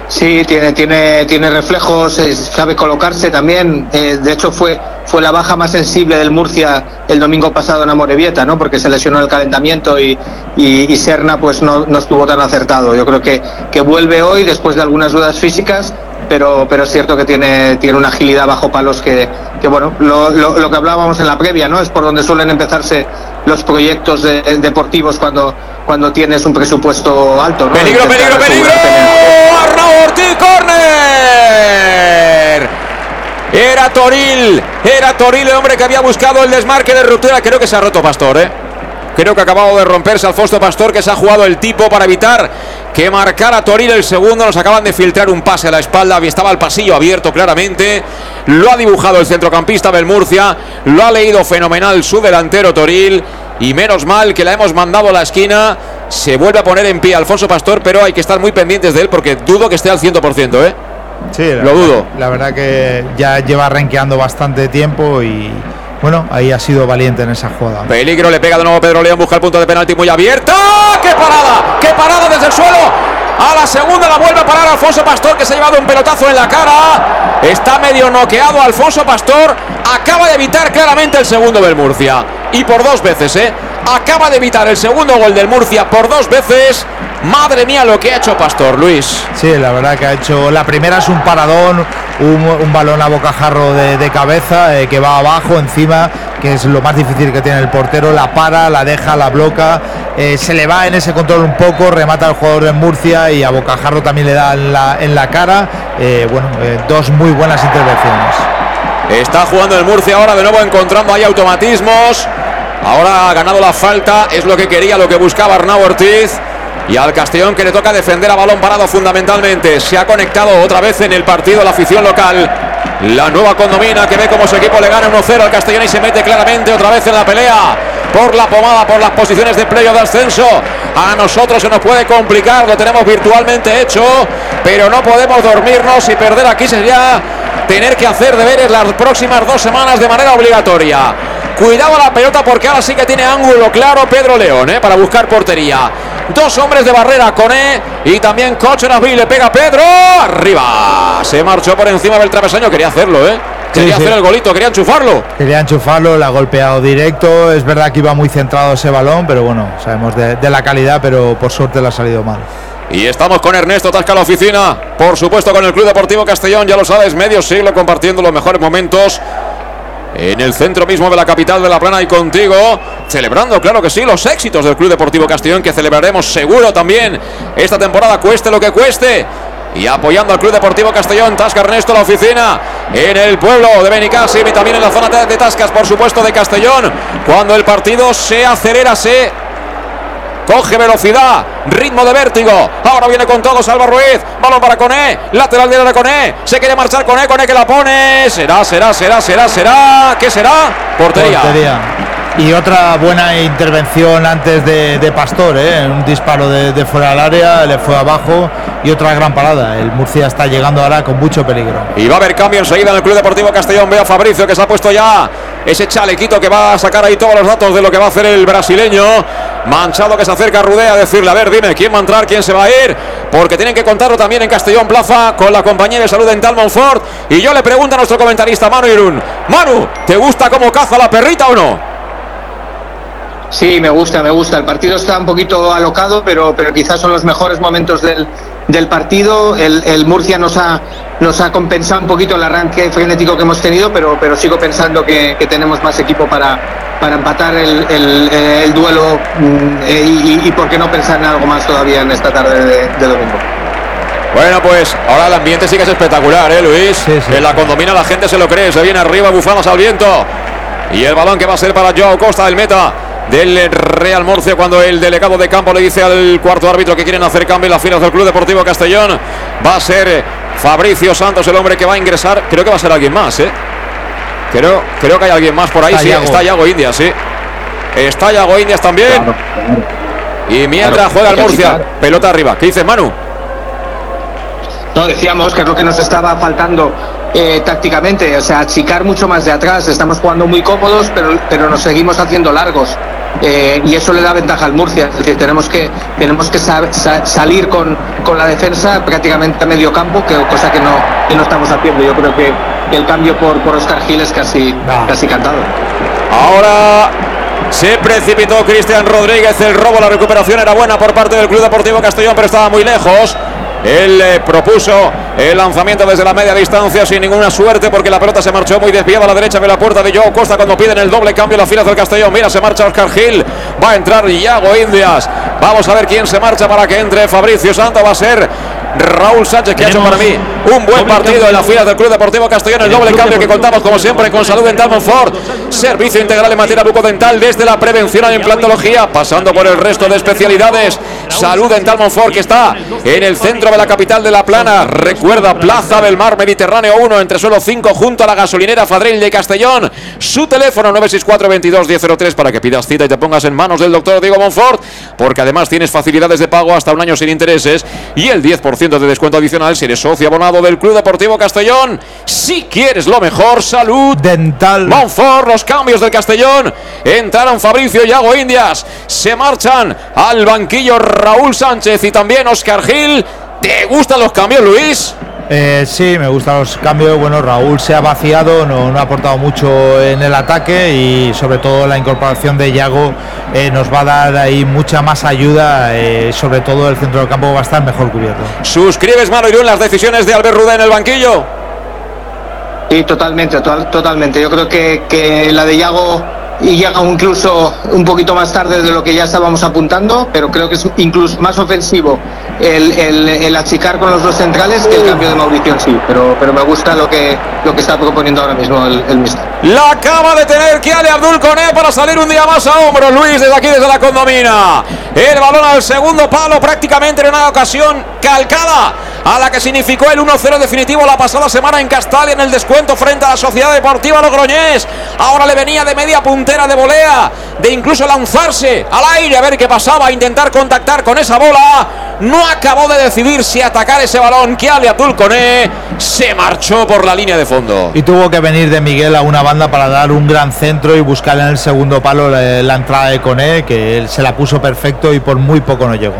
Sí, tiene, tiene, tiene reflejos, eh, sabe colocarse también. eh, de hecho, fue, fue la baja más sensible del Murcia el domingo pasado en Amorebieta, ¿no? Porque se lesionó el calentamiento y, y, y Serna pues no, no estuvo tan acertado. Yo creo que, que vuelve hoy después de algunas dudas físicas, pero, pero es cierto que tiene, tiene una agilidad bajo palos que, que bueno, lo, lo, lo que hablábamos en la previa, ¿no? Es por donde suelen empezarse los proyectos de- deportivos cuando, cuando tienes un presupuesto alto, ¿no?
Peligro, peligro, peligro. Ortiz, córner. Era Toril, era Toril el hombre que había buscado el desmarque de ruptura. Creo que se ha roto Pastor, ¿eh? Creo que ha acabado de romperse Alfonso Pastor, que se ha jugado el tipo para evitar que marcara Toril el segundo. Nos acaban de filtrar un pase a la espalda. Estaba el pasillo abierto claramente. Lo ha dibujado el centrocampista del Murcia. Lo ha leído fenomenal su delantero Toril. Y menos mal que la hemos mandado a la esquina. Se vuelve a poner en pie Alfonso Pastor, pero hay que estar muy pendientes de él porque dudo que esté al 100%, ¿eh?
Sí,
Lo dudo.
La verdad que ya lleva renqueando bastante tiempo y, bueno, ahí ha sido valiente en esa jugada.
Peligro, le pega de nuevo Pedro León, busca el punto de penalti muy abierto. ¡Qué parada! ¡Qué parada desde el suelo! A la segunda la vuelve a parar Alfonso Pastor, que se ha llevado un pelotazo en la cara. Está medio noqueado Alfonso Pastor. Acaba de evitar claramente el segundo del Murcia. Y por dos veces, ¿eh? Acaba de evitar el segundo gol del Murcia por dos veces. Madre mía lo que ha hecho Pastor, Luis.
Sí, la verdad que ha hecho. La primera es un paradón, un, balón a bocajarro de, de cabeza eh, que va abajo, encima, que es lo más difícil que tiene el portero. La para, la deja, la bloca. Eh, se le va en ese control un poco, remata al jugador de Murcia y a bocajarro también le da en la, en la cara. Eh, bueno, dos muy buenas intervenciones.
Está jugando el Murcia ahora de nuevo encontrando ahí automatismos. Ahora ha ganado la falta, es lo que quería, lo que buscaba Arnau Ortiz. Y al Castellón que le toca defender a balón parado fundamentalmente. Se ha conectado otra vez en el partido la afición local. La nueva condomina que ve como su equipo le gana 1-0 al Castellón y se mete claramente otra vez en la pelea. Por la pomada, por las posiciones de playo de ascenso. A nosotros se nos puede complicar, lo tenemos virtualmente hecho. Pero no podemos dormirnos y perder aquí sería tener que hacer deberes las próximas dos semanas de manera obligatoria. Cuidado la pelota porque ahora sí que tiene ángulo claro Pedro León ¿eh? para buscar portería. Dos hombres de barrera, Coné y también Cochenaví. Le pega Pedro. Arriba. Se marchó por encima del travesaño. Quería hacerlo, ¿eh? Quería hacer el golito, quería enchufarlo.
Quería enchufarlo, la ha golpeado directo. Es verdad que iba muy centrado ese balón, pero bueno, sabemos de, de la calidad, pero por suerte le ha salido mal.
Y estamos con Ernesto Tasca la oficina, por supuesto con el Club Deportivo Castellón, ya lo sabes, medio siglo compartiendo los mejores momentos en el centro mismo de la capital de La Plana y contigo, celebrando, claro que sí, los éxitos del Club Deportivo Castellón que celebraremos seguro también esta temporada, cueste lo que cueste. Y apoyando al Club Deportivo Castellón, Tasca Ernesto, la oficina en el pueblo de Benicassim y también en la zona de Tascas, por supuesto, de Castellón. Cuando el partido se acelera, se coge velocidad, ritmo de vértigo. Ahora viene con todo Salva Ruiz. Balón para Coné, lateral de Coné. Se quiere marchar Coné, Coné que la pone. Será, será, será, será, será. ¿Qué será? Portería.
Y otra buena intervención antes de, Pastor, ¿eh? un disparo de, fuera del área, le fue abajo y otra gran parada. El Murcia está llegando ahora con mucho peligro.
Y va a haber cambio enseguida en el Club Deportivo Castellón. Veo a Fabricio que se ha puesto ya ese chalequito que va a sacar ahí todos los datos de lo que va a hacer el brasileño. Manchado que se acerca a Rudea a decirle, a ver, dime, ¿quién va a entrar? ¿Quién se va a ir? Porque tienen que contarlo también en Castellón Plaza con la compañía de salud dental Monfort. Y yo le pregunto a nuestro comentarista Manu Irún, Manu, ¿te gusta cómo caza la perrita o no?
Sí, me gusta, me gusta. El partido está un poquito alocado, pero, pero quizás son los mejores momentos del, del partido. El, Murcia nos ha, nos ha compensado un poquito el arranque frenético que hemos tenido, pero, pero sigo pensando que, tenemos más equipo para, para empatar el, el, duelo mm, y, y, por qué no pensar en algo más todavía en esta tarde de, domingo.
Bueno, pues ahora el ambiente sí que es espectacular, ¿eh, Luis? En la condomina la gente se lo cree, se viene arriba, bufanos al viento. Y el balón que va a ser para Joao Costa del meta del Real Murcia cuando el delegado de campo le dice al cuarto árbitro que quieren hacer cambio en las filas del Club Deportivo Castellón. Va a ser Fabricio Santos el hombre que va a ingresar. Creo que va a ser alguien más, ¿eh? Creo, creo que hay alguien más por ahí. sí, está Yago Indias, sí. Está Yago Indias también. Y mientras juega el Murcia, pelota arriba. ¿Qué dice Manu?
No, decíamos que es lo que nos estaba faltando eh, tácticamente, o sea, achicar mucho más de atrás. Estamos jugando muy cómodos, pero, pero nos seguimos haciendo largos. Eh, y eso le da ventaja al Murcia. Es decir, tenemos que, tenemos que salir con, con, la defensa prácticamente a medio campo, que, cosa que no, que no estamos haciendo. Yo creo que, el cambio por, por Oscar Gil es casi, casi cantado.
Ahora se precipitó Cristian Rodríguez, el robo, la recuperación era buena por parte del Club Deportivo Castellón, pero estaba muy lejos. Él eh, propuso el lanzamiento desde la media distancia sin ninguna suerte porque la pelota se marchó muy desviada a la derecha de la puerta de Joe Costa cuando piden el doble cambio en las filas del Castellón. Mira, se marcha Oscar Gil. Va a entrar Iago Indias. Vamos a ver quién se marcha para que entre Fabricio Santo. Va a ser Raúl Sánchez, que ha hecho para mí un buen partido en la fila del Club Deportivo Castellón. El doble cambio que contamos, como siempre, con Salud Dental Monfort. Servicio integral en materia bucodental desde la prevención a la implantología, pasando por el resto de especialidades. Salud Dental Monfort, que está en el centro de la capital de La Plana. Recuerda, Plaza del Mar Mediterráneo 1, entre suelo 5, junto a la gasolinera Fadril de Castellón. Su teléfono 964 22 1003 para que pidas cita y te pongas en manos del doctor Diego Monfort, porque además tienes facilidades de pago hasta un año sin intereses y el 10% 20% de descuento adicional si eres socio abonado del Club Deportivo Castellón. Si quieres lo mejor, salud.
Dental.
Monfort, los cambios del Castellón. Entraron Fabricio y Yago Indias. Se marchan al banquillo Raúl Sánchez y también Oscar Gil. ¿Te gustan los cambios, Luis?
Eh, sí, me gustan los cambios. Bueno, Raúl se ha vaciado, no, no, ha aportado mucho en el ataque y sobre todo la incorporación de Yago eh, nos va a dar ahí mucha más ayuda. Eh, sobre todo el centro del campo va a estar mejor cubierto.
¿Suscribes, Mano Irún, las decisiones de Albert Rudé en el banquillo?
Sí, totalmente, total, totalmente. Yo creo que, que la de Yago y llega incluso un poquito más tarde de lo que ya estábamos apuntando, pero creo que es incluso más ofensivo el, el, el achicar con los dos centrales que el cambio de Mauricio en sí, pero, pero me gusta lo que, lo que está proponiendo ahora mismo el, el mister.
La acaba de tener Kiale Abdul Coné para salir un día más a hombros, Luis, desde aquí, desde la condomina. El balón al segundo palo, prácticamente en una ocasión calcada a la que significó el 1-0 definitivo la pasada semana en Castalia en el descuento frente a la Sociedad Deportiva Logroñés. Ahora le venía de media puntera de volea, de incluso lanzarse al aire a ver qué pasaba, a intentar contactar con esa bola. No acabó de decidir si atacar ese balón. Abdul Coné se marchó por la línea de fondo.
Y tuvo que venir de Miguel a una banda para dar un gran centro y buscar en el segundo palo la, la entrada de Coné, que él se la puso perfecto y por muy poco no llegó.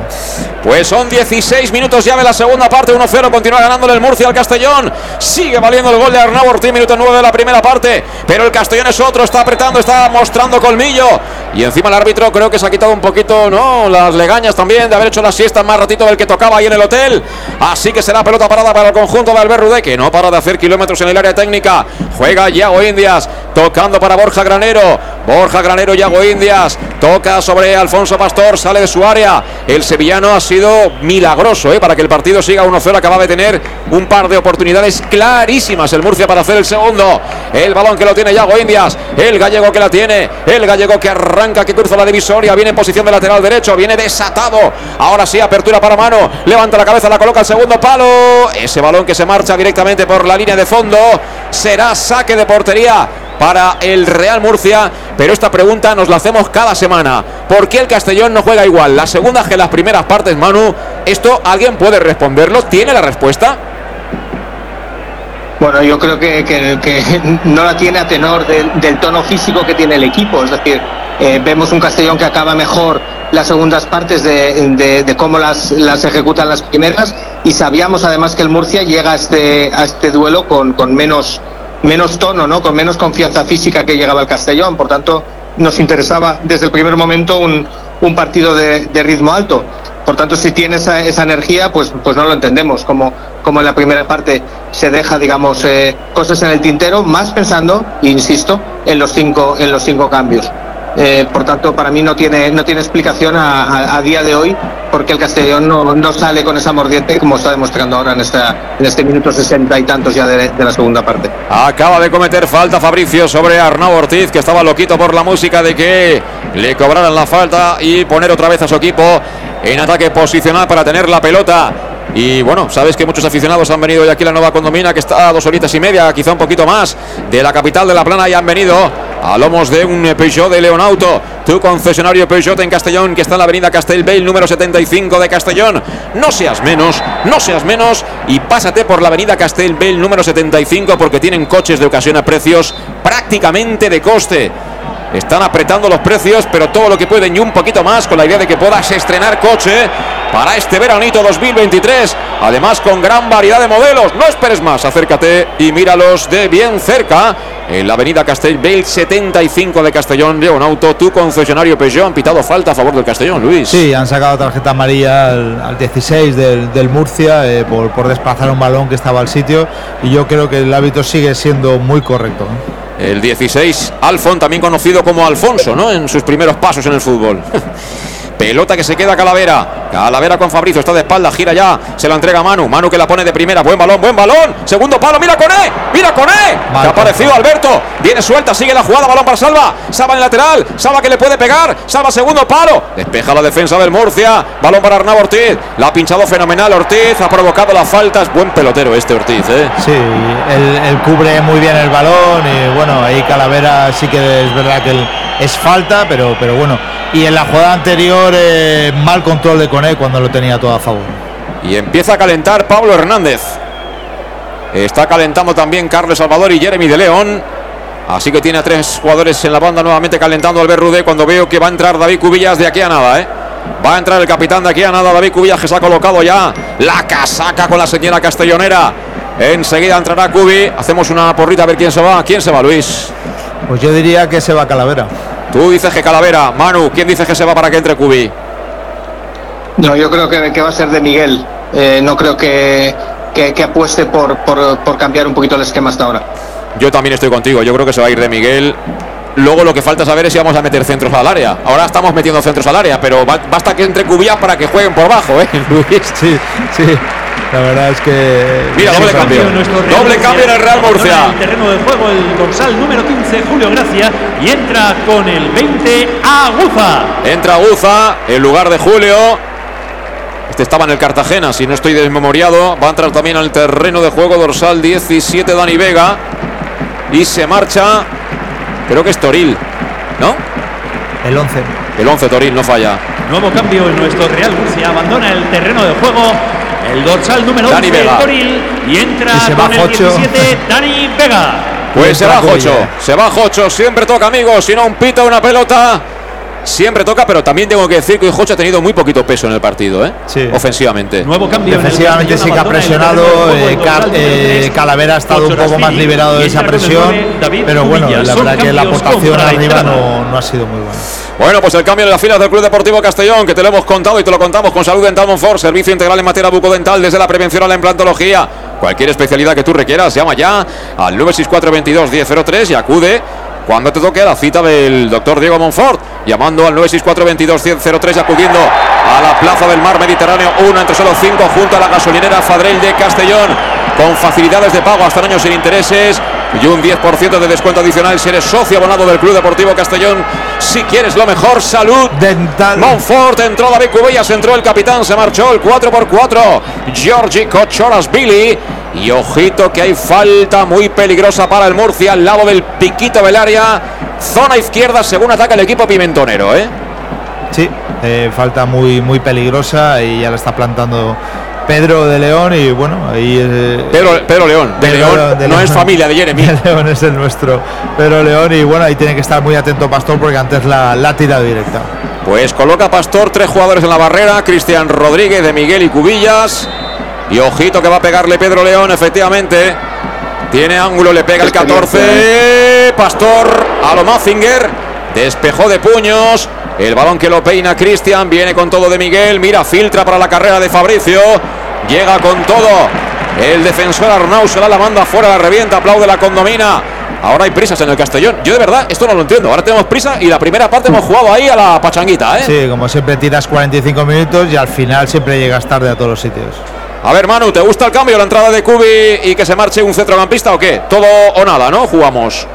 Pues son 16 minutos ya de la segunda parte, 1-0, continúa ganándole el Murcia al Castellón. Sigue valiendo el gol de Arnau Ortiz, minuto 9 de la primera parte, pero el Castellón es otro, está apretando, está mostrando colmillo. Y encima el árbitro creo que se ha quitado un poquito, ¿no? Las legañas también de haber hecho la siesta más ratito del que tocaba ahí en el hotel. Así que será pelota parada para el conjunto de Albert Rudé, que no para de hacer kilómetros en el área técnica. Juega Yago Indias, tocando para Borja Granero. Borja Granero, Yago Indias, toca sobre Alfonso Pastor, sale de su área. El sevillano ha sido milagroso ¿eh? para que el partido siga 1-0. Acaba de tener un par de oportunidades clarísimas el Murcia para hacer el segundo. El balón que lo tiene Yago Indias, el gallego que la tiene, el gallego que arranca, que cruza la divisoria, viene en posición de lateral derecho, viene desatado. Ahora sí, apertura para mano, levanta la cabeza, la coloca al segundo palo. Ese balón que se marcha directamente por la línea de fondo será saque de portería para el Real Murcia, pero esta pregunta nos la hacemos cada semana. ¿Por qué el Castellón no juega igual? Las segundas que las primeras partes, Manu. ¿Esto alguien puede responderlo? ¿Tiene la respuesta?
Bueno, yo creo que, no la tiene a tenor del, tono físico que tiene el equipo. Es decir, eh, vemos un Castellón que acaba mejor las segundas partes de, cómo las, ejecutan las primeras y sabíamos además que el Murcia llega a este, a este duelo con menos, menos tono, ¿no? con menos confianza física que llegaba el Castellón. Por tanto, nos interesaba desde el primer momento un, un partido de, ritmo alto. Por tanto, si tiene esa, esa, energía, pues, pues no lo entendemos. Como, como en la primera parte se deja, digamos, eh, cosas en el tintero, más pensando, insisto, en los cinco, en los cinco cambios. Eh, por tanto, para mí no tiene, no tiene explicación a día de hoy porque el Castellón no, no, sale con esa mordiente como está demostrando ahora en, esta, en este minuto sesenta y tantos ya de, de, la segunda parte.
Acaba de cometer falta Fabricio sobre Arnau Ortiz, que estaba loquito por la música de que le cobraran la falta y poner otra vez a su equipo en ataque posicional para tener la pelota. Y bueno, sabes que muchos aficionados han venido hoy aquí la nueva condomina, que está a dos horitas y media, quizá un poquito más, de la capital de La Plana y han venido a lomos de un Peugeot de Leonauto, tu concesionario Peugeot en Castellón, que está en la avenida Castelbell, número 75 de Castellón. No seas menos, no seas menos y pásate por la avenida Castelbell, número 75, porque tienen coches de ocasión a precios prácticamente de coste. Están apretando los precios, pero todo lo que pueden y un poquito más con la idea de que puedas estrenar coche para este veranito 2023. Además, con gran variedad de modelos. No esperes más, acércate y míralos de bien cerca. En la avenida Castellbell 75 de Castellón, de un auto, tu concesionario Peugeot han pitado falta a favor del Castellón, Luis.
Sí, han sacado tarjeta amarilla al, al 16 del, del Murcia eh, por, por, desplazar un balón que estaba al sitio y yo creo que el hábito sigue siendo muy correcto. ¿eh?
El 16, Alfon, también conocido como Alfonso, ¿no? En sus primeros pasos en el fútbol. Pelota que se queda Calavera. Calavera con Fabricio. Está de espalda. Gira ya. Se la entrega a Manu. Manu que la pone de primera. Buen balón. Buen balón. Segundo palo. Mira con E. Mira con E. Que ha aparecido Alberto. Viene suelta. Sigue la jugada. Balón para Salva. Salva en lateral. Salva que le puede pegar. Salva segundo palo. Despeja la defensa del Murcia. Balón para Arnau Ortiz. La ha pinchado fenomenal Ortiz. Ha provocado la falta. Es buen pelotero este Ortiz. ¿eh?
Sí. Él, él cubre muy bien el balón. Y bueno, ahí Calavera sí que es verdad que es falta. Pero, pero bueno. Y en la jugada anterior, eh, mal control de Cuando lo tenía todo a favor.
Y empieza a calentar Pablo Hernández. Está calentando también Carlos Salvador y Jeremy de León. Así que tiene a tres jugadores en la banda nuevamente calentando al Rudé cuando veo que va a entrar David Cubillas de aquí a nada, ¿eh? Va a entrar el capitán de aquí a nada, David Cubillas, que se ha colocado ya la casaca con la señora castellonera. Enseguida entrará Cubi. Hacemos una porrita a ver quién se va. ¿Quién se va, Luis?
Pues yo diría que se va Calavera.
Tú dices que Calavera. Manu, ¿quién dice que se va para que entre Cubi?
No, yo creo que, va a ser de Miguel. Eh, no creo que, que, apueste por, por, por cambiar un poquito el esquema hasta ahora.
Yo también estoy contigo. Yo creo que se va a ir de Miguel. Luego lo que falta saber es si vamos a meter centros al área. Ahora estamos metiendo centros al área, pero basta que entre Cubillas para que jueguen por bajo, ¿eh?
Sí, sí. La verdad es que.
Mira, doble cambio. Doble cambio en el Real Murcia.
El terreno de juego, el dorsal número 15, Julio Gracia. Y entra con el 20, Aguza.
Entra Aguza en lugar de Julio. Estaba en el Cartagena, si no estoy desmemoriado. Va a entrar también al terreno de juego dorsal 17, Dani Vega. Y se marcha, creo que es Toril, ¿no?
El 11.
El 11 Toril, no falla.
Nuevo cambio en nuestro Real Murcia. Abandona el terreno de juego. El dorsal número 11, Toril. Y entra con el 17, Dani Vega.
Pues se va Jocho, se va Jocho, siempre toca amigos, si no un pito, una pelota, siempre toca, pero también tengo que decir que Jocho ha tenido muy poquito peso en el partido, ¿eh? Ofensivamente.
Nuevo cambio.
Defensivamente sí que ha presionado. Eh, eh, Calavera ha estado un poco más liberado de esa presión. Pero bueno, la verdad que la aportación arriba no, no ha sido muy buena.
Bueno, pues el cambio en las filas del Club Deportivo Castellón, que te lo hemos contado y te lo contamos con Salud Dental Monfort, servicio integral en materia bucodental desde la prevención a la implantología. Cualquier especialidad que tú requieras, llama ya al 964 22 1003 y acude cuando te toque la cita del doctor Diego Monfort, llamando al 964-22-103, acudiendo a la Plaza del Mar Mediterráneo, una entre solo cinco, junto a la gasolinera Fadrell de Castellón, con facilidades de pago hasta años sin intereses y un 10% de descuento adicional si eres socio abonado del Club Deportivo Castellón. Si quieres lo mejor, salud.
Dental.
Monfort entró David Cubellas, entró el capitán, se marchó el 4x4. Georgi Cochoras Billy y ojito que hay falta muy peligrosa para el Murcia al lado del piquito del área. Zona izquierda según ataca el equipo pimentonero, ¿eh?
Sí, eh, falta muy, muy peligrosa y ya la está plantando Pedro de León y bueno, ahí
eh, Pedro, Pedro, León, de León, no es familia de Jeremy.
De León es el nuestro. Pedro León y bueno, ahí tiene que estar muy atento Pastor porque antes la, la directa.
Pues coloca Pastor tres jugadores en la barrera, Cristian Rodríguez de Miguel y Cubillas. Y ojito que va a pegarle Pedro León, efectivamente. Tiene ángulo, le pega el 14. Pastor a lo Mazinger. Despejó de puños. El balón que lo peina Cristian. Viene con todo de Miguel. Mira, filtra para la carrera de Fabricio. Llega con todo. El defensor Arnau se la manda fuera, la revienta, aplaude la condomina. Ahora hay prisas en el Castellón. Yo de verdad esto no lo entiendo. Ahora tenemos prisa y la primera parte hemos jugado ahí a la pachanguita. ¿eh?
Sí, como siempre tiras 45 minutos y al final siempre llegas tarde a todos los sitios.
A ver, Manu, ¿te gusta el cambio, la entrada de Cubi y que se marche un centrocampista o qué? Todo o nada, ¿no? Jugamos.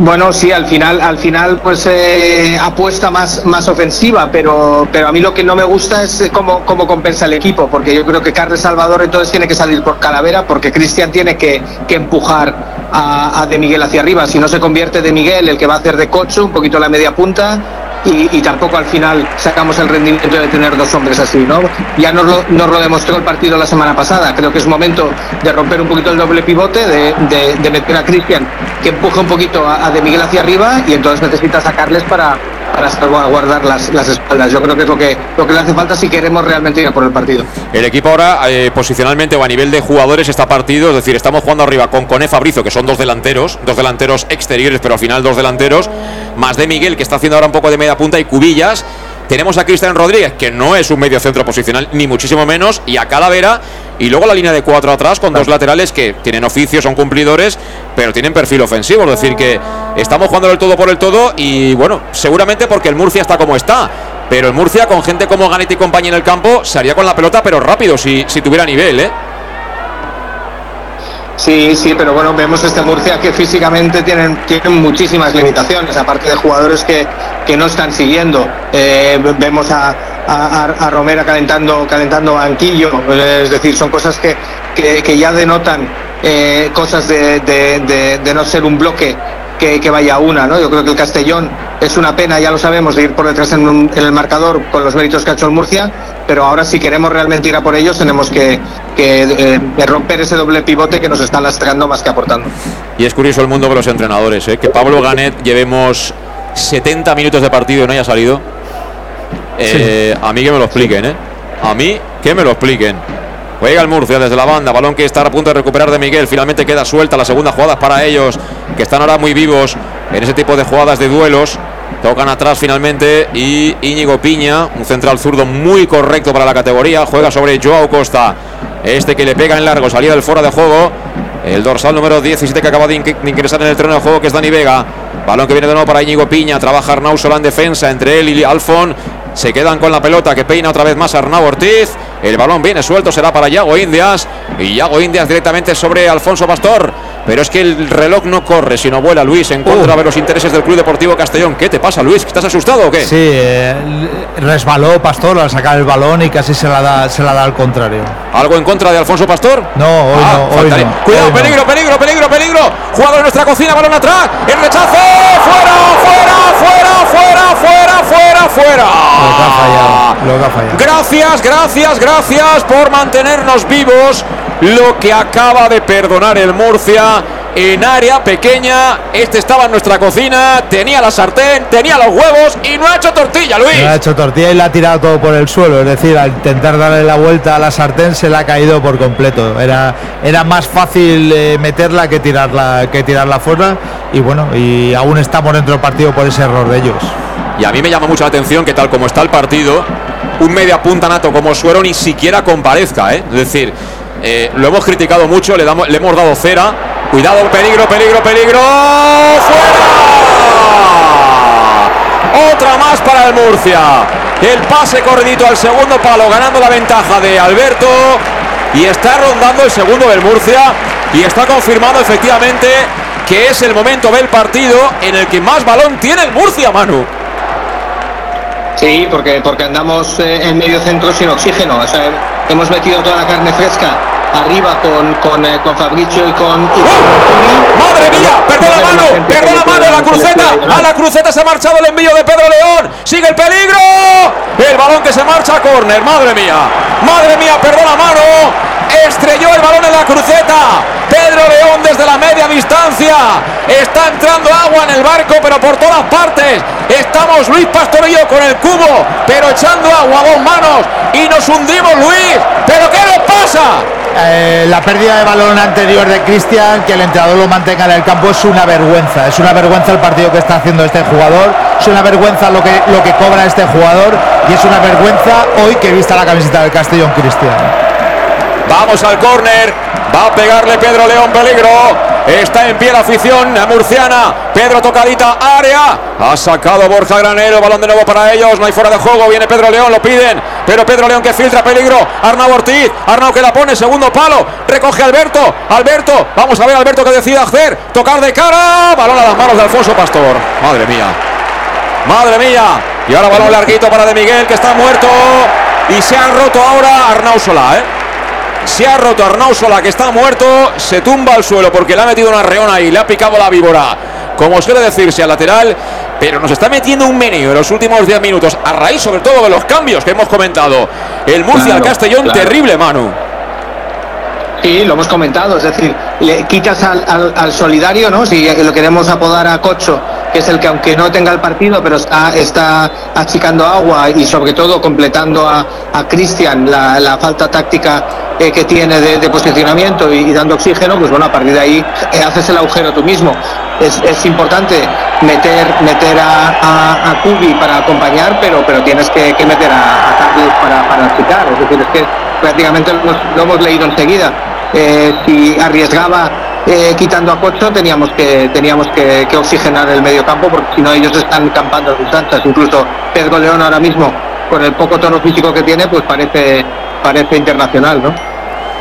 Bueno, sí, al final, al final, pues eh, apuesta más, más ofensiva, pero, pero a mí lo que no me gusta es eh, cómo, cómo compensa el equipo, porque yo creo que Carles Salvador entonces tiene que salir por Calavera, porque Cristian tiene que, que empujar a, a, De Miguel hacia arriba. Si no se convierte De Miguel, el que va a hacer de cocho, un poquito la media punta, y, tampoco al final sacamos el rendimiento de tener dos hombres así, ¿no? Ya nos lo, nos lo demostró el partido la semana pasada. Creo que es momento de romper un poquito el doble pivote, de, de, meter a Cristian que empuje un poquito a, De Miguel hacia arriba y entonces necesita sacarles para, para salvaguardar las, las espaldas. Yo creo que es lo que, lo que le hace falta si queremos realmente ir por el partido.
El equipo ahora, eh, posicionalmente o a nivel de jugadores, está partido, es decir, estamos jugando arriba con Cone Fabricio, que son dos delanteros, dos delanteros exteriores, pero al final dos delanteros, más de Miguel, que está haciendo ahora un poco de media punta, y Cubillas. Tenemos a Cristian Rodríguez, que no es un medio centro posicional, ni muchísimo menos, y a Calavera, y luego la línea de cuatro atrás con dos laterales que tienen oficio, son cumplidores, pero tienen perfil ofensivo. Es decir, que estamos jugando el todo por el todo, y bueno, seguramente porque el Murcia está como está. Pero el Murcia, con gente como Ganetti y compañía en el campo, se haría con la pelota, pero rápido, si, si tuviera nivel, ¿eh?
Sí, sí, pero bueno, vemos este Murcia que físicamente tienen, tienen muchísimas limitaciones, aparte de jugadores que, que no están siguiendo. Eh, vemos a, a, Romera calentando, calentando banquillo, es decir, son cosas que, que, ya denotan eh, cosas de, de, no ser un bloque que, que, vaya una, ¿no? Yo creo que el Castellón es una pena, ya lo sabemos, de ir por detrás en, en, el marcador con los méritos que ha hecho el Murcia, pero ahora si queremos realmente ir a por ellos tenemos que, que eh, romper ese doble pivote que nos está lastrando más que aportando.
Y es curioso el mundo de los entrenadores, ¿eh? que Pablo Ganet llevemos 70 minutos de partido y no haya salido. Eh, a mí que me lo expliquen, ¿eh? A mí que me lo expliquen. Juega el Murcia desde la banda, balón que está a punto de recuperar de Miguel. Finalmente queda suelta la segunda jugada para ellos, que están ahora muy vivos en ese tipo de jugadas de duelos. Tocan atrás finalmente y Íñigo Piña, un central zurdo muy correcto para la categoría, juega sobre Joao Costa. Este que le pega en largo, salida del fuera de juego. El dorsal número 17 que acaba de ingresar en el terreno de juego, que es Dani Vega. Balón que viene de nuevo para Íñigo Piña. Trabaja Arnau Solán defensa entre él y Alfon. Se quedan con la pelota que peina otra vez más Arnau Ortiz. El balón viene suelto, será para Yago Indias. Y Yago Indias directamente sobre Alfonso Pastor. Pero es que el reloj no corre, sino vuela Luis en contra de los intereses del Club Deportivo Castellón. ¿Qué te pasa, Luis? ¿Estás asustado o qué?
Sí, eh, resbaló Pastor al sacar el balón y casi se la da, se la da al contrario.
¿Algo en contra de Alfonso Pastor?
No, hoy ah, no. Hoy no
Cuidado, peligro, peligro, peligro, peligro. Jugador de nuestra cocina, balón atrás. El rechazo. ¡Fuera, fuera, fuera, fuera, fuera, fuera, fuera!
Lo que ha fallado. Lo que ha fallado.
Gracias, gracias, gracias por mantenernos vivos lo que acaba de perdonar el Murcia en área pequeña. Este estaba en nuestra cocina, tenía la sartén, tenía los huevos y no ha hecho tortilla, Luis.
No ha hecho tortilla y la ha tirado todo por el suelo. Es decir, al intentar darle la vuelta a la sartén se le ha caído por completo. Era, era más fácil eh, meterla que tirarla, que tirarla fuera. Y bueno, y aún estamos dentro del partido por ese error de ellos.
Y a mí me llama mucho la atención que tal como está el partido, un media punta nato como Suero ni siquiera comparezca. ¿eh? Es decir, eh, lo hemos criticado mucho, le, damos, le hemos dado cera. Cuidado, peligro, peligro, peligro. ¡Fuera! Otra más para el Murcia. El pase corridito al segundo palo, ganando la ventaja de Alberto. Y está rondando el segundo del Murcia. Y está confirmado efectivamente que es el momento del partido en el que más balón tiene el Murcia, Manu.
Sí, porque, porque andamos eh, en medio centro sin oxígeno. Hemos metido toda la carne fresca arriba con, con, eh, con Fabricio y con.
¡Madre mía! ¡Perdón la mano! ¡Perdón la mano! ¡La cruceta! ¡A la cruceta se ha marchado el envío de Pedro León! ¡Sigue el peligro! El balón que se marcha a córner. ¡Madre mía! ¡Madre mía! ¡Perdón la mano! Estrelló el balón en la cruceta. Pedro León desde la media distancia. Está entrando agua en el barco, pero por todas partes. Estamos Luis Pastorillo con el cubo, pero echando agua a dos manos. Y nos hundimos, Luis. ¿Pero qué le pasa?
Eh, la pérdida de balón anterior de Cristian, que el entrenador lo mantenga en el campo, es una vergüenza. Es una vergüenza el partido que está haciendo este jugador. Es una vergüenza lo que, lo que cobra este jugador. Y es una vergüenza hoy que vista la camiseta del Castellón Cristian.
Vamos al córner. Va a pegarle Pedro León, peligro. Está en pie la afición murciana. Pedro tocadita, área. Ha sacado Borja Granero. Balón de nuevo para ellos. No hay fuera de juego. Viene Pedro León, lo piden. Pero Pedro León que filtra peligro. Arnau Ortiz. Arnau que la pone. Segundo palo. Recoge Alberto. Alberto. Vamos a ver Alberto que decide hacer. Tocar de cara. Balón a las manos de Alfonso Pastor. Madre mía. Madre mía. Y ahora balón larguito para De Miguel que está muerto. Y se han roto ahora Arnau Solá, ¿eh? Se ha roto Arnau Sola, que está muerto. Se tumba al suelo porque le ha metido una reona y le ha picado la víbora. Como suele decirse al lateral. Pero nos está metiendo un meneo en los últimos 10 minutos. A raíz, sobre todo, de los cambios que hemos comentado. El Murcia al Castellón, terrible, Manu.
Sí, lo hemos comentado, es decir, le quitas al, solidario, ¿no? Si lo queremos apodar a Cocho, que es el que aunque no tenga el partido, pero está, está achicando agua y sobre todo completando a, Cristian la, falta táctica eh, que tiene de, posicionamiento y, dando oxígeno, pues bueno, a partir de ahí eh, haces el agujero tú mismo. Es, importante meter meter a, a, Kubi para acompañar, pero pero tienes que, meter a, a para, para achicar, es decir, es que prácticamente lo hemos leído enseguida eh, si arriesgaba eh, quitando a Cocho teníamos que teníamos que, oxigenar el medio campo porque si no ellos están campando sus anchas incluso Pedro León ahora mismo con el poco tono físico que tiene pues parece parece internacional no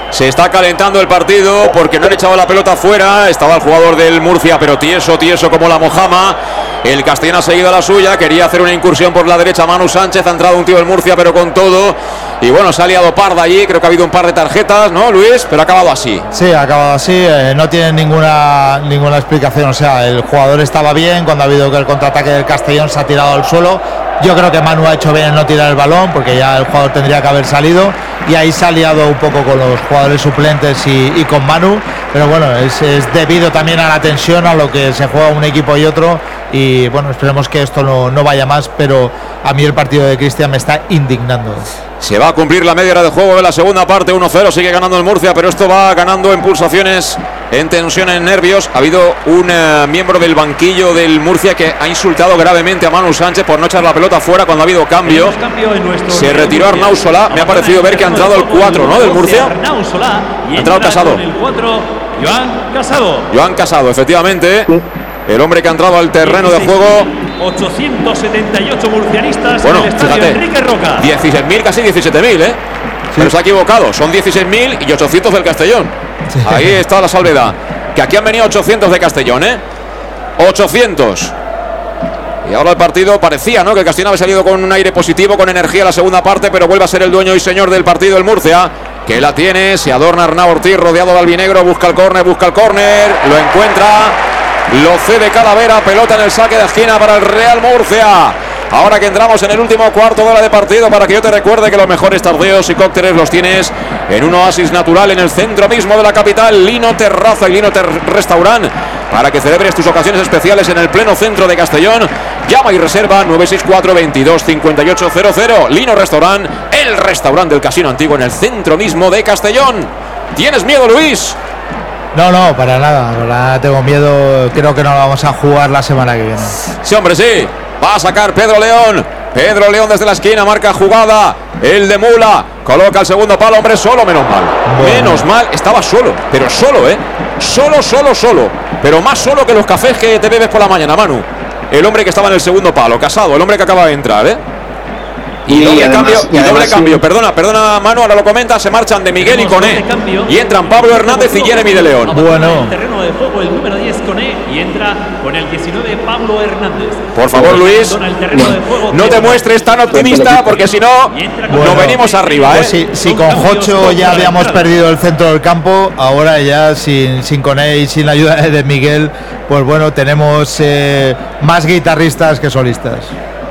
se está calentando el partido porque no han echado la pelota fuera. Estaba el jugador del Murcia, pero tieso, tieso como la Mojama. El Castellón ha seguido la suya. Quería hacer una incursión por la derecha. Manu Sánchez ha entrado un tío del Murcia, pero con todo. Y bueno, se ha liado parda allí. Creo que ha habido un par de tarjetas, ¿no, Luis? Pero ha acabado así.
Sí, ha acabado así. Eh, no tiene ninguna, ninguna explicación. O sea, el jugador estaba bien. Cuando ha habido que el contraataque del Castellón se ha tirado al suelo Yo creo que Manu ha hecho bien en no tirar el balón porque ya el jugador tendría que haber salido y ahí se ha liado un poco con los jugadores suplentes y, con Manu. Pero bueno, es, debido también a la tensión, a lo que se juega un equipo y otro. Y bueno, esperemos que esto no, no vaya más, pero a mí el partido de Cristian me está indignando.
Se va a cumplir la media hora de juego de la segunda parte, 1-0, sigue ganando el Murcia, pero esto va ganando en pulsaciones, en tensión, en nervios. Ha habido un eh, miembro del banquillo del Murcia que ha insultado gravemente a Manu Sánchez por no echar la pelota fuera cuando ha habido cambio. Se retiró Arnau Solá, me ha parecido ver que ha entrado el 4, ¿no? Del Murcia. Ha entrado Casado.
Joan Casado.
Joan Casado, efectivamente. El hombre que ha entrado al terreno de juego
878 murcianistas en el estadio Enrique Roca.
16.000, casi 17.000, ¿eh? Pero se ha equivocado, son 16.000 y 800 del Castellón. Ahí está la salvedad. Que aquí han venido 800 de Castellón, ¿eh? 800. Y ahora el partido parecía, ¿no? Que el Castellón había salido con un aire positivo, con energía la segunda parte, pero vuelve a ser el dueño y señor del partido el Murcia. Que la tiene, se adorna Arnau Ortiz rodeado de albinegro, busca el córner, busca el córner, lo encuentra. Lo cede Calavera, pelota en el saque de esquina para el Real Murcia. Ahora que entramos en el último cuarto de hora de partido, para que yo te recuerde que los mejores tardeos y cócteles los tienes en un oasis natural en el centro mismo de la capital, Lino Terraza y Lino Restaurant, para que celebres tus ocasiones especiales en el pleno centro de Castellón. Llama y reserva 964 22 5800. Lino Restaurant, el restaurante del Casino Antiguo en el centro mismo de Castellón. ¿Tienes miedo, Luis?
No, no, para nada, para tengo miedo. Creo que no lo vamos a jugar la semana que viene.
Sí, hombre, sí. Va a sacar Pedro León. Pedro León desde la esquina, marca jugada. El de Mula. Coloca el segundo palo, hombre, solo, menos mal. Menos mal, estaba solo, pero solo, ¿eh? Solo, solo, solo. Pero más solo que los cafés que te bebes por la mañana, Manu. El hombre que estaba en el segundo palo, casado, el hombre que acaba de entrar, ¿eh? Y, doble cambio, y, doble cambio. Perdona, perdona, Manu, ahora lo comenta. Se marchan de Miguel y Coné. Y entran Pablo Hernández y Jeremy de León.
Bueno. El terreno de juego, el número 10 Coné y entra con el 19 Pablo Hernández.
Por favor, Luis, no te muestres tan optimista porque si no, no venimos arriba.
Pues
¿eh?
si, con Jocho ya habíamos perdido el centro del campo, ahora ya sin, sin Coné y sin la ayuda de Miguel, pues bueno, tenemos eh, más guitarristas que solistas.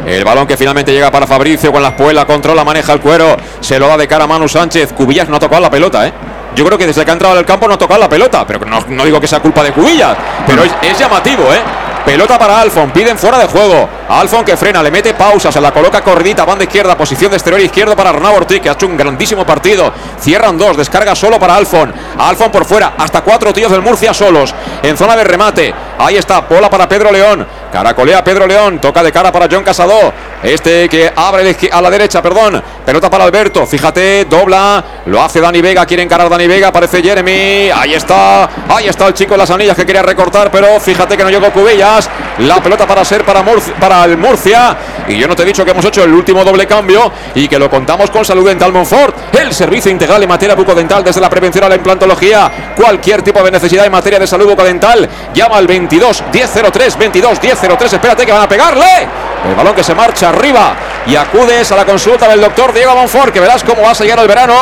El balón que finalmente llega para Fabricio con la espuela, controla, maneja el cuero, se lo da de cara a Manu Sánchez. Cubillas no ha tocado la pelota, ¿eh? Yo creo que desde que ha entrado al campo no ha tocado la pelota, pero no, no digo que sea culpa de Cubillas, pero es, llamativo, ¿eh? Pelota para Alfon, piden fuera de juego. Alfon que frena, le mete pausa, se la coloca corridita, banda izquierda, posición de exterior izquierdo para Arnau Ortiz, que ha hecho un grandísimo partido. Cierran dos, descarga solo para Alfon. Alfon por fuera, hasta cuatro tíos del Murcia solos. En zona de remate, ahí está, bola para Pedro León. Caracolea Pedro León, toca de cara para John Casado. Este que abre a la derecha, perdón. Pelota para Alberto, fíjate, dobla, lo hace Dani Vega, quiere encarar Dani Vega, aparece Jeremy. Ahí está, ahí está el chico en las anillas que quería recortar, pero fíjate que no llegó Cubilla. La pelota para ser para, para el Murcia. Y yo no te he dicho que hemos hecho el último doble cambio y que lo contamos con Salud Dental Monfort. El servicio integral en materia bucodental desde la prevención a la implantología. Cualquier tipo de necesidad en materia de salud bucodental. Llama al 22 1003 22 1003. Espérate que van a pegarle. El balón que se marcha arriba y acudes a la consulta del doctor Diego Monfort, que verás cómo vas a llegar al verano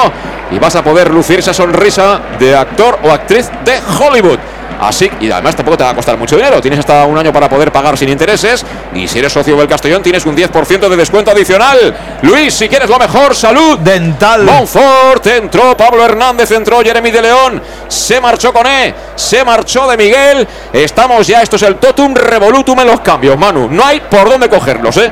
y vas a poder lucir esa sonrisa de actor o actriz de Hollywood. Así, y además tampoco te va a costar mucho dinero. Tienes hasta un año para poder pagar sin intereses. Y si eres socio del Castellón, tienes un 10% de descuento adicional. Luis, si quieres lo mejor, salud.
Dental.
Monfort, entró Pablo Hernández, entró Jeremy de León. Se marchó con E, se marchó de Miguel. Estamos ya, esto es el totum revolutum en los cambios, Manu. No hay por dónde cogerlos, ¿eh?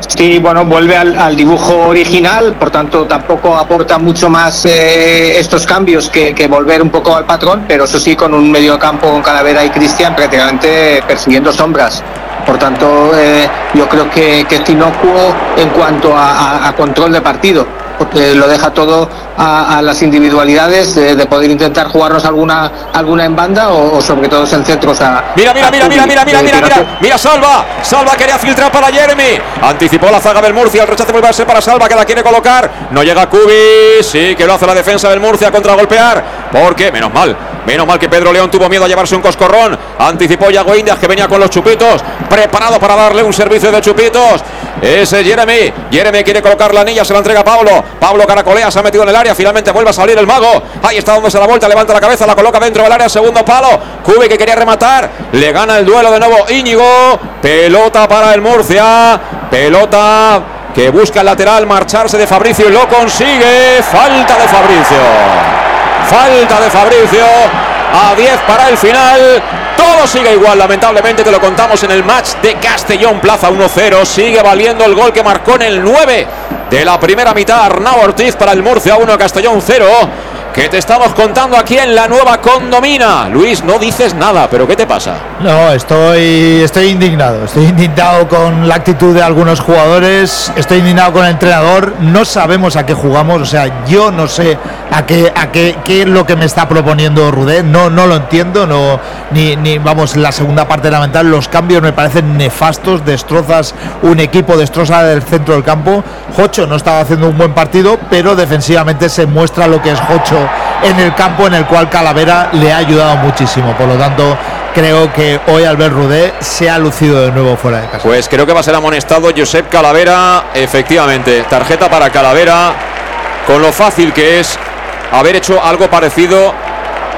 Sí, bueno, vuelve al, dibujo original, por tanto tampoco aporta mucho más eh, estos cambios que, volver un poco al patrón, pero eso sí con un medio campo con Calavera y Cristian prácticamente persiguiendo sombras. Por tanto, eh, yo creo que, que es inocuo en cuanto a control de partido porque lo deja todo a, las individualidades de, poder intentar jugarnos alguna alguna en banda o, sobre todo en centros a
mira mira a mira, mira mira mira mira mira. Mira salva. Salva quería filtrar para Jeremy. Anticipó la zaga del Murcia. El rechazo vuelve a ser para salva que la quiere colocar. No llega Cubi sí que lo hace la defensa del Murcia contra golpear. Porque menos mal menos mal que Pedro León tuvo miedo a llevarse un coscorrón. Anticipó Yago Indias que venía con los chupitos. Preparado para darle un servicio de chupitos. Ese Jeremy. Jeremy quiere colocar la anilla, se la entrega a Pablo. Pablo caracolea, se ha metido en el área. Finalmente vuelve a salir el mago. Ahí está dándose la vuelta, levanta la cabeza, la coloca dentro del área. Segundo palo. Cubi que quería rematar. Le gana el duelo de nuevo Íñigo. Pelota para el Murcia. Pelota que busca el lateral marcharse de Fabricio y lo consigue. Falta de Fabricio. Falta de Fabricio. A 10 para el final. Todo sigue igual, lamentablemente te lo contamos en el match de Castellón Plaza 1-0. Sigue valiendo el gol que marcó en el 9 de la primera mitad Arnau Ortiz para el Murcia 1, Castellón 0 que te estamos contando aquí en la nueva condomina. Luis, no dices nada, pero ¿qué te pasa?
No, estoy, estoy indignado. Estoy indignado con la actitud de algunos jugadores. Estoy indignado con el entrenador. No sabemos a qué jugamos. O sea, yo no sé a qué, a qué, qué es lo que me está proponiendo Rudé. No, no lo entiendo. No, ni, ni vamos, la segunda parte lamentable. Los cambios me parecen nefastos. Destrozas un equipo, destroza el centro del campo. Jocho no estaba haciendo un buen partido, pero defensivamente se muestra lo que es Jocho en el campo en el cual Calavera le ha ayudado muchísimo. Por lo tanto, creo que hoy Albert Rudé se ha lucido de nuevo fuera de casa.
Pues creo que va a ser amonestado Josep Calavera, efectivamente. Tarjeta para Calavera, con lo fácil que es haber hecho algo parecido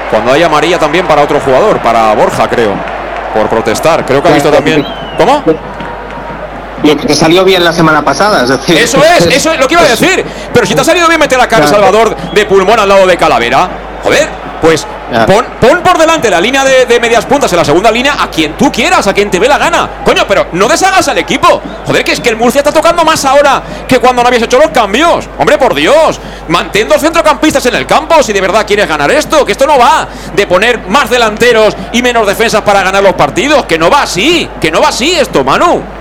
cuando hay amarilla también para otro jugador, para Borja, creo, por protestar. Creo que ha visto también. ¿Cómo?
Y que salió bien la semana pasada. Es decir,
eso es, eso es lo que iba a decir. Pero si te ha salido bien meter a Carlos Salvador de pulmón al lado de Calavera, joder, pues pon, pon, por delante la línea de, de, medias puntas en la segunda línea a quien tú quieras, a quien te ve la gana. Coño, pero no deshagas al equipo. Joder, que es que el Murcia está tocando más ahora que cuando no habías hecho los cambios. Hombre, por Dios. Mantén dos centrocampistas en el campo si de verdad quieres ganar esto. Que esto no va de poner más delanteros y menos defensas para ganar los partidos. Que no va así. Que no va así esto, Manu.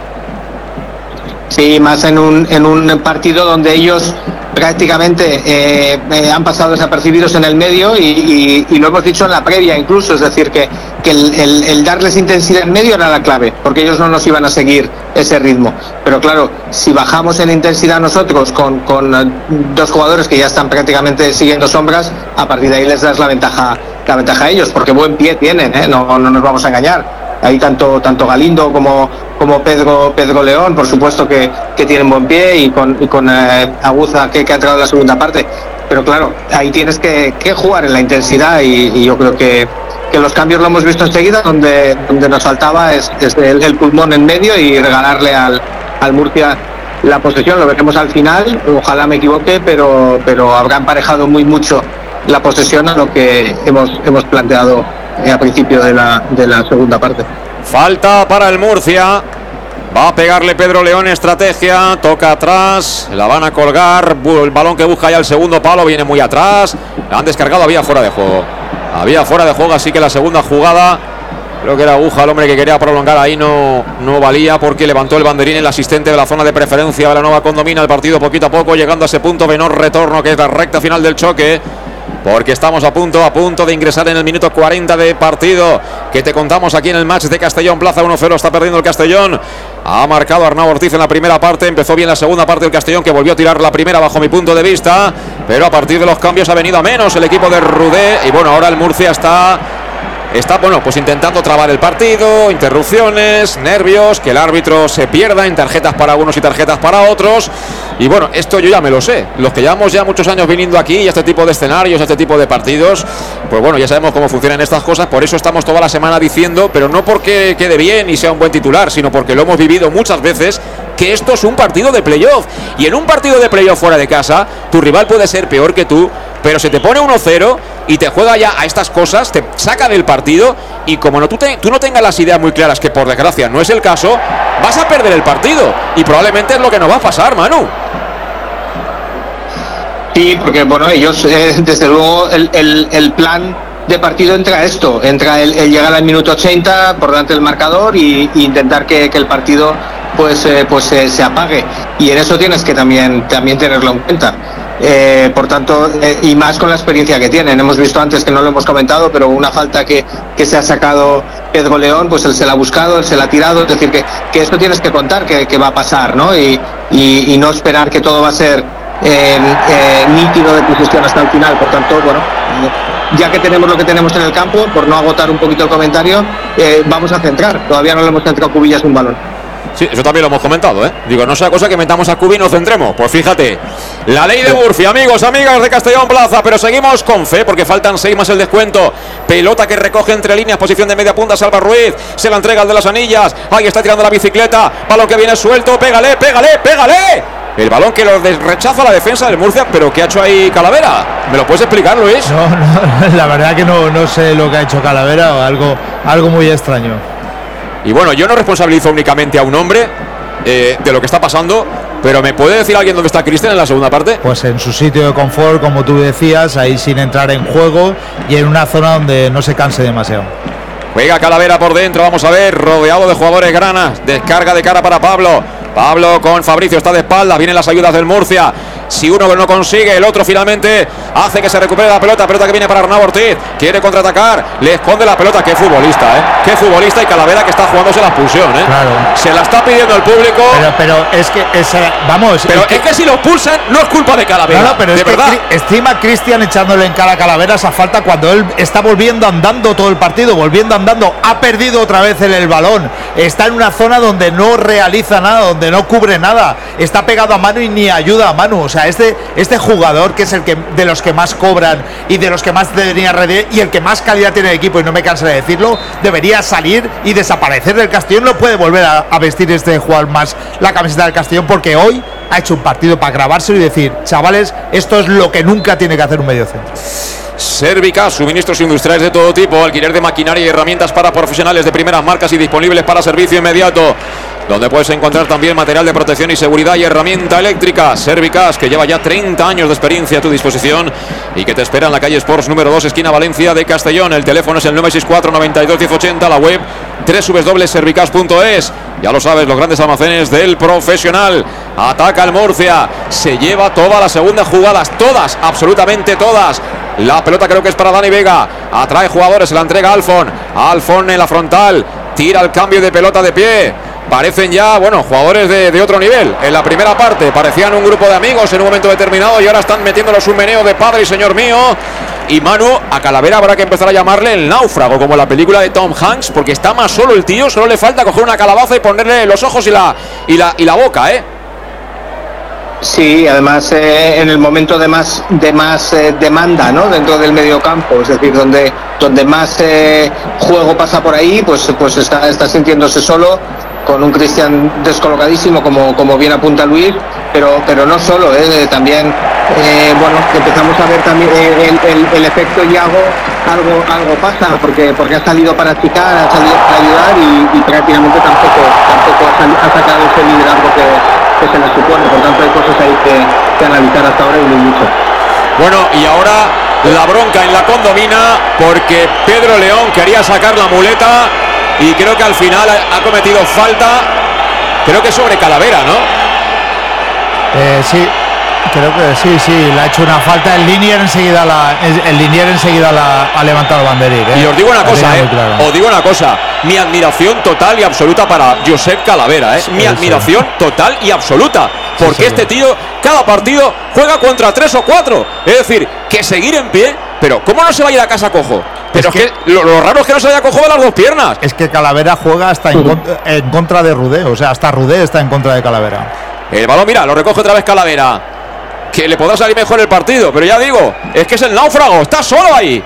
Sí, más en un, en un partido donde ellos prácticamente eh, eh, han pasado desapercibidos en el medio y, y, lo hemos dicho en la previa incluso, es decir, que, que el, darles intensidad en medio era la clave, porque ellos no nos iban a seguir ese ritmo. Pero claro, si bajamos en intensidad nosotros con, con dos jugadores que ya están prácticamente siguiendo sombras, a partir de ahí les das la ventaja, la ventaja a ellos, porque buen pie tienen, ¿eh? no, no nos vamos a engañar ahí tanto tanto Galindo como como Pedro Pedro León por supuesto que, que tienen buen pie y con, y con eh, Aguza que, ha entrado en la segunda parte pero claro ahí tienes que, que jugar en la intensidad y, yo creo que, que los cambios lo hemos visto enseguida donde donde nos faltaba es, el, pulmón en medio y regalarle al, al Murcia la posesión lo veremos al final ojalá me equivoque pero pero habrá emparejado muy mucho la posesión a lo que hemos hemos planteado a principio de la, de la segunda parte.
Falta para el Murcia. Va a pegarle Pedro León, estrategia, toca atrás, la van a colgar, el balón que busca ya el segundo palo viene muy atrás, la han descargado, había fuera de juego. Había fuera de juego, así que la segunda jugada, creo que era Aguja el hombre que quería prolongar ahí, no, no valía porque levantó el banderín el asistente de la zona de preferencia. Nueva condomina, el partido poquito a poco, llegando a ese punto de no retorno que es la recta final del choque porque estamos a punto, a punto de ingresar en el minuto 40 de partido. Que te contamos aquí en el match de Castellón. Plaza 1-0, está perdiendo el Castellón. Ha marcado Arnau Ortiz en la primera parte, empezó bien la segunda parte del Castellón que volvió a tirar la primera bajo mi punto de vista, pero a partir de los cambios ha venido a menos el equipo de Rudé. Y bueno, ahora el Murcia está está bueno pues intentando trabar el partido interrupciones nervios que el árbitro se pierda en tarjetas para unos y tarjetas para otros. Y bueno esto yo ya me lo sé. Los que llevamos ya muchos años viniendo aquí y a este tipo de escenarios a este tipo de partidos pues bueno ya sabemos cómo funcionan estas cosas. Por eso estamos toda la semana diciendo pero no porque quede bien y sea un buen titular sino porque lo hemos vivido muchas veces que esto es un partido de playoff. Y en un partido de playoff fuera de casa tu rival puede ser peor que tú pero se te pone 1-0 y te juega ya a estas cosas, te saca del partido y como no, tú, te, tú no tengas las ideas muy claras, que por desgracia no es el caso, vas a perder el partido. Y probablemente es lo que nos va a pasar, Manu.
Sí, porque bueno, ellos, eh, desde luego, el, el, plan de partido entra esto, entra el, el, llegar al minuto 80 por delante del marcador y, y intentar que, que, el partido pues, eh, pues eh, se apague. Y en eso tienes que también, también tenerlo en cuenta. Eh, por tanto, y más con la experiencia que tienen. Hemos visto antes que no lo hemos comentado, pero una falta que, que se ha sacado Pedro León, pues él se la ha buscado, él se la ha tirado. Es decir, que, que esto tienes que contar que, va a pasar, ¿no? Y, no esperar que todo va a ser nítido de posesión hasta el final. Por tanto, bueno, ya que tenemos lo que tenemos en el campo, por no agotar un poquito el comentario, vamos a centrar. Todavía no le hemos centrado cubillas un balón.
Sí, eso también lo hemos comentado, ¿eh? Digo, no sea cosa que metamos a Cubi y nos centremos. Pues fíjate, la ley de Murcia, amigos, amigas de Castellón Plaza, pero seguimos con fe porque faltan seis más el descuento. Pelota que recoge entre líneas, posición de media punta, Salva Ruiz, se la entrega al de las anillas. Ahí está tirando la bicicleta, balón que viene suelto, pégale, pégale, pégale. El balón que lo rechaza la defensa del Murcia, pero ¿qué ha hecho ahí Calavera? ¿Me lo puedes explicar, Luis?
No, no la verdad que no, no sé lo que ha hecho Calavera o algo, algo muy extraño.
Y bueno, yo no responsabilizo únicamente a un hombre eh, de lo que está pasando, pero ¿me puede decir alguien dónde está Cristian en la segunda parte?
Pues en su sitio de confort, como tú decías, ahí sin entrar en juego y en una zona donde no se canse demasiado.
Juega Calavera por dentro, vamos a ver, rodeado de jugadores granas, descarga de cara para Pablo. Pablo con Fabricio está de espalda, vienen las ayudas del Murcia. Si uno no consigue, el otro finalmente hace que se recupere la pelota. Pelota que viene para Arnau Ortiz. Quiere contraatacar. Le esconde la pelota. Qué futbolista, ¿eh? Qué futbolista y Calavera que está jugándose la expulsión, ¿eh?
Claro.
Se la está pidiendo el público.
Pero, pero es que, vamos.
Pero es que, si lo expulsan, no es culpa de Calavera. No, pero de es verdad.
Que estima Cristian echándole en cara a Calavera esa falta cuando él está volviendo andando todo el partido, volviendo andando. Ha perdido otra vez el, el balón. Está en una zona donde no realiza nada, donde no cubre nada. Está pegado a mano y ni ayuda a mano. O sea, este, este jugador que es el que de los que más cobran y de los que más debería rendir y el que más calidad tiene el equipo, y no me canso de decirlo, debería salir y desaparecer del Castellón. No puede volver a, vestir este jugador más la camiseta del Castellón porque hoy ha hecho un partido para grabárselo y decir, chavales, esto es lo que nunca tiene que hacer un medio centro.
Servica, suministros industriales de todo tipo, alquiler de maquinaria y herramientas para profesionales de primeras marcas y disponibles para servicio inmediato donde puedes encontrar también material de protección y seguridad y herramienta eléctrica. Servicas, que lleva ya 30 años de experiencia a tu disposición y que te espera en la calle Sports número 2, esquina Valencia de Castellón. El teléfono es el 964 92 1080, la web www.servicas.es. Ya lo sabes, los grandes almacenes del profesional. Ataca el Murcia, se lleva todas las segundas jugadas, todas, absolutamente todas. La pelota creo que es para Dani Vega. Atrae jugadores, se la entrega Alfon. Alfon en la frontal. Tira el cambio de pelota de pie parecen ya, bueno, jugadores de, otro nivel. En la primera parte parecían un grupo de amigos en un momento determinado y ahora están metiéndolos un meneo de padre y señor mío. Y Manu, a Calavera habrá que empezar a llamarle el náufrago, como la película de Tom Hanks, porque está más solo el tío, solo le falta coger una calabaza y ponerle los ojos y la, y la, y la boca, ¿eh?
Sí, además eh, en el momento de más de más eh, demanda, ¿no? Dentro del medio campo, es decir, donde donde más eh, juego pasa por ahí, pues pues está, está sintiéndose solo con un Cristian descolocadísimo, como, como bien apunta Luis, pero, pero no solo, ¿eh? también, eh, bueno, empezamos a ver también eh, el, efecto Iago, algo, algo pasa, porque, porque ha salido para picar, ha salido para ayudar y, prácticamente tampoco, tampoco ha, sacado ese liderazgo que, que, se le supone, por tanto hay cosas ahí que, que analizar hasta ahora y muy mucho.
Bueno, y ahora la bronca en la condomina porque Pedro León quería sacar la muleta y creo que al final ha cometido falta, creo que sobre Calavera, ¿no?
Eh, sí, creo que sí, sí, le ha hecho una falta. El Linier enseguida la, el Linier enseguida la ha levantado banderín. ¿eh?
Y os digo una cosa, eh, os digo una cosa, mi admiración total y absoluta para Josep Calavera, ¿eh? mi admiración total y absoluta, porque este tío cada partido juega contra tres o cuatro, es decir, que seguir en pie, pero ¿cómo no se va a ir a casa cojo? Pero es que, lo, raro es que no se haya cojo de las dos piernas.
Es que Calavera juega hasta en, contra, de Rudé. O sea, hasta Rudé está en contra de Calavera.
El balón, mira, lo recoge otra vez Calavera. Que le podrá salir mejor el partido. Pero ya digo, es que es el náufrago. Está solo ahí.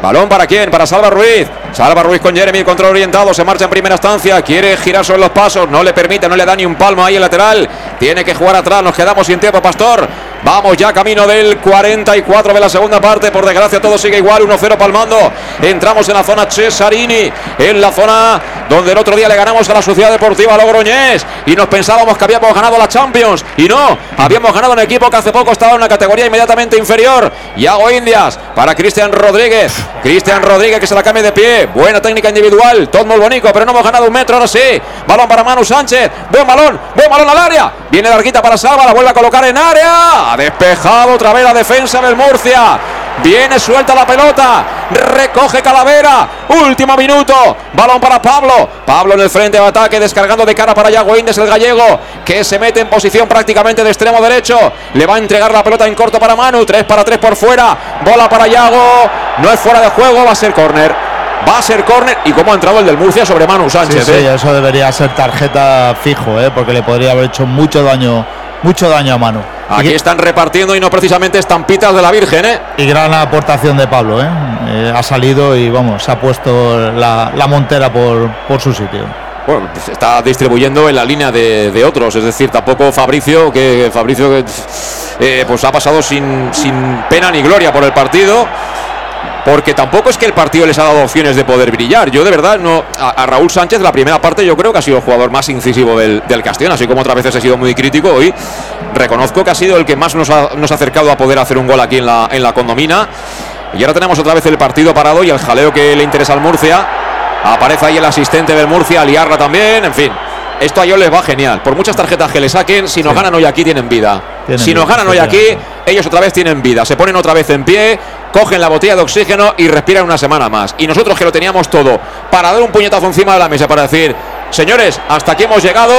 Balón para quién? Para Salva Ruiz. Salva Ruiz con Jeremy, control orientado. Se marcha en primera estancia. Quiere girar sobre los pasos. No le permite, no le da ni un palmo ahí el lateral. Tiene que jugar atrás. Nos quedamos sin tiempo, Pastor. Vamos ya camino del 44 de la segunda parte. Por desgracia todo sigue igual. 1-0 palmando. Entramos en la zona Cesarini. En la zona donde el otro día le ganamos a la Sociedad Deportiva Logroñés. Y nos pensábamos que habíamos ganado la Champions. Y no. Habíamos ganado un equipo que hace poco estaba en una categoría inmediatamente inferior. Y hago Indias para Cristian Rodríguez. Cristian Rodríguez que se la cambia de pie. Buena técnica individual. Todo muy bonito. Pero no hemos ganado un metro. Ahora sí. Balón para Manu Sánchez. Buen balón. Buen balón al área. Viene Larguita para Salva. La vuelve a colocar en área despejado otra vez la defensa del Murcia. Viene suelta la pelota. Recoge Calavera. Último minuto. Balón para Pablo. Pablo en el frente de ataque. Descargando de cara para Yago Indes, el gallego. Que se mete en posición prácticamente de extremo derecho. Le va a entregar la pelota en corto para Manu. 3 para 3 por fuera. Bola para Yago. No es fuera de juego. Va a ser córner. Va a ser córner. ¿Y cómo ha entrado el del Murcia sobre Manu Sánchez?
Sí, sí,
eh?
eso debería ser tarjeta fijo, ¿eh? porque le podría haber hecho mucho daño, mucho daño a Manu.
Aquí están repartiendo y no precisamente estampitas de la Virgen, ¿eh?
Y gran aportación de Pablo, ¿eh? Eh, ha salido y vamos, se ha puesto la, la montera por, por su sitio.
Bueno, pues está distribuyendo en la línea de, de otros, es decir, tampoco Fabricio, que Fabricio que, eh, pues ha pasado sin, sin pena ni gloria por el partido. Porque tampoco es que el partido les ha dado opciones de poder brillar. Yo de verdad no. A, a Raúl Sánchez, la primera parte, yo creo que ha sido el jugador más incisivo del, del Castellón, así como otras veces he sido muy crítico. Hoy reconozco que ha sido el que más nos ha, nos ha acercado a poder hacer un gol aquí en la, en la condomina. Y ahora tenemos otra vez el partido parado y el jaleo que le interesa al Murcia. Aparece ahí el asistente del Murcia, a liarla también, en fin. Esto a ellos les va genial. Por muchas tarjetas que le saquen, si nos
Sí.
ganan hoy aquí tienen vida.
Tienen
si nos
vida,
ganan hoy aquí, ellos otra vez tienen vida. Se ponen otra vez en pie, cogen la botella de oxígeno y respiran una semana más. Y nosotros que lo teníamos todo para dar un puñetazo encima de la mesa para decir, señores, hasta aquí hemos llegado.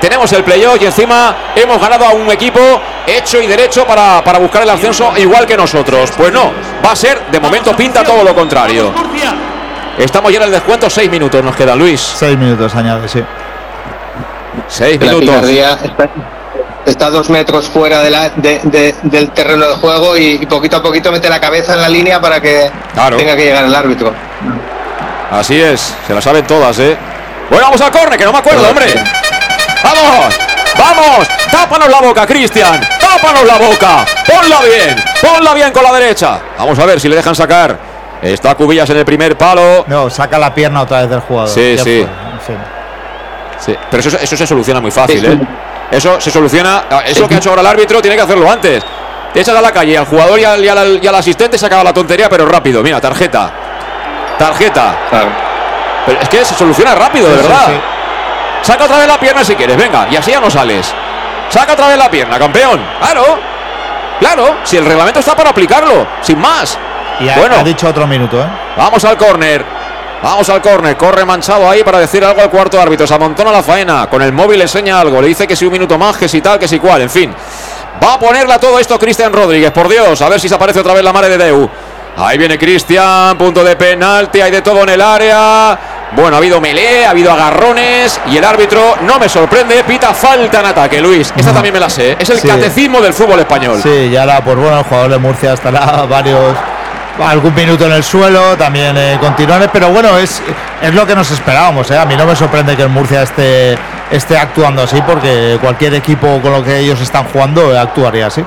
Tenemos el playoff y encima hemos ganado a un equipo hecho y derecho para, para buscar el ascenso igual que nosotros. Pues no, va a ser, de momento pinta todo lo contrario. Estamos ya en el descuento, seis minutos nos queda, Luis.
Seis minutos añade, sí.
Seis
La
minutos.
Está, dos metros fuera de la- de- de- del terreno de juego y, y poquito a poquito mete la cabeza en la línea para que
Claro.
tenga que llegar el árbitro.
Así es, se la saben todas, ¿eh? Bueno, vamos al córner, que no me acuerdo, hombre. ¡Vamos! ¡Vamos! ¡Tápanos la boca, Cristian! ¡Tápanos la boca! ¡Ponla bien! ¡Ponla bien con la derecha! Vamos a ver si le dejan sacar. Está Cubillas en el primer palo.
No, saca la pierna otra vez del jugador.
Sí, sí.
fue.
Sí, pero eso, eso se soluciona muy fácil,
Sí,
¿eh? Eso se soluciona. Eso que ha hecho ahora el árbitro tiene que hacerlo antes. Te echas a la calle al jugador y al, y al- y al asistente se acaba la tontería, pero rápido. Mira, tarjeta. Tarjeta. Pero es que se soluciona rápido, de
Sí, sí,
verdad.
sí.
Saca otra vez la pierna si quieres, venga, y así ya no sales. Saca otra vez la pierna, campeón. Claro. Claro, si el reglamento está para aplicarlo, sin más.
Y ha,
bueno,
ha dicho otro minuto, ¿eh?
Vamos al córner. Vamos al córner. Corre manchado ahí para decir algo al cuarto árbitro. Se amontona la faena. Con el móvil le enseña algo. Le dice que si un minuto más, que si tal, que si cual. En fin. Va a ponerla todo esto Cristian Rodríguez. Por Dios. A ver si se aparece otra vez la madre de Deu. Ahí viene Cristian. Punto de penalti. Hay de todo en el área. Bueno, ha habido melee, ha habido agarrones. Y el árbitro, no me sorprende, pita falta en ataque, Luis. Esta también me la sé. Es el
Sí.
catecismo del fútbol español.
Sí, y ahora, pues bueno, el jugador de Murcia estará varios algún minuto en el suelo, también eh, continuar, pero bueno, es, es lo que nos esperábamos, ¿eh? a mí no me sorprende que el Murcia esté, esté actuando así, porque cualquier equipo con lo que ellos están jugando eh, actuaría así.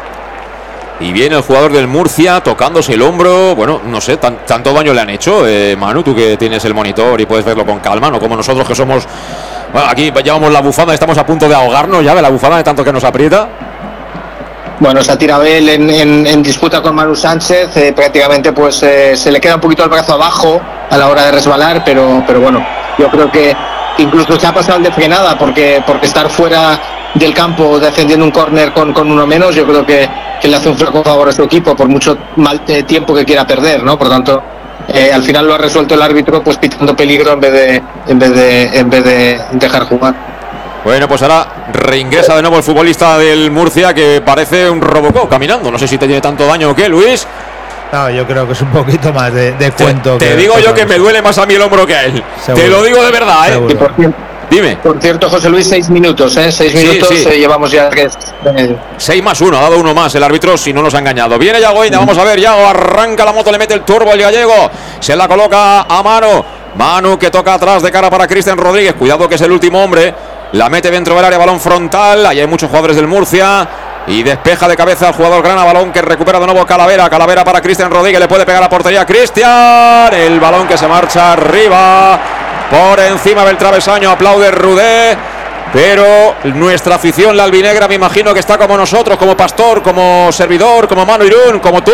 Y viene el jugador del Murcia tocándose el hombro. Bueno, no sé, tan- tanto daño le han hecho. Eh, Manu, tú que tienes el monitor y puedes verlo con calma, no como nosotros que somos. Bueno, aquí llevamos la bufanda, estamos a punto de ahogarnos ya de la bufanda de tanto que nos aprieta.
Bueno, tirado él en, en- en disputa con Manu Sánchez, eh, prácticamente pues eh, se le queda un poquito el brazo abajo a la hora de resbalar, pero, pero bueno, yo creo que incluso se ha pasado el de frenada porque, porque estar fuera del campo defendiendo un córner con, con uno menos, yo creo que, que le hace un flaco favor a su equipo por mucho mal eh, tiempo que quiera perder, ¿no? Por tanto, al final lo ha resuelto el árbitro pues pitando peligro en vez de, en vez de, en vez de dejar jugar.
Bueno, pues ahora reingresa de nuevo el futbolista del Murcia que parece un Robocop caminando. No sé si te tiene tanto daño o qué, Luis.
No, yo creo que es un poquito más de, de cuento.
Te
que-
digo yo que me duele más a mí el hombro que a él.
Seguro.
Te lo digo de verdad, ¿eh?
Y por cierto,
Dime.
por cierto, José Luis, seis minutos, ¿eh? Seis
Sí,
minutos
sí.
eh, llevamos ya eh,
6 más 1, ha dado uno más el árbitro si no nos ha engañado. Viene Yago Inda, vamos a ver, Yago arranca la moto, le mete el turbo el gallego, se la coloca a mano. Manu que toca atrás de cara para Cristian Rodríguez, cuidado que es el último hombre. La mete dentro del área, balón frontal, ahí hay muchos jugadores del Murcia. Y despeja de cabeza al jugador Grana, balón que recupera de nuevo Calavera. Calavera para Cristian Rodríguez, le puede pegar a portería. Cristian, el balón que se marcha arriba, por encima del travesaño, aplaude Rudé. Pero nuestra afición, la albinegra, me imagino que está como nosotros, como pastor, como servidor, como Mano Irún, como tú,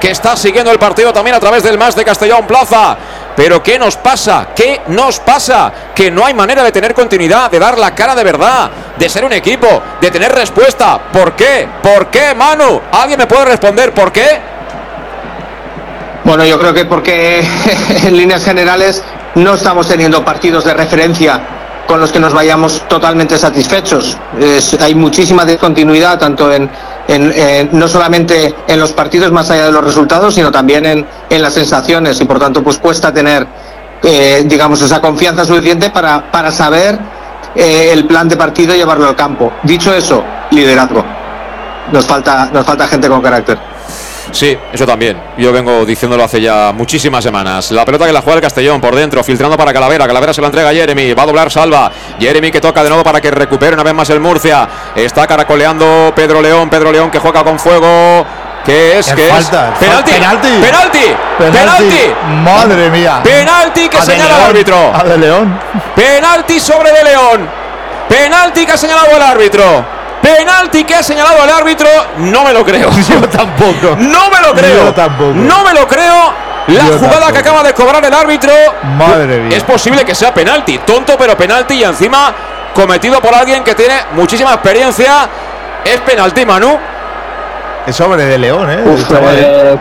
que estás siguiendo el partido también a través del más de Castellón Plaza. Pero ¿qué nos pasa? ¿Qué nos pasa? Que no hay manera de tener continuidad, de dar la cara de verdad, de ser un equipo, de tener respuesta. ¿Por qué? ¿Por qué, Manu? ¿Alguien me puede responder por qué?
Bueno, yo creo que porque en líneas generales no estamos teniendo partidos de referencia con los que nos vayamos totalmente satisfechos. Hay muchísima discontinuidad, tanto en, no solamente en los partidos más allá de los resultados, sino también en, en las sensaciones y por tanto pues cuesta tener eh, digamos, esa confianza suficiente para, para saber eh, el plan de partido y llevarlo al campo. Dicho eso, liderazgo. Nos falta, nos falta gente con carácter.
Sí, eso también. Yo vengo diciéndolo hace ya muchísimas semanas. La pelota que la juega el Castellón por dentro, filtrando para Calavera. Calavera se la entrega a Jeremy. Va a doblar Salva. Jeremy que toca de nuevo para que recupere una vez más el Murcia. Está caracoleando Pedro León. Pedro León que juega con fuego. ¿Qué es? ¿Qué es? Penalti. Penalti. Penalti. Penalti.
Madre mía.
Penalti que señala el árbitro.
A de León.
Penalti sobre de León. Penalti que ha señalado el árbitro. Penalti que ha señalado el árbitro. No me lo creo.
Yo tampoco.
No me lo creo.
Yo tampoco.
No me lo creo. La
Yo
jugada
tampoco.
que acaba de cobrar el árbitro.
Madre mía.
Es posible que sea penalti. Tonto, pero penalti. Y encima cometido por alguien que tiene muchísima experiencia. Es penalti, Manu.
Es sobre de León, ¿eh?
Uf, eh,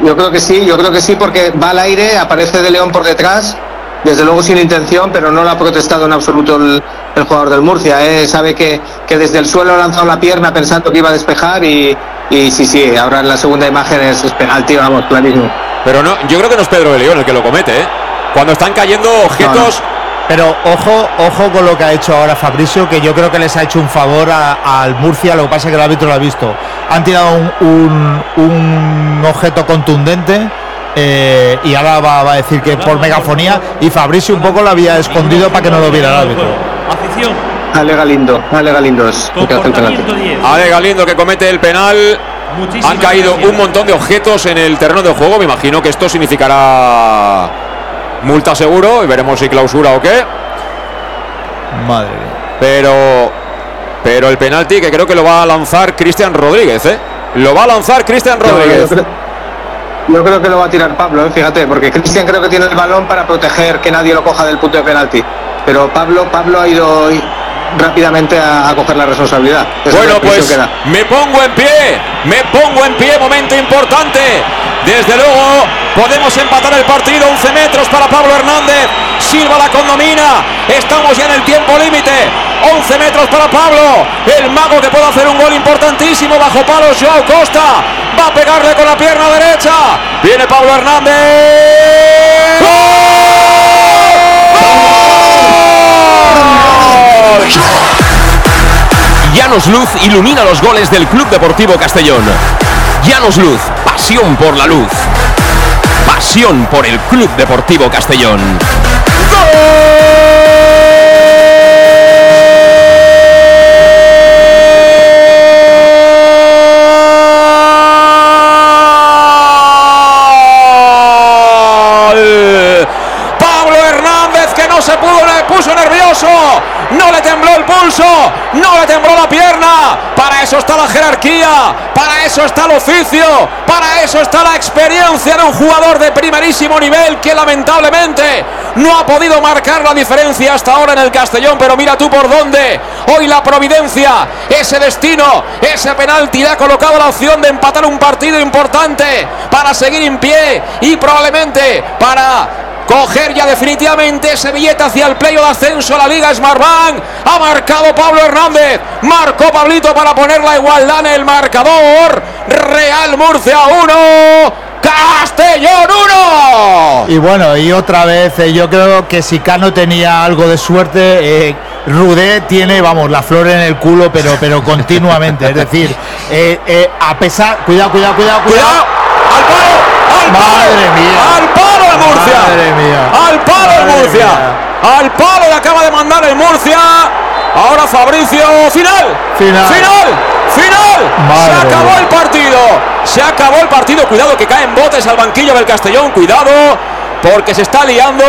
yo creo que sí, yo creo que sí, porque va al aire, aparece de León por detrás, desde luego sin intención, pero no lo ha protestado en absoluto el, el jugador del Murcia. ¿eh? Sabe que, que desde el suelo ha lanzado la pierna pensando que iba a despejar y, y sí, sí, ahora en la segunda imagen es, es penalti, vamos, clarísimo.
Pero no, yo creo que no es Pedro de León el que lo comete, ¿eh? Cuando están cayendo objetos.
Pero ojo, ojo con lo que ha hecho ahora Fabricio, que yo creo que les ha hecho un favor al Murcia, lo que pasa es que el árbitro lo ha visto. Han tirado un, un- un objeto contundente eh, y ahora va, va a decir que por megafonía y Fabricio un poco lo había escondido para que no lo viera el árbitro.
Afición.
Ale Galindo, Ale Galindo es el que hace el penalti.
Comportamiento 10.
Ale Galindo que comete el penal.
Muchísimas
Han caído
gracias.
un montón de objetos en el terreno de juego. Me imagino que esto significará multa seguro y veremos si clausura o qué.
Madre mía.
Pero, pero el penalti que creo que lo va a lanzar Cristian Rodríguez, ¿eh? Lo va a lanzar Cristian Rodríguez.
Yo creo que lo va a tirar Pablo, ¿eh? fíjate, porque Cristian creo que tiene el balón para proteger que nadie lo coja del punto de penalti. Pero Pablo, Pablo ha ido rápidamente a, a coger la responsabilidad. Esa es
Bueno,
la
pues me pongo en pie, me pongo en pie, momento importante. Desde luego podemos empatar el partido, 11 metros para Pablo Hernández. Silva la condomina, estamos ya en el tiempo límite. 11 metros para Pablo, el mago que puede hacer un gol importantísimo bajo palos. Joao Costa va a pegarle con la pierna derecha. Viene Pablo Hernández. ¡Gol!
Llanos Luz ilumina los goles del Club Deportivo Castellón. Llanos Luz, pasión por la luz. Pasión por el Club Deportivo Castellón.
Eso está la jerarquía, para eso está el oficio, para eso está la experiencia de un jugador de primerísimo nivel que lamentablemente no ha podido marcar la diferencia hasta ahora en el Castellón, pero mira tú por dónde. Hoy la providencia, ese destino, ese penalti le ha colocado la opción de empatar un partido importante para seguir en pie y probablemente para coger ya definitivamente ese billete hacia el playo de ascenso a la Liga Smartbank. Ha marcado Pablo Hernández, marcó Pablito para poner la igualdad en el marcador. Real Murcia 1, Castellón 1.
Y bueno, y otra vez, eh, yo creo que si Cano tenía algo de suerte, eh, Rudé tiene, vamos, la flor en el culo, pero, pero continuamente. Es decir, eh, eh, a pesar. Cuidado, cuidado, cuidado, cuidado.
Cuidado, al palo,
Madre mía.
al palo de Murcia,
Madre mía.
al palo
Madre
Murcia,
mía.
al palo le acaba de mandar el Murcia. Ahora Fabricio, final,
Final.
final, final.
Madre
se acabó
mía.
el partido, se acabó el partido. Cuidado que caen botes al banquillo del Castellón, cuidado, porque se está liando.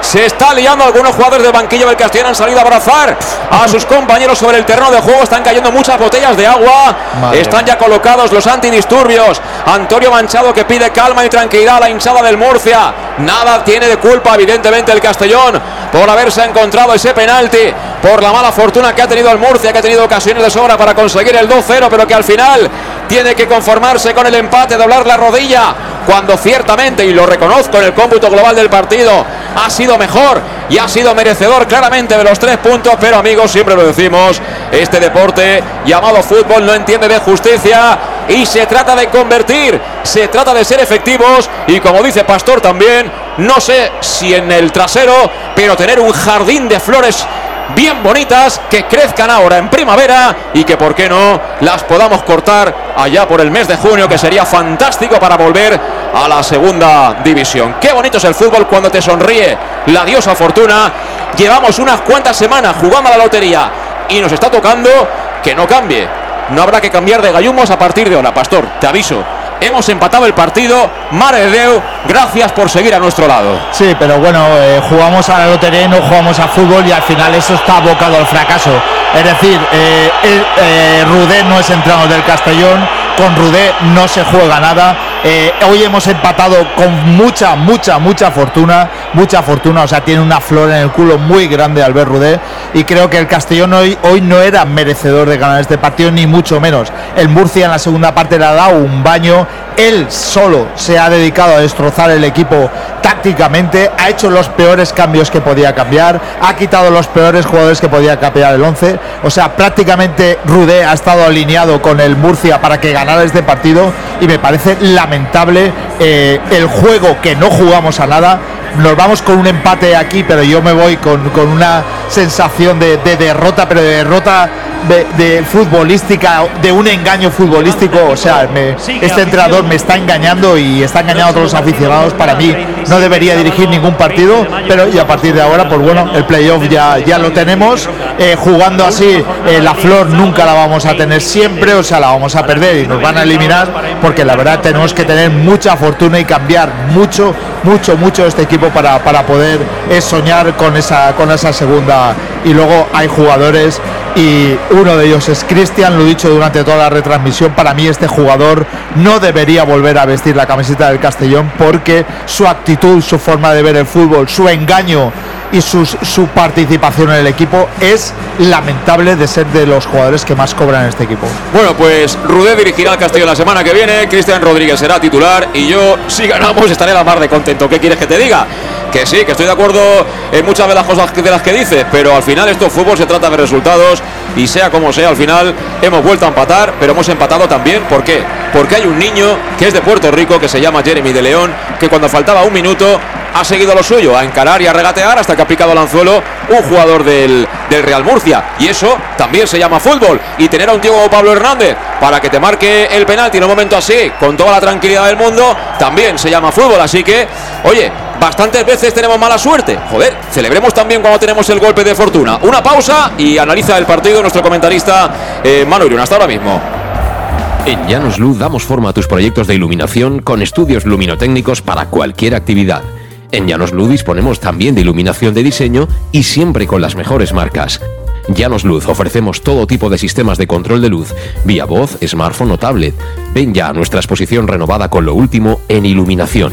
Se está liando algunos jugadores del banquillo del Castellón han salido a abrazar a sus compañeros sobre el terreno de juego. Están cayendo muchas botellas de agua.
Madre
Están ya colocados los antidisturbios. Antonio Manchado que pide calma y tranquilidad a la hinchada del Murcia. Nada tiene de culpa, evidentemente, el Castellón por haberse encontrado ese penalti. Por la mala fortuna que ha tenido el Murcia, que ha tenido ocasiones de sobra para conseguir el 2-0, pero que al final tiene que conformarse con el empate, doblar la rodilla. Cuando ciertamente, y lo reconozco en el cómputo global del partido, ha sido mejor y ha sido merecedor claramente de los tres puntos. Pero amigos, siempre lo decimos, este deporte llamado fútbol no entiende de justicia y se trata de convertir, se trata de ser efectivos y como dice Pastor también, no sé si en el trasero, pero tener un jardín de flores bien bonitas que crezcan ahora en primavera y que, por qué no, las podamos cortar allá por el mes de junio, que sería fantástico para volver a la segunda división. Qué bonito es el fútbol cuando te sonríe la diosa fortuna. Llevamos unas cuantas semanas jugando a la lotería y nos está tocando que no cambie. No habrá que cambiar de gallumos a partir de ahora, Pastor, te aviso. Hemos empatado el partido. Mare de gracias por seguir a nuestro lado.
Sí, pero bueno, eh, jugamos a la lotería no jugamos a fútbol y al final eso está abocado al fracaso. Es decir, eh, eh, Rudé no es entrenador del Castellón, con Rudé no se juega nada. Hoy hemos empatado con mucha, mucha, mucha fortuna, mucha fortuna. O sea, tiene una flor en el culo muy grande al ver Rudé. Y creo que el Castellón hoy, hoy no era merecedor de ganar este partido, ni mucho menos. El Murcia en la segunda parte le ha dado un baño él solo se ha dedicado a destrozar el equipo tácticamente, ha hecho los peores cambios que podía cambiar, ha quitado los peores jugadores que podía cambiar el 11. O sea, prácticamente Rudé ha estado alineado con el Murcia para que ganara este partido y me parece lamentable eh, el juego que no jugamos a nada. Nos vamos con un empate aquí, pero yo me voy con, una sensación de, derrota, pero de derrota de, futbolística, de un engaño futbolístico. O sea, este entrenador me está engañando y está engañando a todos los aficionados. Para mí no debería dirigir ningún partido, pero y a partir de ahora, pues bueno, el playoff ya, ya lo tenemos. Eh, jugando así, eh, la flor nunca la vamos a tener siempre, o sea, la vamos a perder y nos van a eliminar, porque la verdad tenemos que tener mucha fortuna y cambiar mucho, mucho, mucho este equipo para, para poder eh, soñar con esa, con esa segunda. Y luego hay jugadores y uno de ellos es Cristian, lo he dicho durante toda la retransmisión, para mí este jugador no debería volver a vestir la camiseta del Castellón porque su actitud, su forma de ver el fútbol, su engaño y su, su participación en el equipo es lamentable de ser de los jugadores que más cobran en este equipo.
Bueno, pues Rudé dirigirá al Castellón la semana que viene, Cristian Rodríguez será titular y yo, si ganamos, estaré la mar de contento. ¿Qué quieres que te diga? Que sí, que estoy de acuerdo en muchas de las cosas de las que dice, pero al final esto fútbol se trata de resultados y sea como sea, al final hemos vuelto a empatar, pero hemos empatado también. ¿Por qué? Porque hay un niño que es de Puerto Rico, que se llama Jeremy de León, que cuando faltaba un minuto ha seguido lo suyo, a encarar y a regatear hasta que ha picado el anzuelo un jugador del, del Real Murcia. Y eso también se llama fútbol. Y tener a un tío como Pablo Hernández para que te marque el penalti en un momento así, con toda la tranquilidad del mundo, también se llama fútbol. Así que, oye, bastantes veces tenemos mala suerte. Joder, celebremos también cuando tenemos el golpe de fortuna. Una pausa y analiza el partido nuestro comentarista eh, Manu Hasta ahora mismo.
En Llanos Luz damos forma a tus proyectos de iluminación con estudios luminotécnicos para cualquier actividad. En Llanos Luz disponemos también de iluminación de diseño y siempre con las mejores marcas. Llanos Luz ofrecemos todo tipo de sistemas de control de luz, vía voz, smartphone o tablet. Ven ya a nuestra exposición renovada con lo último en iluminación.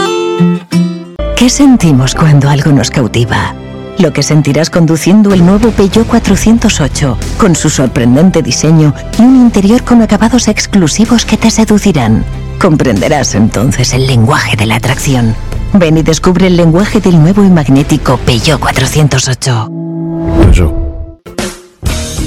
¿Qué sentimos cuando algo nos cautiva? Lo que sentirás conduciendo el nuevo Peugeot 408, con su sorprendente diseño y un interior con acabados exclusivos que te seducirán. Comprenderás entonces el lenguaje de la atracción. Ven y descubre el lenguaje del nuevo y magnético Peugeot 408.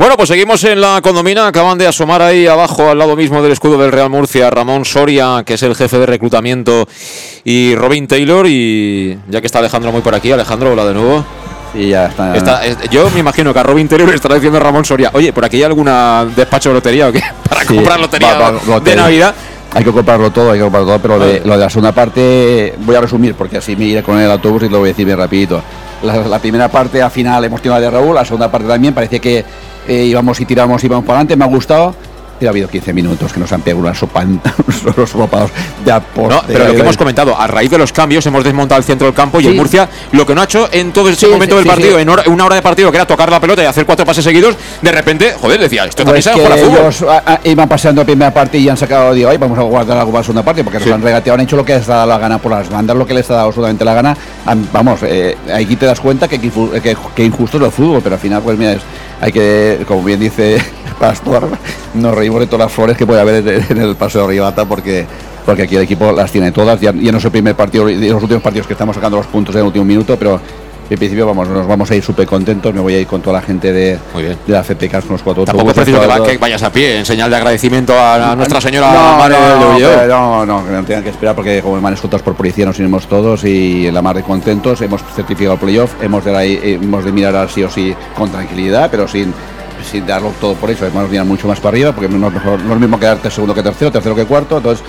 Bueno, pues seguimos en la condomina. Acaban de asomar ahí abajo, al lado mismo del escudo del Real Murcia, Ramón Soria, que es el jefe de reclutamiento, y Robin Taylor. Y ya que está Alejandro muy por aquí, Alejandro, hola de nuevo.
Y ya está.
yo me imagino que a Robin Taylor le estará diciendo Ramón Soria, oye, ¿por aquí hay alguna despacho de lotería o qué? Para comprar lotería, de Navidad.
Hay que comprarlo todo, hay que comprarlo todo, pero lo de, la segunda parte voy a resumir porque así me iré con el autobús y lo voy a decir bien rapidito. La, primera parte al final hemos tenido la de Raúl, la segunda parte también parecía que eh, íbamos y tiramos, íbamos para adelante, me ha gustado. Y ha habido 15 minutos que nos han pegado una sopa, los ropados de aposte. No,
pero lo que hemos comentado, a raíz de los cambios hemos desmontado el centro del campo y el Murcia lo que no ha hecho en todo ese momento del partido, en una hora de partido, que era tocar la pelota y hacer cuatro pases seguidos, de repente, joder, decía, esto también
pues para ellos iban paseando la primera parte y han sacado, digo, ay, vamos a guardar algo para la segunda parte, porque nos han regateado, han hecho lo que les ha dado la gana por las bandas, lo que les ha dado absolutamente la gana. vamos, eh, aquí te das cuenta que, que, que, injusto es el fútbol, pero al final, pues mira, es, hay que, como bien dice Pastor, nos reímos de todas las flores que puede haber en el paseo de Ribata porque porque aquí el equipo las tiene todas, ya, ya no es el primer partido, de los últimos partidos que estamos sacando los puntos en el último minuto, pero en principio vamos, nos vamos a ir súper contentos. Me voy a ir con toda la gente de, de la FPK, unos cuatro
Tampoco preciso que, vayas a pie en señal de agradecimiento a, Nuestra Señora
no, Madre no, no, no, que no tengan que esperar porque como escoltados por policía nos iremos todos y en la mar de contentos. Hemos certificado el playoff, hemos de, hemos de mirar sí o sí con tranquilidad, pero sin sin darlo todo por eso, hemos de mirar mucho más para arriba, porque no es, mejor, no es mismo quedarte segundo que tercero, tercero que cuarto, entonces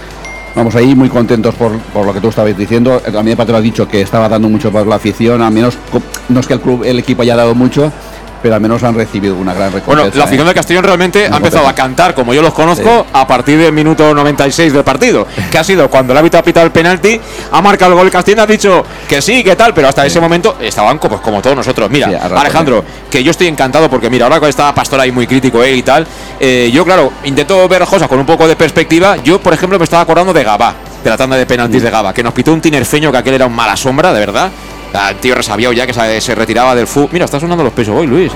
Vamos ahí muy contentos por, por, lo que tú estabas diciendo. A mí Patro ha dicho que estaba dando mucho por la afición, al menos no es que el club, el equipo haya dado mucho, pero al menos han recibido una gran recompensa.
Bueno, la afición de Castellón realmente ha empezado a cantar, como yo los conozco, a partir del minuto 96 del partido, que ha sido cuando el árbitro ha pitado el penalti, ha marcado el gol Castellón, ha dicho que sí, que tal, pero hasta ese momento estaban como, como todos nosotros. Mira, Alejandro, que yo estoy encantado porque mira, ahora que está Pastor ahí muy crítico eh, y tal, eh, yo claro, intento ver cosas con un poco de perspectiva. Yo, por ejemplo, me estaba acordando de Gabá, de la tanda de penaltis de Gaba, que nos pitó un tinerfeño que aquel era un mala sombra, de verdad. El tío resabiado ya que se, retiraba del fútbol. Mira, está sonando los pesos hoy, Luis.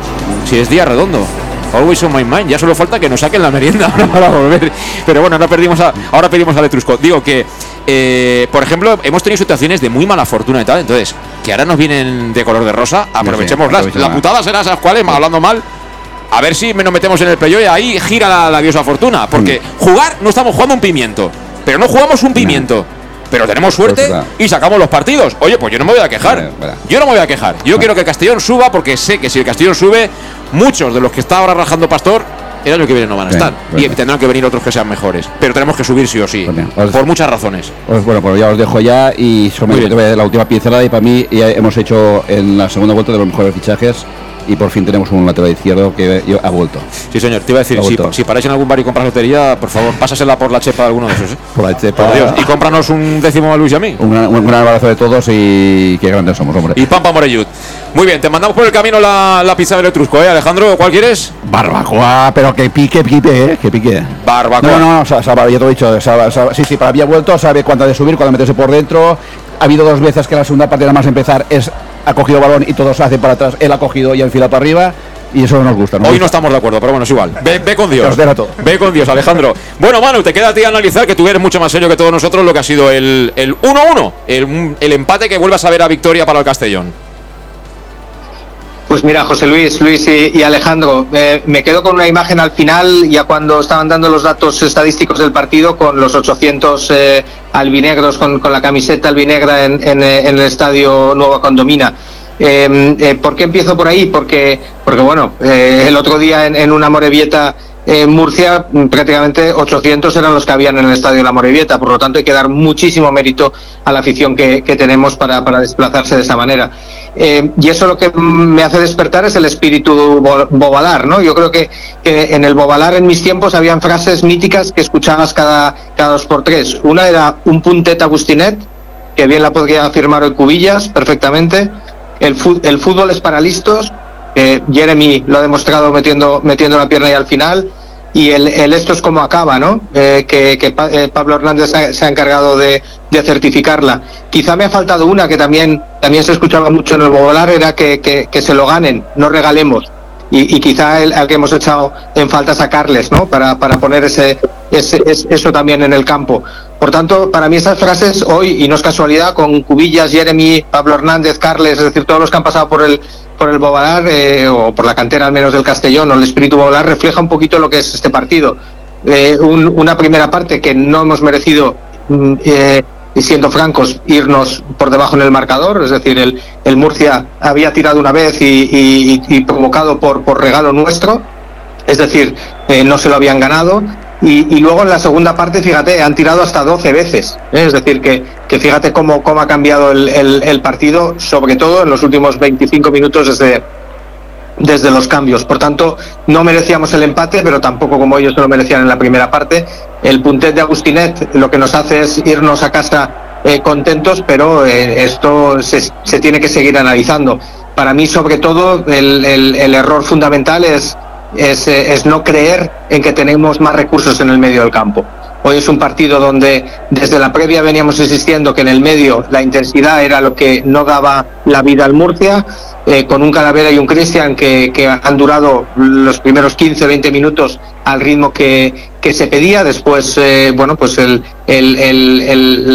Si es día redondo. Always on my mind. Ya solo falta que nos saquen la merienda para volver. Pero bueno, ahora, perdimos a, ahora pedimos a Letrusco. Digo que, eh, por ejemplo, hemos tenido situaciones de muy mala fortuna y tal. Entonces, que ahora nos vienen de color de rosa, aprovechémoslas. la putada será esas cuales, hablando mal. A ver si nos metemos en el playo y ahí gira la, diosa fortuna. Porque mm. jugar no estamos jugando un pimiento. Pero no jugamos un pimiento pero tenemos suerte pues y sacamos los partidos. Oye, pues yo no me voy a quejar. Yo no me voy a quejar. Yo quiero que el Castellón suba porque sé que si el Castellón sube, muchos de los que está ahora rajando Pastor el año que viene no van a estar. Y tendrán que venir otros que sean mejores. Pero tenemos que subir sí o sí. por muchas razones.
Pues bueno, pues ya os dejo ya y solamente la última pincelada y para mí ya hemos hecho en la segunda vuelta de los mejores fichajes y por fin tenemos un lateral izquierdo que ha vuelto.
Sí, señor, te iba a decir, si, si, paráis en algún bar y compras lotería, por favor, pásasela por la chepa de alguno de esos. ¿eh?
Por la chepa.
Y cómpranos un décimo a Luis y a mí.
Un, gran abrazo de todos y qué grandes somos, hombre.
Y Pampa Morellut. Muy bien, te mandamos por el camino la, la pizza del Etrusco, ¿eh, Alejandro? ¿Cuál quieres?
Barbacoa, pero que pique, pique, ¿eh? Que pique.
Barbacoa.
No, no, no, sabe, ya te he dicho. sí, sí, para había vuelto, sabe cuánto de subir, cuándo meterse por dentro. Ha habido dos veces que la segunda parte nada más empezar es ha cogido balón y todos hacen para atrás, él ha cogido y ha enfilado para arriba y eso no nos gusta.
Hoy no estamos de acuerdo, pero bueno, es igual. Ve, con Dios. Ve con Dios, Alejandro. Bueno, Manu, te queda a ti analizar que tú eres mucho más serio que todos nosotros lo que ha sido el 1-1, el, el, empate que vuelvas a ver a victoria para el Castellón.
Pues mira, José Luis, Luis y, Alejandro, eh, me quedo con una imagen al final, ya cuando estaban dando los datos estadísticos del partido, con los 800 eh, albinegros, con, la camiseta albinegra en, en, el estadio Nueva Condomina. Eh, ¿Por qué empiezo por ahí? Porque, porque bueno, eh, el otro día en, en una Morevieta en Murcia mm, prácticamente 800 eran los que habían en el estadio la Morevieta, por lo tanto hay que dar muchísimo mérito a la afición que, tenemos para, desplazarse de esa manera. Eh, y eso lo que me hace despertar es el espíritu bobalar, ¿no? Yo creo que, en el bobalar en mis tiempos habían frases míticas que escuchabas cada, cada dos por tres. Una era un puntet Agustinet, que bien la podría afirmar hoy Cubillas perfectamente. El, el fútbol es para listos, Jeremy lo ha demostrado metiendo, metiendo la pierna ahí al final. Y el, esto es como acaba, ¿no? Eh, que, eh, Pablo Hernández se ha, encargado de, certificarla. Quizá me ha faltado una que también, también se escuchaba mucho en el Bobolar, era que, se lo ganen, no regalemos. Y, quizá el, al que hemos echado en falta sacarles, ¿no? Para, para poner ese, ese, eso también en el campo. Por tanto, para mí esas frases hoy, y no es casualidad, con Cubillas, Jeremy, Pablo Hernández, Carles, es decir, todos los que han pasado por el, por el Bobalar, eh, o por la cantera al menos del Castellón, o el espíritu Bobalar, refleja un poquito lo que es este partido. Eh, una primera parte que no hemos merecido, mm, eh, siendo francos, irnos por debajo en el marcador, es decir, el, Murcia había tirado una vez y, provocado por, por regalo nuestro, es decir, no se lo habían ganado y, luego en la segunda parte, fíjate, han tirado hasta 12 veces. Es decir, que, que fíjate cómo, cómo ha cambiado el, el, partido, sobre todo en los últimos 25 minutos desde, desde los cambios. Por tanto, no merecíamos el empate, pero tampoco como ellos se lo merecían en la primera parte. El puntet de Agustinet lo que nos hace es irnos a casa eh, contentos, pero eh, esto se, se, tiene que seguir analizando. Para mí, sobre todo, el, el error fundamental es eh, es, no creer en que tenemos más recursos en el medio del campo. Hoy es un partido donde desde la previa veníamos insistiendo que en el medio la intensidad era lo que no daba la vida al Murcia, eh, con un Calavera y un Cristian que, han durado los primeros 15, 20 minutos al ritmo que, se pedía. Después, eh, bueno, pues el,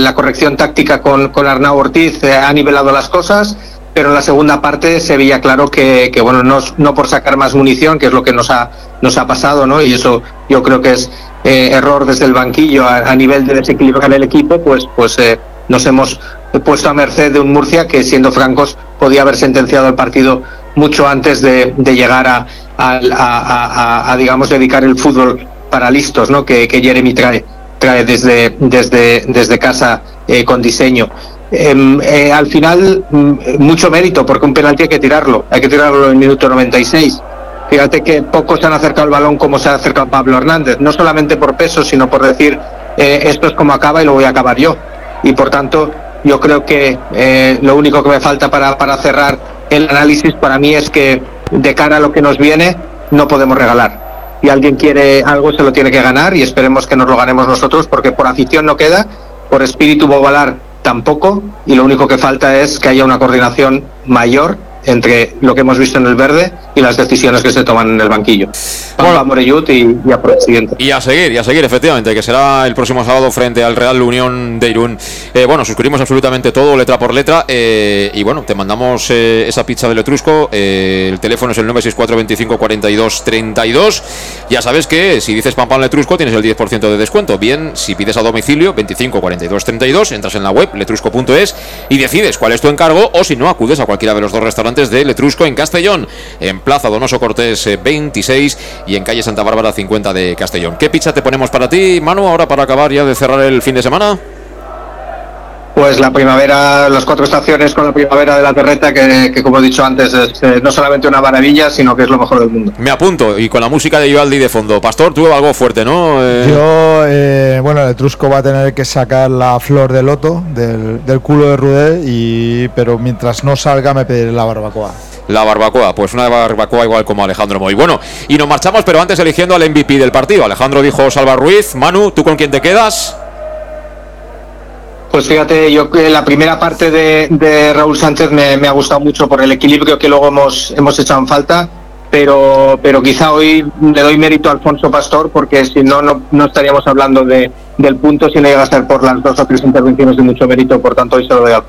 la corrección táctica con, con Arnau Ortiz ha nivelado las cosas pero en la segunda parte se veía claro que, bueno, no, no, por sacar más munición, que es lo que nos ha, nos ha pasado, ¿no? Y eso yo creo que es eh, error desde el banquillo a, nivel de desequilibrar el equipo, pues, pues eh, nos hemos puesto a merced de un Murcia que, siendo francos, podía haber sentenciado el partido mucho antes de, llegar a, a, digamos, dedicar el fútbol para listos, ¿no? Que, que Jeremy trae, trae desde, desde, desde casa eh, con diseño. Em, eh, al final mm, mucho mérito porque un penalti hay que tirarlo, hay que tirarlo en el minuto 96. Fíjate que pocos se han acercado al balón como se ha acercado Pablo Hernández, no solamente por peso, sino por decir eh, esto es como acaba y lo voy a acabar yo. Y por tanto, yo creo que eh, lo único que me falta para, para cerrar el análisis para mí es que de cara a lo que nos viene no podemos regalar. Si alguien quiere algo se lo tiene que ganar y esperemos que nos lo ganemos nosotros porque por afición no queda, por espíritu bobalar tampoco y lo único que falta es que haya una coordinación mayor entre lo que hemos visto en el verde y las decisiones que se toman en el banquillo. Bueno, Morellut y, y, a por el siguiente.
Y a seguir, y a seguir, efectivamente, que será el próximo sábado frente al Real Unión de Irún. Eh, bueno, suscribimos absolutamente todo, letra por letra, eh, y bueno, te mandamos eh, esa pizza del Etrusco. el teléfono es el 964 25 42 32. Ya sabes que si dices Pampan Letrusco tienes el 10% de descuento. Bien, si pides a domicilio 25 42 32, entras en la web letrusco.es y decides cuál es tu encargo, o si no, acudes a cualquiera de los dos restaurantes de Letrusco en Castellón, en Plaza Donoso Cortés 26 eh, y en calle Santa Bárbara 50 de Castellón. ¿Qué pizza te ponemos para ti, Manu, ahora para acabar ya de cerrar el fin de semana?
Pues la primavera, las cuatro estaciones con la primavera de la terreta, que, como he dicho antes, es eh, no solamente una maravilla, sino que es lo mejor del mundo.
Me apunto, y con la música de Ivaldi de fondo. Pastor, tuvo algo fuerte, ¿no?
Eh, Yo, bueno, el Etrusco va a tener que sacar la flor de loto del, del culo de Rudé, y, pero mientras no salga me pediré la barbacoa
la barbacoa. Pues una barbacoa igual como Alejandro Muy Bueno, y nos marchamos, pero antes eligiendo al MVP del partido. Alejandro dijo Salva Ruiz. Manu, ¿tú con quién te quedas?
Pues fíjate, yo que la primera parte de, Raúl Sánchez me, ha gustado mucho por el equilibrio que luego hemos, hemos echado en falta, pero, pero quizá hoy le doy mérito a Alfonso Pastor porque si no, no, estaríamos hablando de, del punto si no llega a ser por las dos o tres intervenciones de mucho mérito, por tanto hoy se lo doy a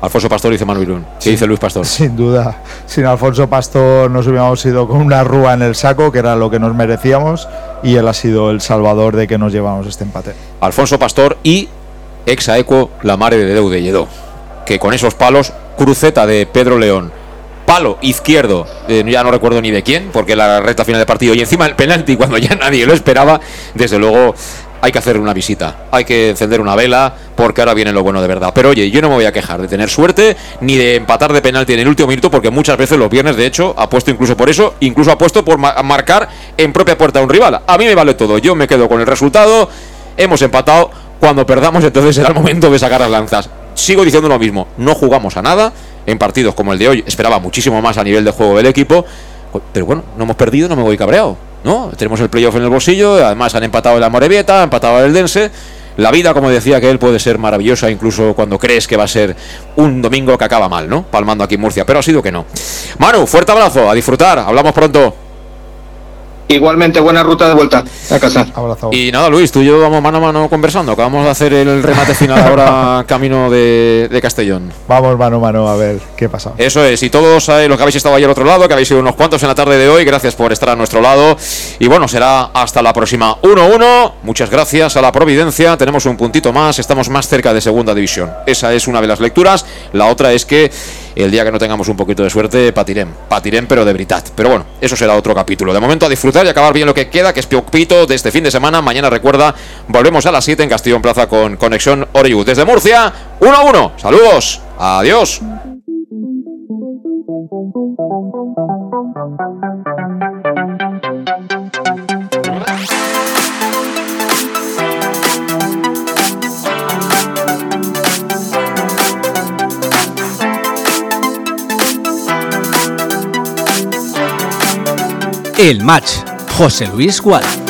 Alfonso Pastor dice Manuel Irún. ¿Qué dice Luis Pastor?
Sin duda. Sin Alfonso Pastor nos hubiéramos ido con una rúa en el saco, que era lo que nos merecíamos, y él ha sido el salvador de que nos llevamos este empate.
Alfonso Pastor y ex aequo la mare de Deu de Lledó, que con esos palos cruceta de Pedro León, palo izquierdo, eh, ya no recuerdo ni de quién, porque la recta final de partido y encima el penalti cuando ya nadie lo esperaba, desde luego hay que hacer una visita, hay que encender una vela, porque ahora viene lo bueno de verdad. Pero oye, yo no me voy a quejar de tener suerte ni de empatar de penalti en el último minuto, porque muchas veces los viernes, de hecho, apuesto incluso por eso, incluso apuesto por marcar en propia puerta a un rival. A mí me vale todo, yo me quedo con el resultado, hemos empatado, cuando perdamos entonces será el momento de sacar las lanzas. Sigo diciendo lo mismo, no jugamos a nada en partidos como el de hoy, esperaba muchísimo más a nivel de juego del equipo, pero bueno, no hemos perdido, no me voy cabreado. ¿no? Tenemos el playoff en el bolsillo, además han empatado el Amorebieta, han empatado el Dense. La vida, como decía que él, puede ser maravillosa incluso cuando crees que va a ser un domingo que acaba mal, ¿no? Palmando aquí en Murcia, pero ha sido que no. Manu, fuerte abrazo, a disfrutar, hablamos pronto.
Igualmente, buena ruta de vuelta a casa.
Y nada, Luis, tú y yo vamos mano a mano conversando. Acabamos de hacer el remate final ahora camino de, Castellón.
Vamos mano a mano a ver qué pasa.
Eso es, y todos eh, los que habéis estado ahí al otro lado, que habéis sido unos cuantos en la tarde de hoy, gracias por estar a nuestro lado. Y bueno, será hasta la próxima 1-1. Muchas gracias a la Providencia. Tenemos un puntito más, estamos más cerca de Segunda División. Esa es una de las lecturas. La otra es que el día que no tengamos un poquito de suerte, patirem. Patirem, pero de verdad. Pero bueno, eso será otro capítulo. De momento a disfrutar y acabar bien lo que queda, que es Pito de este fin de semana. Mañana recuerda, volvemos a las 7 en Castillo en Plaza con Conexión Oriu. Desde Murcia, 1 a 1. Saludos. Adiós.
El match. José Luis Gual.